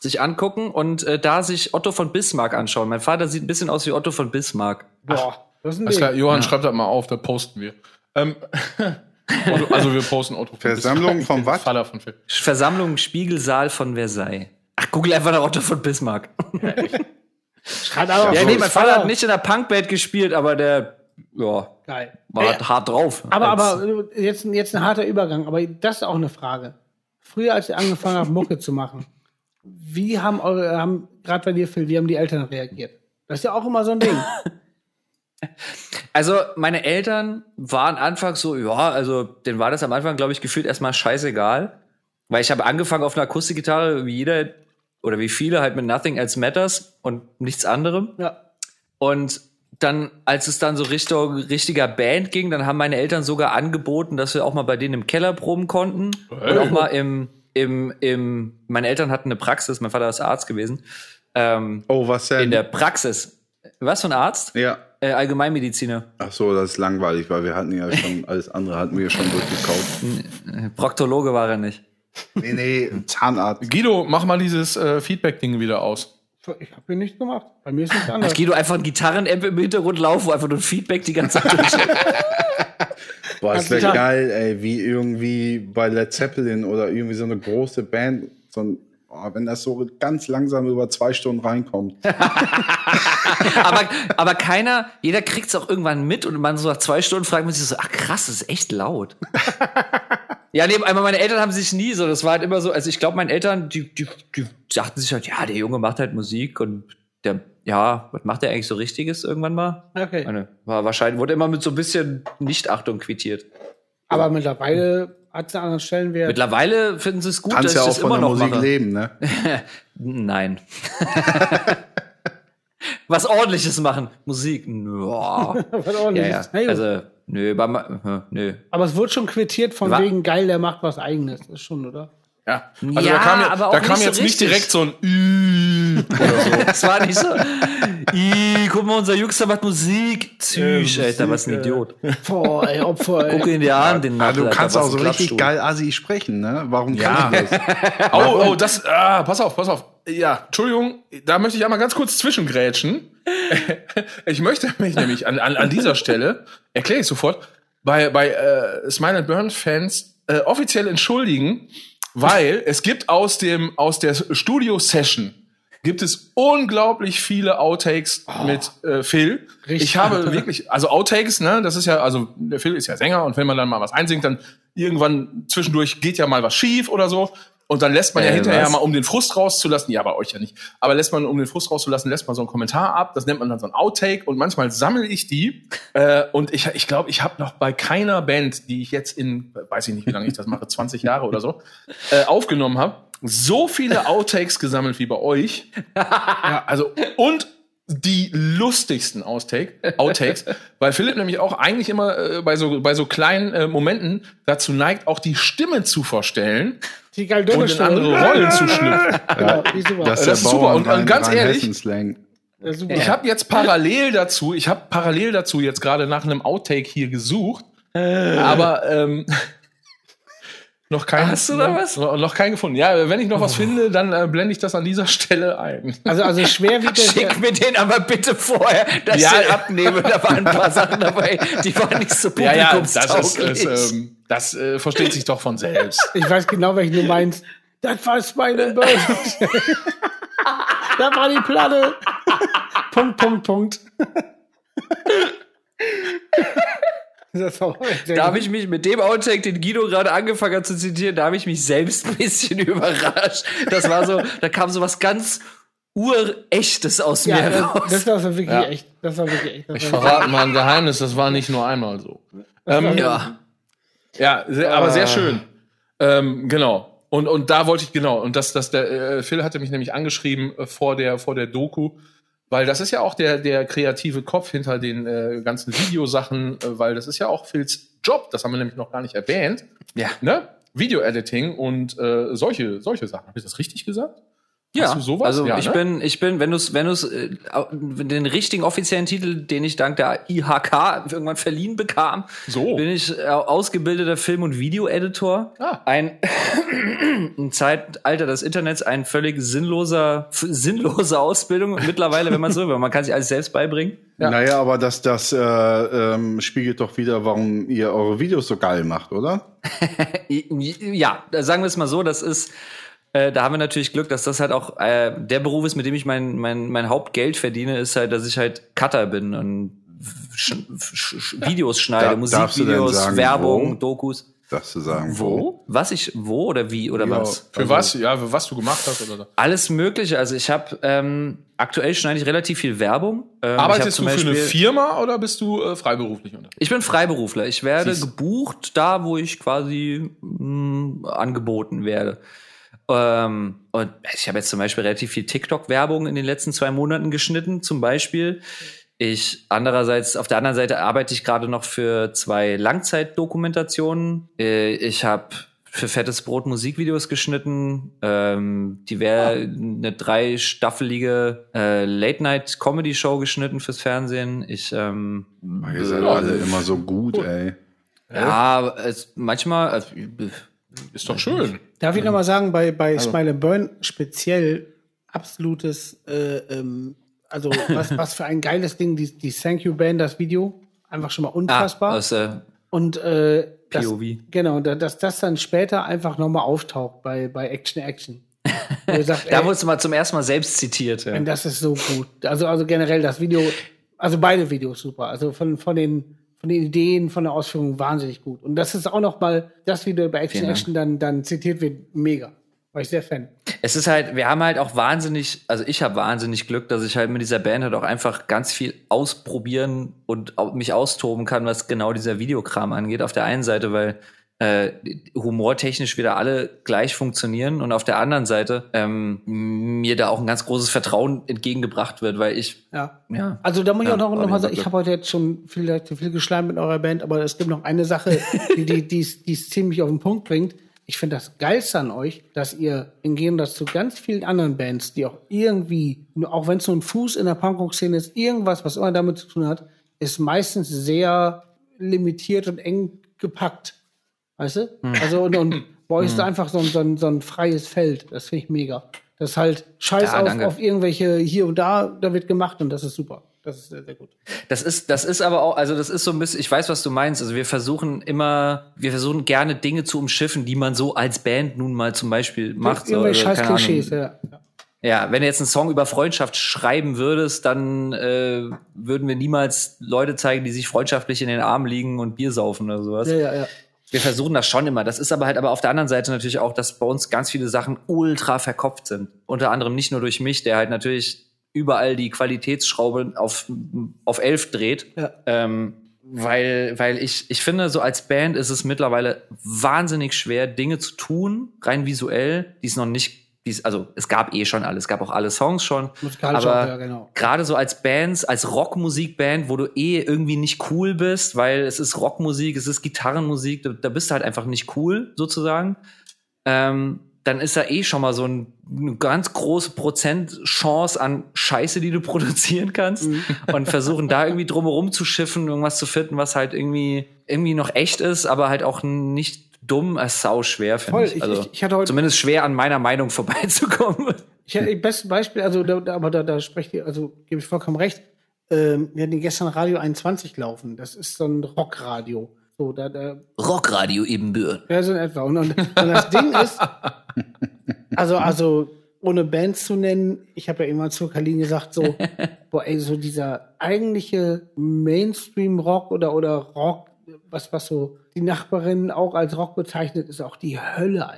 sich angucken und äh, da sich Otto von Bismarck anschauen. Mein Vater sieht ein bisschen aus wie Otto von Bismarck. Boah, das ist ein Alles klar. Johann, schreibt das mal auf, da posten wir. Ähm, Otto, also wir posten Otto. von Versammlung vom was? Vater von Phil. Versammlung Spiegelsaal von Versailles. Ach, google einfach nach Otto von Bismarck. Hat aber Ja, nee, mein Vater hat nicht in der Punkband gespielt, aber der, ja, Geil. war halt hart drauf. aber, aber äh, jetzt, jetzt ein harter Übergang. Aber das ist auch eine Frage. Früher, als ihr angefangen habt, Mucke zu machen, wie haben eure, haben, gerade bei dir, Phil, wie haben die Eltern reagiert? Das ist ja auch immer so ein Ding. Also, meine Eltern waren anfangs so, ja, also, denen war das am Anfang, glaube ich, gefühlt erstmal scheißegal. Weil ich habe angefangen auf einer Akustikgitarre, wie jeder oder wie viele, halt mit Nothing Else Matters und nichts anderem. ja. Und dann, als es dann so Richtung richtiger Band ging, dann haben meine Eltern sogar angeboten, dass wir auch mal bei denen im Keller proben konnten. Und auch mal im, im, im, meine Eltern hatten eine Praxis, mein Vater ist Arzt gewesen. Ähm, Oh, was denn? in der Praxis. Was für ein Arzt? ja. Äh, Allgemeinmediziner. Ach so, das ist langweilig, weil wir hatten ja schon, alles andere hatten wir schon durchgekaut. Äh, Proktologe war er nicht. Nee, nee, Zahnarzt. Guido, mach mal dieses äh, Feedback-Ding wieder aus. Ich habe hier nichts gemacht. Bei mir ist nichts anderes. Hat Guido einfach ein Gitarren-Amp im Hintergrund laufen, wo einfach nur ein Feedback die ganze Zeit durch. Boah, das wäre geil, ey, wie irgendwie bei Led Zeppelin oder irgendwie so eine große Band, so ein, oh, wenn das so ganz langsam über zwei Stunden reinkommt. aber, aber keiner, jeder kriegt es auch irgendwann mit und man so nach zwei Stunden fragt man sich so, ach krass, das ist echt laut. ja, nee, aber meine Eltern haben sich nie so, das war halt immer so, also ich glaube, meine Eltern, die, die, die sagten sich halt, ja, der Junge macht halt Musik und der, ja, was macht der eigentlich so Richtiges irgendwann mal? Okay. Meine, war wahrscheinlich, wurde immer mit so ein bisschen Nichtachtung quittiert. Aber mittlerweile hat einen anderen Stellenwert. Mittlerweile finden sie es gut, Kannst dass ja auch von immer der noch Musik mache. leben, ne? Nein. Was ordentliches machen. Musik. Ja, Was ja. ordentliches. ja. Gut. Also, nö, nö. aber es wird schon quittiert von wegen geil, der macht was eigenes. Das ist schon, oder? Ja, also Ja, da kam, ja, aber auch da kam nicht so jetzt nicht richtig. direkt so ein Ü Das war nicht so. Ih, guck mal, unser Jüngster macht Musik. Züch, Alter, was ein Idiot. Boah, ey, Opfer, ey. Guck ihn dir an, den Ah, du kannst auch so richtig geil Assi sprechen, ne? Warum Ja. kann ich das? Oh, oh, das, ah, pass auf, pass auf. Ja, Entschuldigung, da möchte ich einmal ganz kurz zwischengrätschen. Ich möchte mich nämlich an, an, an dieser Stelle, erkläre ich sofort, bei, bei äh, Smile and Burn Fans äh, offiziell entschuldigen, weil es gibt aus dem, aus der Studio-Session gibt es unglaublich viele Outtakes mit äh, Phil. Richtig. Ich habe wirklich, also Outtakes, ne, das ist ja, also der Phil ist ja Sänger und wenn man dann mal was einsingt, dann irgendwann zwischendurch geht ja mal was schief oder so. Und dann lässt man ja Äh, hinterher was? mal, um den Frust rauszulassen, ja, bei euch ja nicht, aber lässt man, um den Frust rauszulassen, lässt man so einen Kommentar ab, das nennt man dann so ein Outtake. Und manchmal sammle ich die. Äh, und ich ich, glaube, ich habe noch bei keiner Band, die ich jetzt in, weiß ich nicht, wie lange ich das mache, 20 Jahre oder so, äh, aufgenommen habe, so viele Outtakes gesammelt wie bei euch. Ja, also und die lustigsten Outtake, Outtakes, weil Philipp nämlich auch eigentlich immer äh, bei so bei so kleinen äh, Momenten dazu neigt, auch die Stimme zu verstellen Die geil und in andere Rollen zu schlüpfen. Ja, die super. Das ist Das ist super. Und, und ganz ehrlich. Ja. Ich habe jetzt parallel dazu, ich habe parallel dazu jetzt gerade nach einem Outtake hier gesucht, aber ähm, noch keinen. Hast du da was? Noch, noch keinen gefunden. Ja, wenn ich noch was finde, dann äh, blende ich das an dieser Stelle ein. Also, also der. Schick mir den aber bitte vorher, dass Ja. ich den abnehme. Da waren ein paar Sachen dabei, die waren nicht so Ja, ja, das, publikumstauglich. ist, ist, ähm, das äh, versteht sich doch von selbst. Ich weiß genau, welchen du meinst. Das war meine Bird. da war die Platte. Punkt, Punkt, Punkt. Das da habe ich mich mit dem Outtake, den Guido gerade angefangen hat zu zitieren, da habe ich mich selbst ein bisschen überrascht. Das war so, da kam so was ganz urechtes aus mir ja, raus. das, das war wirklich Ja. echt. Das war wirklich echt. Das Ich war verrate mal ein Geheimnis, das war nicht nur einmal so. Ähm, ja. Ja, sehr, aber sehr schön. Ähm, genau. Und, und da wollte ich, genau, und das, das, der äh, Phil hatte mich nämlich angeschrieben äh, vor der, vor der Doku, weil das ist ja auch der, der kreative Kopf hinter den äh, ganzen Videosachen, äh, weil das ist ja auch Phils Job, das haben wir nämlich noch gar nicht erwähnt. Ja. Ne? Video-Editing und äh, solche, solche Sachen. Habe ich das richtig gesagt? Ja, Hast du sowas? also Ja, ich ne? bin, ich bin, wenn du es, wenn du es, äh, den richtigen offiziellen Titel, den ich dank der IHK irgendwann verliehen bekam, So. bin ich äh, ausgebildeter Film- und Video-Editor. Ah. Ein im Zeitalter des Internets ein völlig sinnloser, sinnlose Ausbildung mittlerweile, wenn man so will. Man kann sich alles selbst beibringen. Ja. Naja, aber das, das äh, ähm, spiegelt doch wieder, warum ihr eure Videos so geil macht, oder? Ja, sagen wir es mal so, das ist, äh, da haben wir natürlich Glück, dass das halt auch äh, der Beruf ist, mit dem ich mein, mein, mein Hauptgeld verdiene, ist halt, dass ich halt Cutter bin und sch sch sch Videos schneide, darfst du denn Musikvideos, sagen, Werbung, wo? Dokus. Das zu sagen. Wo? Was ich, wo oder wie oder was? Für was? Ja, für was du gemacht hast oder so. Alles Mögliche. Also ich habe ähm, aktuell schneide ich relativ viel Werbung. Ähm, Arbeitest zum du für eine Firma oder bist du äh, freiberuflich unterwegs? Ich bin Freiberufler. Ich werde Siehst du. gebucht da, wo ich quasi mh, angeboten werde. Ähm, und ich habe jetzt zum Beispiel relativ viel TikTok-Werbung in den letzten zwei Monaten geschnitten, zum Beispiel. Ich andererseits, auf der anderen Seite arbeite ich gerade noch für zwei Langzeitdokumentationen. Äh, ich habe für Fettes Brot Musikvideos geschnitten. Ähm, die wäre eine dreistaffelige äh, Late-Night-Comedy-Show geschnitten fürs Fernsehen. Ich ähm, Ihr seid alle immer so gut, ey. ja, es, manchmal, also, Ist doch schön. Darf ich noch mal sagen, bei, bei Also Smile and Burn speziell absolutes, äh, ähm, also was, was für ein geiles Ding, die, die Thank You Band, das Video, einfach schon mal ah, unfassbar. aus, äh, Und äh, das, POV. genau, da- dass das dann später einfach noch mal auftaucht bei, bei Action Action. Sagt, da wurdest du mal zum ersten Mal selbst zitiert. Ja. das ist so gut. Also, also generell das Video, also beide Videos super. Also von, von den von den Ideen, von der Ausführung wahnsinnig gut. Und das ist auch noch mal das Video bei Action. Action dann, dann zitiert wird, mega. War ich sehr Fan. Es ist halt, wir haben halt auch wahnsinnig, also ich habe wahnsinnig Glück, dass ich halt mit dieser Band halt auch einfach ganz viel ausprobieren und mich austoben kann, was genau dieser Videokram angeht. Auf der einen Seite, weil äh, humortechnisch wieder alle gleich funktionieren und auf der anderen Seite ähm, mir da auch ein ganz großes Vertrauen entgegengebracht wird, weil ich, Ja. ja, Also da muss ich Ja, auch noch, noch mal sagen, ich habe heute jetzt schon viel, viel geschleimt mit eurer Band, aber es gibt noch eine Sache, die die die es- die es ziemlich auf den Punkt bringt. ich finde das Geilste an euch, dass ihr im Gegensatz zu ganz vielen anderen Bands, die auch irgendwie, auch wenn es nur ein Fuß in der Punkrock-Szene ist, irgendwas, was immer damit zu tun hat, ist meistens sehr limitiert und eng gepackt. Weißt du? Also, und, und euch ist da einfach so ein, so, ein, so ein freies Feld. Das finde ich mega. Das ist halt Scheiß Ja, auf, auf irgendwelche hier und da, da wird gemacht und das ist super. Das ist sehr, sehr gut. Das ist, das ist aber auch, also das ist so ein bisschen, ich weiß, was du meinst. Also wir versuchen immer, wir versuchen gerne Dinge zu umschiffen, die man so als Band nun mal zum Beispiel macht. So, Irgendwelche also, scheiß Klischees, Ahnung. ja. Ja, wenn du jetzt einen Song über Freundschaft schreiben würdest, dann äh, würden wir niemals Leute zeigen, die sich freundschaftlich in den Armen liegen und Bier saufen oder sowas. Ja, ja, ja. Wir versuchen das schon immer. Das ist aber halt aber auf der anderen Seite natürlich auch, dass bei uns ganz viele Sachen ultra verkopft sind. Unter anderem nicht nur durch mich, der halt natürlich überall die Qualitätsschraube auf, auf elf dreht. Ja. Ähm, weil, weil ich, ich finde, so als Band ist es mittlerweile wahnsinnig schwer, Dinge zu tun, rein visuell, die es noch nicht, die es, also es gab eh schon alles, es gab auch alle Songs schon. Musikalisch aber auch, ja, genau. gerade so als Bands, als Rockmusikband, wo du eh irgendwie nicht cool bist, weil es ist Rockmusik, es ist Gitarrenmusik, da, da bist du halt einfach nicht cool, sozusagen. Ähm, dann ist da eh schon mal so ein, eine ganz große Prozentchance an Scheiße, die du produzieren kannst. Mhm. Und versuchen da irgendwie drumherum zu schiffen, irgendwas zu finden, was halt irgendwie, irgendwie noch echt ist, aber halt auch nicht dumm, als sau schwer, finde ich. Also ich- ich hatte heute- zumindest schwer an meiner Meinung vorbeizukommen. Ich hätte das beste Beispiel, also da, da, aber da, da sprecht ihr, also gebe ich vollkommen recht. Ähm, wir hatten gestern Radio 21 laufen. Das ist so ein Rockradio. So, da, da, Rockradio Ebenbüren. ja, so in etwa. Und, und, und das Ding ist, also, also, ohne Bands zu nennen, ich habe ja immer zu Kalin gesagt, so, boah, ey, so dieser eigentliche Mainstream-Rock oder, oder Rock, was, was so die Nachbarin auch als Rock bezeichnet, ist auch die Hölle.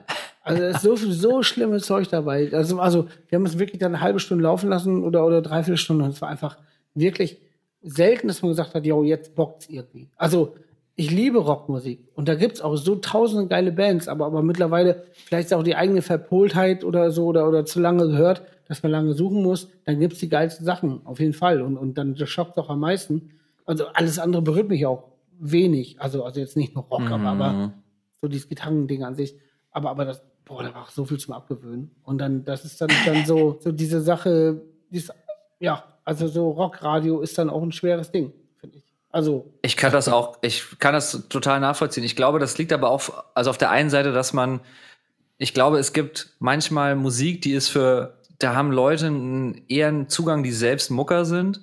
Also, es ist so viel, so schlimmes Zeug dabei. Also, also, wir haben es wirklich dann eine halbe Stunde laufen lassen oder, oder dreiviertel Stunde und es war einfach wirklich selten, dass man gesagt hat, jo, jetzt bockt's irgendwie. Also, ich liebe Rockmusik und da gibt's auch so tausende geile Bands, aber, aber mittlerweile vielleicht ist auch die eigene Verpoltheit oder so oder, oder zu lange gehört, dass man lange suchen muss, dann gibt's die geilsten Sachen, auf jeden Fall. Und, und dann das schockt auch am meisten. Also alles andere berührt mich auch wenig. Also, also jetzt nicht nur Rock, aber, aber so dieses Gitarrending an sich. Aber, aber das, boah, da war auch so viel zum Abgewöhnen. Und dann, das ist dann, dann so, so diese Sache, dies, ja, also so Rockradio ist dann auch ein schweres Ding, finde ich. Also, Ich kann das auch, ich kann das total nachvollziehen. Ich glaube, das liegt aber auch, also auf der einen Seite, dass man, ich glaube, es gibt manchmal Musik, die ist für, da haben Leute einen, eher einen Zugang, die selbst Mucker sind.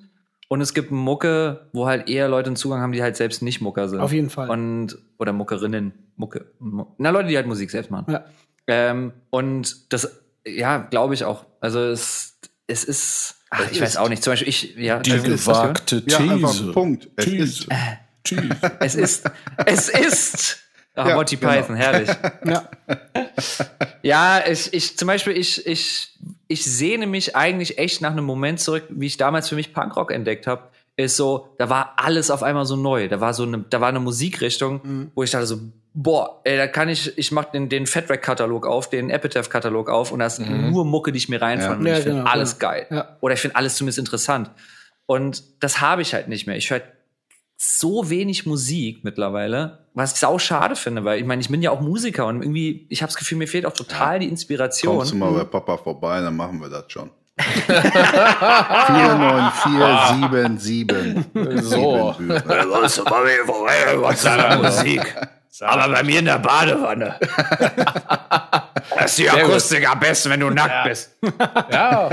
Und es gibt Mucke, wo halt eher Leute einen Zugang haben, die halt selbst nicht Mucker sind. Auf jeden Fall. Und, oder Muckerinnen. Mucke. Mu na, Leute, die halt Musik selbst machen. ja. Ähm, und das, ja, glaube ich auch. Also es, es ist, ach, ich weiß auch nicht. Zum Beispiel, ich, ja, Die gewagte Ja, einfach These. Punkt. Es These. ist- These. Es ist, es ist. Ach, Ja, Monty genau. Python, herrlich. ja. Ja, ich, ich zum Beispiel, ich, ich, ich sehne mich eigentlich echt nach einem Moment zurück, wie ich damals für mich Punkrock entdeckt habe. Ist so, da war alles auf einmal so neu. Da war so eine, da war eine Musikrichtung, wo ich dachte so, boah, ey, da kann ich, ich mach den, den Fatrack-Katalog auf, den Epitaph-Katalog auf und da ist nur Mucke, die ich mir reinfand. Und Ja, ich finde genau, alles genau. geil. Oder ich finde alles zumindest interessant. Und das habe ich halt nicht mehr. Ich höre so wenig Musik mittlerweile, was ich sau schade finde, weil ich meine, ich bin ja auch Musiker und irgendwie, ich habe das Gefühl, mir fehlt auch total die Inspiration. Kommst du mal bei Papa vorbei, dann machen wir das schon. 49477. So. Musik. Aber bei mir in der Badewanne. Das ist die Akustik am besten, wenn du nackt bist. Ja,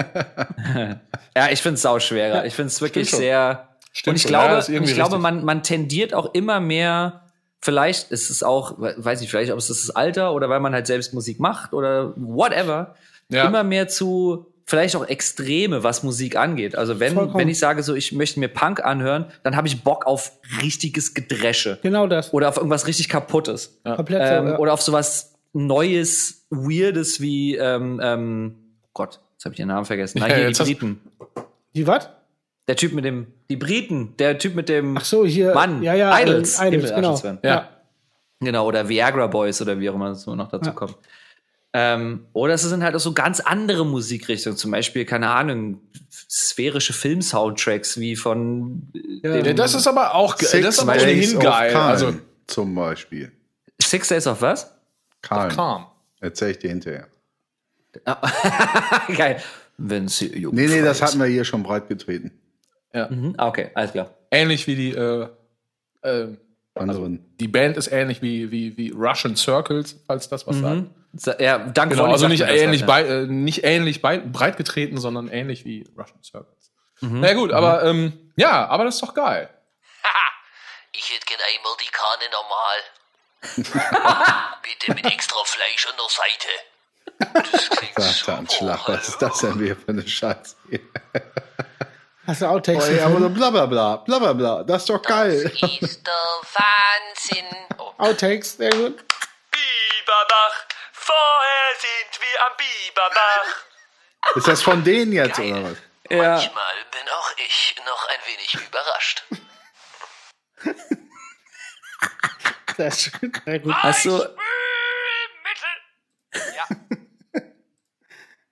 Ja, ich finde es sau schwerer. Ich finde es wirklich sehr. Stimmt und ich schon. Ja, glaube, ist irgendwie ich glaube, richtig. man, man tendiert auch immer mehr. Vielleicht ist es auch, we- weiß nicht, vielleicht ob es das Alter oder weil man halt selbst Musik macht oder whatever. Ja. Immer mehr zu vielleicht auch Extreme, was Musik angeht. Also wenn, Vollkommen. wenn ich sage, so ich möchte mir Punk anhören, dann habe ich Bock auf richtiges Gedresche Genau das. oder auf irgendwas richtig kaputtes. Komplett so, Ähm, ja. Oder auf sowas Neues, Weirdes wie, ähm, ähm, Gott, jetzt habe ich den Namen vergessen. Na, Ja, hier, die Briten. Die was? Der Typ mit dem, die Briten, der Typ mit dem, Ach so, hier. Mann, ja, ja, Idols, äh, Idols genau. Aschezwein. Ja. genau, oder Viagra Boys oder wie auch immer so noch dazu Ja. kommt. Ähm, oder es sind halt auch so ganz andere Musikrichtungen, zum Beispiel, keine Ahnung, sphärische Film-Soundtracks wie von äh, Ja. Ja, das ist aber auch Six das ist aber Days ohnehin of geil. Calm Also zum Beispiel. Six Days of was? Calm. Calm. Erzähl ich dir hinterher. Geil. Wenn sie Nee, nee, das hatten wir hier schon breit getreten. Mhm. Ah, okay, alles klar. Ähnlich wie die, äh, äh, Anderen. die Band ist ähnlich wie, wie, wie Russian Circles, falls das was sagt. Sa- Ja, danke Genau, also sagt nicht das ähnlich, halt, bei, äh, nicht ähnlich bei, breit getreten, sondern ähnlich wie Russian Circles. Na ja, gut, aber ähm, ja, aber das ist doch geil. Ich hätte gern einmal die Kanne normal. Bitte mit extra Fleisch an der Seite. Das klingt super. Schlag, was ist das denn wieder für eine Scheiße? Hast du Outtakes? Ey, aber so bla bla bla, bla bla bla, das ist doch geil. Ist der Wahnsinn. Oh, Outtakes, sehr gut. Bieberbach, vorher sind wir am Bieberbach. Ist das von denen jetzt oder was? Ja. Manchmal bin auch ich noch ein wenig überrascht. Sehr schön. Sehr gut.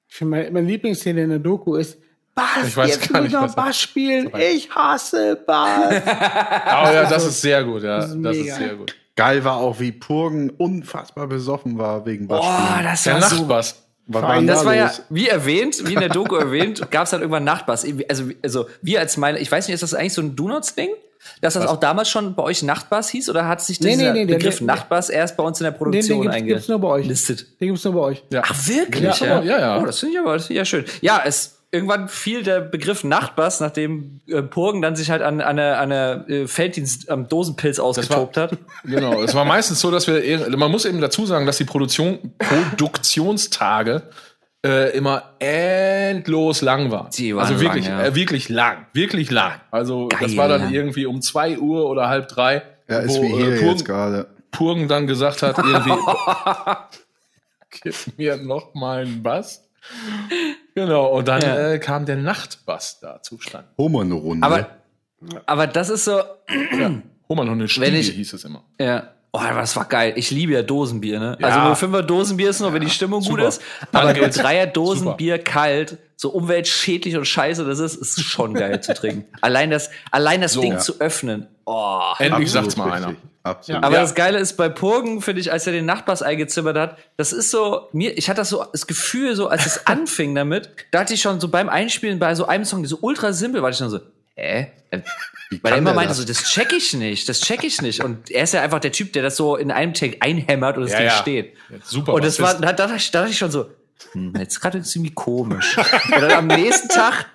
Ich finde, mein, mein Lieblingsszene in der Doku ist, Bass, Ich weiß jetzt gar nicht, noch was das- Bass spielen. Ich hasse Bass. Aber ja, das ist sehr gut, ja. Das ist ist, mega. sehr gut. Geil war auch, wie Purgen unfassbar besoffen war wegen boah, Bassspielen. das Der war so Nachtbass. Was war denn Das da war ja, wie erwähnt, wie in der Doku erwähnt, gab es dann irgendwann Nachtbass. Also, also wir als meine, ich weiß nicht, ist das eigentlich so ein Donuts-Ding? Dass das auch damals schon bei euch Nachtbass hieß oder hat sich Nee, dieser nee, nee, der- Begriff der- Nachtbass erst bei uns in der Produktion den gibt's, gibt's nur bei euch. eingelistet? Den gibt's nur bei euch. Ja. Ach, wirklich? Ja, ja, ja. Oh, das finde ich aber das find ich ja schön. Ja, es irgendwann fiel der Begriff Nachtbass, nachdem äh, Purgen dann sich halt an, an eine, an eine äh, Felddienst am Dosenpilz ausgetobt hat. Genau. Es war meistens so, dass wir, man muss eben dazu sagen, dass die Produktion, Produktionstage äh, immer endlos lang waren. Die waren also wirklich, lang, ja. äh, wirklich lang, wirklich lang. Also das Geil war dann lang. irgendwie um zwei Uhr oder halb drei, Ja, ist wo wie hier äh, Purgen, jetzt gerade. Purgen dann gesagt hat, irgendwie, gib mir noch mal einen Bass. Genau, und dann Ja. äh, kam der Nachtbass da zustande. Hol mal eine Runde. Aber, aber das ist so, noch Wenn ich- hieß es immer. Ja. Oh, aber das war geil. Ich liebe ja Dosenbier, ne? Ja. Also nur Fünfer Dosenbier ist nur, wenn die Stimmung gut Super. ist. Aber nur. Dreier. Dosenbier kalt, so umweltschädlich und scheiße das ist, ist schon geil zu trinken. Allein das, allein das Ding Ja. zu öffnen. Oh. Endlich sagt's mal richtig. einer. Absolut. Aber Ja. das Geile ist bei Purgen, finde ich, als er den Nachtbass eingezimmert hat, das ist so, mir, ich hatte das so, das Gefühl, so, als es anfing damit, da hatte ich schon so beim Einspielen bei so einem Song, so ultra simpel, war ich schon so, hä? Äh, Weil er immer meinte das? so, das check ich nicht, das check ich nicht. Und er ist ja einfach der Typ, der das so in einem Take einhämmert und das Ja, Ding ja. steht. Ja, super Und das war, da, da, dachte ich- da dachte ich schon so, hm, jetzt gerade ziemlich komisch. Und dann am nächsten Tag,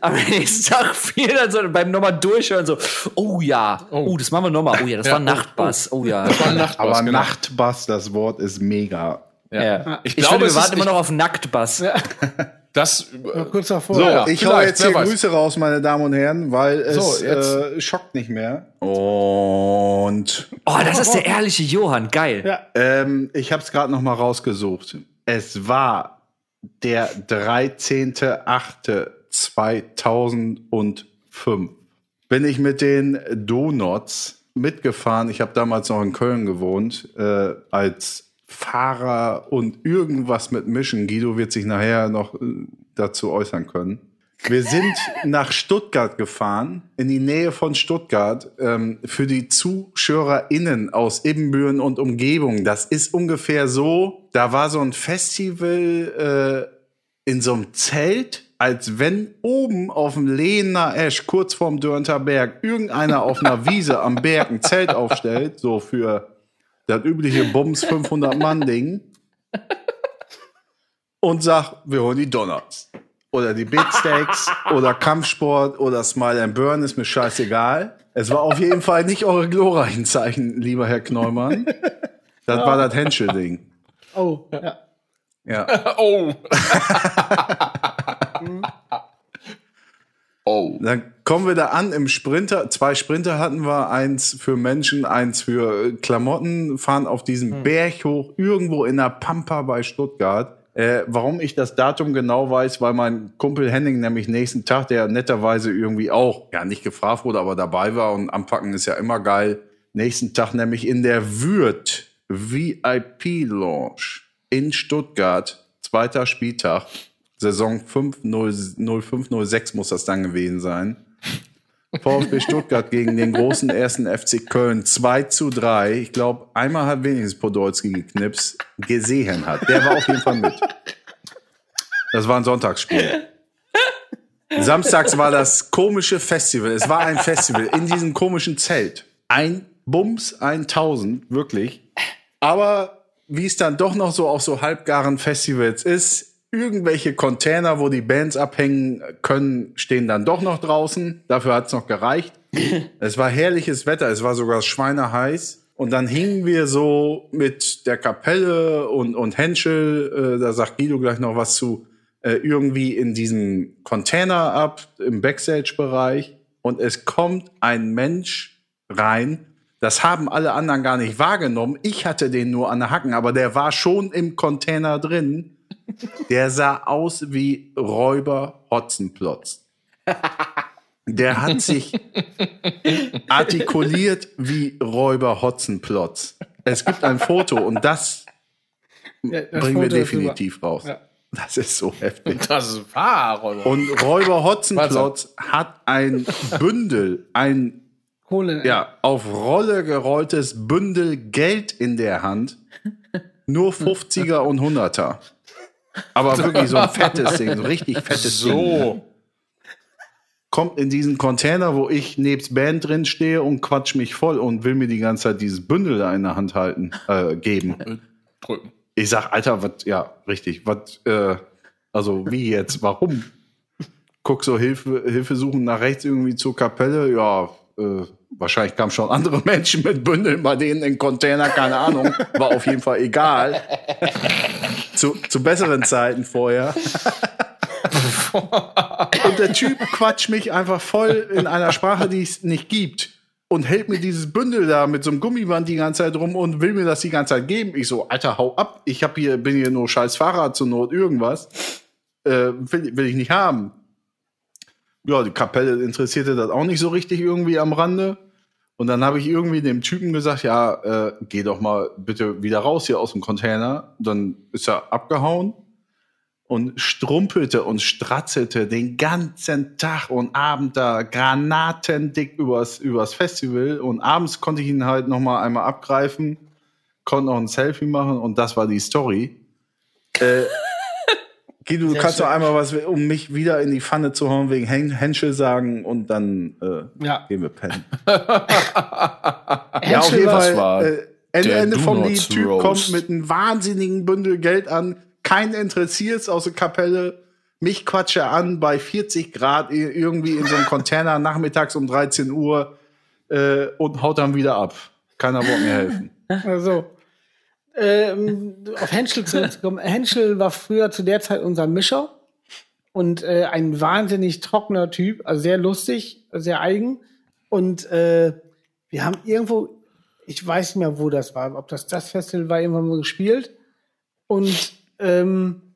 am nächsten Tag fiel dann so beim nochmal durchhören so, oh ja, oh, das machen wir nochmal. Oh ja, das Ja, war oh, Nachtbass. Oh, ja. Das war ein Nachtbass, Aber genau. Nachtbass, das Wort ist mega. Ja. Ich Ich, glaube, finde, wir warten immer noch auf Nacktbass. Das, Noch kurz davor. So, Ja, ich hau jetzt hier weiß. Grüße raus, meine Damen und Herren, weil es So, jetzt. äh, schockt nicht mehr. Und Oh, das ist der ehrliche Johann. Geil. Ja. ähm, ich habe es gerade noch mal rausgesucht. Es war der 13.08.2005. Bin ich mit den Donuts mitgefahren. Ich habe damals noch in Köln gewohnt, äh, als Fahrer und irgendwas mit Mischen. Guido wird sich nachher noch äh, dazu äußern können. Wir sind nach Stuttgart gefahren, in die Nähe von Stuttgart, ähm, für die ZuschauerInnen aus Ibbenbüren und Umgebung. Das ist ungefähr so, da war so ein Festival äh, in so einem Zelt, als wenn oben auf dem Lehner Esch, kurz vorm Dörnter Berg, irgendeiner auf einer Wiese am Berg ein Zelt aufstellt, so für das übliche Bums 500 Mann Ding und sagt, wir holen die Donuts. Oder die Beatsteaks oder Kampfsport oder Smile and Burn, ist mir scheißegal. Es war auf jeden Fall nicht eure glorreichen Zeichen, lieber Herr Kneumann. Das war das Henschel-Ding. Oh, ja. Ja. oh. oh. Dann kommen wir da an im Sprinter. Zwei Sprinter hatten wir, eins für Menschen, eins für Klamotten, fahren auf diesen Berg hoch, irgendwo in der Pampa bei Stuttgart. Äh, warum ich das Datum genau weiß, weil mein Kumpel Henning nämlich nächsten Tag, der netterweise irgendwie auch, ja nicht gefragt wurde, aber dabei war und anpacken ist ja immer geil, nächsten Tag nämlich in der Würth VIP Lounge in Stuttgart, zweiter Spieltag, Saison 5, 05, 06 muss das dann gewesen sein. VfB Stuttgart gegen den großen ersten FC Köln 2 zu 3. Ich glaube, einmal hat wenigstens Podolski geknipst, gesehen hat. Der war auf jeden Fall mit. Das war ein Sonntagsspiel. Samstags war das komische Festival. Es war ein Festival in diesem komischen Zelt. Ein Bums, ein Tausend, wirklich. Aber wie es dann doch noch so auf so halbgaren Festivals ist, irgendwelche Container, wo die Bands abhängen können, stehen dann doch noch draußen. Dafür hat's noch gereicht. es war herrliches Wetter, es war sogar schweineheiß. Und dann hingen wir so mit der Kapelle und, und Henschel, äh, da sagt Guido gleich noch was zu, äh, irgendwie in diesem Container ab, im Backstage-Bereich. Und es kommt ein Mensch rein, das haben alle anderen gar nicht wahrgenommen. Ich hatte den nur an der Hacken, aber der war schon im Container drin. Der sah aus wie Räuber Hotzenplotz. Der hat sich artikuliert wie Räuber Hotzenplotz. Es gibt ein Foto und das, Ja, das bringen wir Foto ist definitiv raus. Ja. Das ist so heftig. Das ist wahr, Räuber. Und Räuber Hotzenplotz hat ein Bündel, ein. Kohle. ja, auf Rolle gerolltes Bündel Geld in der Hand. Nur 50er und 100er. Aber wirklich so ein fettes Ding, so richtig fettes Ding. so. Kommt in diesen Container, wo ich nebst Band drin stehe und quatsch mich voll und will mir die ganze Zeit dieses Bündel da in der Hand halten, äh, geben. Drücken. Ich sag, Alter, was, ja, richtig, was, äh, also wie jetzt, warum? Guck so Hilfe, Hilfe suchen nach rechts irgendwie zur Kapelle, ja, äh, wahrscheinlich kamen schon andere Menschen mit Bündeln bei denen in Container, keine Ahnung, war auf jeden Fall egal. Zu, zu besseren Zeiten vorher. Und der Typ quatscht mich einfach voll in einer Sprache, die es nicht gibt. Und hält mir dieses Bündel da mit so einem Gummiband die ganze Zeit rum und will mir das die ganze Zeit geben. Ich so, Alter, hau ab. Ich hab hier, bin hier nur scheiß Fahrrad zur Not, irgendwas. Äh, will, will ich nicht haben. Ja, die Kapelle interessierte das auch nicht so richtig irgendwie am Rande. Und dann habe ich irgendwie dem Typen gesagt, ja, äh, geh doch mal bitte wieder raus hier aus dem Container. Dann ist er abgehauen und strumpelte und stratzelte den ganzen Tag und Abend da granatendick übers, übers Festival. Und abends konnte ich ihn halt noch mal einmal abgreifen, konnte noch ein Selfie machen und das war die Story. Äh, Guido, du kannst doch einmal was, um mich wieder in die Pfanne zu hauen, wegen Hen Henschel sagen und dann äh, Ja. gehen wir pennen. ja, auf jeden Fall. Äh, Ende, Ende vom Lied, Typ Roast. kommt mit einem wahnsinnigen Bündel Geld an, keinen interessiert's aus der Kapelle. Mich quatscht er an bei 40 Grad irgendwie in so einem Container nachmittags um 13 Uhr äh, und haut dann wieder ab. Keiner wollte mir helfen. Also, ähm, auf Henschel zurückzukommen. Henschel war früher zu der Zeit unser Mischer und äh, ein wahnsinnig trockener Typ, also sehr lustig, sehr eigen. Und äh, wir haben irgendwo, ich weiß nicht mehr, wo das war, ob das das Festival war, irgendwann mal gespielt. Und ähm,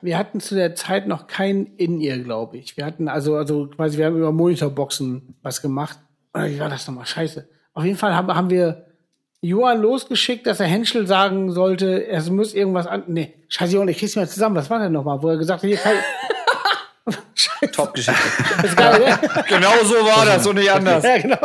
wir hatten zu der Zeit noch kein In-Ear, glaube ich. Wir hatten also, also quasi, wir haben über Monitorboxen was gemacht. Oder wie war das nochmal? Scheiße. Auf jeden Fall haben, haben wir Johann losgeschickt, dass er Henschel sagen sollte, er muss irgendwas an. Nee, scheiße, Johann, ich krieg's mir zusammen. Was war denn nochmal? Wo er gesagt hat, hier kann Scheiße, Top-Geschichte. genau so war das und nicht anders. Ja, genau.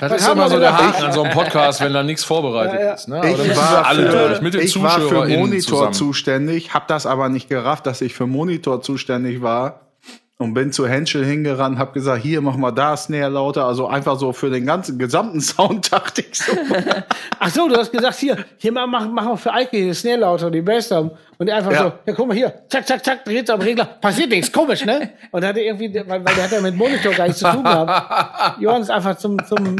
Das Was ist immer so der? Haken an so einem Podcast, wenn da nichts vorbereitet Ja, ja. ist. Ne? Aber Ich war alle für- durch, mit den ich war für Monitor zusammen. zuständig, habe das aber nicht gerafft, dass ich für Monitor zuständig war und bin zu Henschel hingerannt, habe gesagt, hier mach mal da Snare lauter, also einfach so für den ganzen gesamten Sound dachte ich so. Ach so, du hast gesagt, hier, hier mal machen, machen wir für Eike die Snare lauter, die Bassdrum. Und er einfach Ja. so, ja, guck mal hier, zack, zack, zack, dreht am Regler, passiert nichts, komisch, ne? Und hat er irgendwie, weil, weil der hat ja mit Monitor gar nichts zu tun gehabt. Johann ist einfach zum, zum,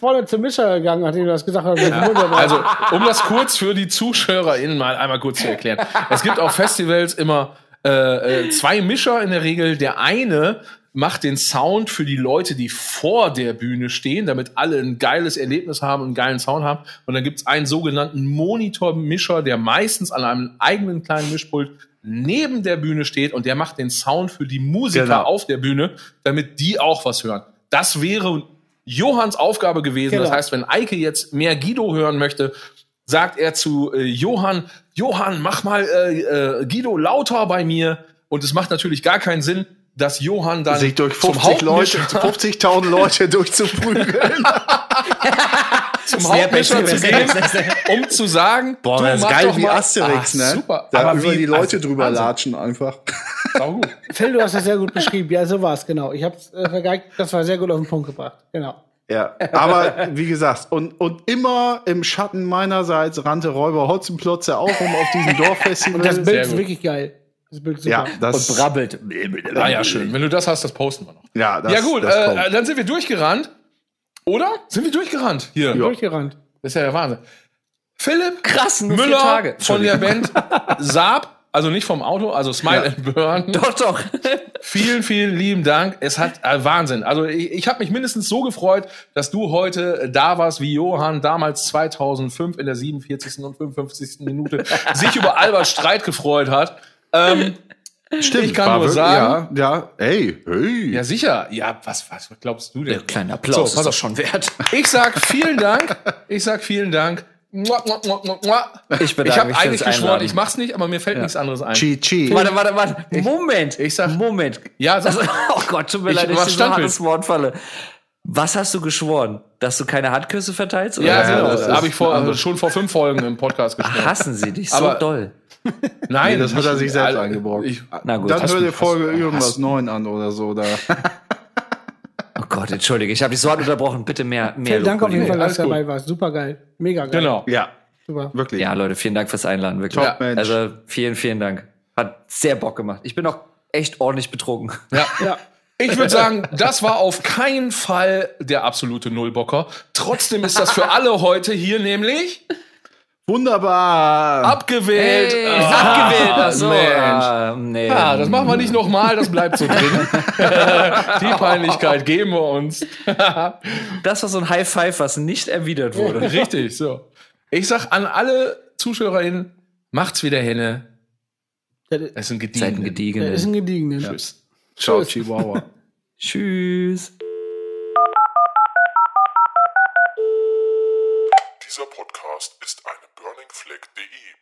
vorne zum Mischer gegangen, hat ihm das gesagt. Hat, also, Also, um das kurz für die ZuschauerInnen mal einmal kurz zu erklären. Es gibt auf Festivals immer äh, äh, zwei Mischer in der Regel. Der eine macht den Sound für die Leute, die vor der Bühne stehen, damit alle ein geiles Erlebnis haben und einen geilen Sound haben. Und dann gibt's einen sogenannten Monitormischer, der meistens an einem eigenen kleinen Mischpult neben der Bühne steht und der macht den Sound für die Musiker Genau. auf der Bühne, damit die auch was hören. Das wäre Johanns Aufgabe gewesen. Genau. Das heißt, wenn Eike jetzt mehr Guido hören möchte, sagt er zu äh, Johann, Johann, mach mal äh, äh, Guido lauter bei mir. Und es macht natürlich gar keinen Sinn, dass Johann dann Sich durch zum 50 Leute, Hauptmischer, 50.000 Leute durchzuprügeln. zum Hauptmischer zu gehen, um zu sagen, Boah, du das ist geil doch wie Asterix, Ah, ne? Super. Da Aber über wie- die Leute also, drüber Wahnsinn. latschen einfach. Phil, du hast das sehr gut beschrieben. Ja, so war es, genau. Ich hab's äh, vergeigt, das war sehr gut auf den Punkt gebracht. Genau. Ja, aber wie gesagt, und, und immer im Schatten meinerseits rannte Räuber Hotzenplotze auch um auf diesem Dorffestival. Und das Bild ist wirklich geil. Das Bild ist super. ja, das, Und brabbelt. Ah ja, schön. Wenn du das hast, das posten wir noch. ja, das, ja gut, das kommt. äh, dann sind wir durchgerannt. Oder? Sind wir durchgerannt? Hier. Durchgerannt. Das ist ja der Wahnsinn. Philipp Krass, nur vier Müller Tage. von der Band Saab, also nicht vom Auto, also Smile and Burn. Doch, doch. Vielen, vielen lieben Dank. Es hat äh, Wahnsinn. Also ich, ich habe mich mindestens so gefreut, dass du heute äh, da warst, wie Johann damals 2005 in der 47. und 55. Minute sich über Albert Streit gefreut hat. Ähm, Stimmt, ich kann nur sagen- Ja, ja, ey, hey. ja sicher. Ja, was, was glaubst du denn? Der kleine Applaus So, ist doch schon wert. Ich sag vielen Dank. Ich sag vielen Dank. Mua, mua, mua. Ich bedanke Ich habe mich fürs eigentlich geschworen, Einladen. ich mach's nicht, aber mir fällt nichts anderes ein. Chi Chi. Warte, warte, warte. Moment. ich sag- Moment. Ja, sag- also, oh Gott, tut mir Ich leid, dass ich so hartes Wort falle. Was hast du geschworen? Dass du keine Handküsse verteilst? Oder Ja, genau. das Das habe ich vor, also schon vor fünf Folgen im Podcast geschworen. Hassen sie dich so Aber- doll. Nein, Nee, das hat er sich selbst. Ich, Na gut. Dann hör dir Folge irgendwas Neuen an oder so. Da. Oh Gott, entschuldige, ich habe dich so hart unterbrochen. Bitte mehr, mehr. Vielen Dank auf jeden Fall, dass du dabei warst. Super geil. Mega geil. Genau. Ja, Super. wirklich. Ja, Leute, vielen Dank fürs Einladen. Wirklich. Top, Mensch. Also vielen, vielen Dank. Hat sehr Bock gemacht. Ich bin auch echt ordentlich betrunken. Ja. Ja. Ich würde sagen, das war auf keinen Fall der absolute Nullbocker. Trotzdem ist das für alle heute hier nämlich Wunderbar. abgewählt. Hey, Ah, abgewählt. Ach so. Mensch. Ah, nee. Ja, das machen wir nicht nochmal, das bleibt so drin. Die Peinlichkeit geben wir uns. Das war so ein High Five, was nicht erwidert wurde. Richtig, so. Ich sag an alle ZuschauerInnen, macht's wieder Henne. Es sind Seid ein Gediegene. ist ein Gediegenen. Tschüss. Ciao, Chihuahua. Tschüss. Dieser Podcast ist eine burningfleck.de Produktion.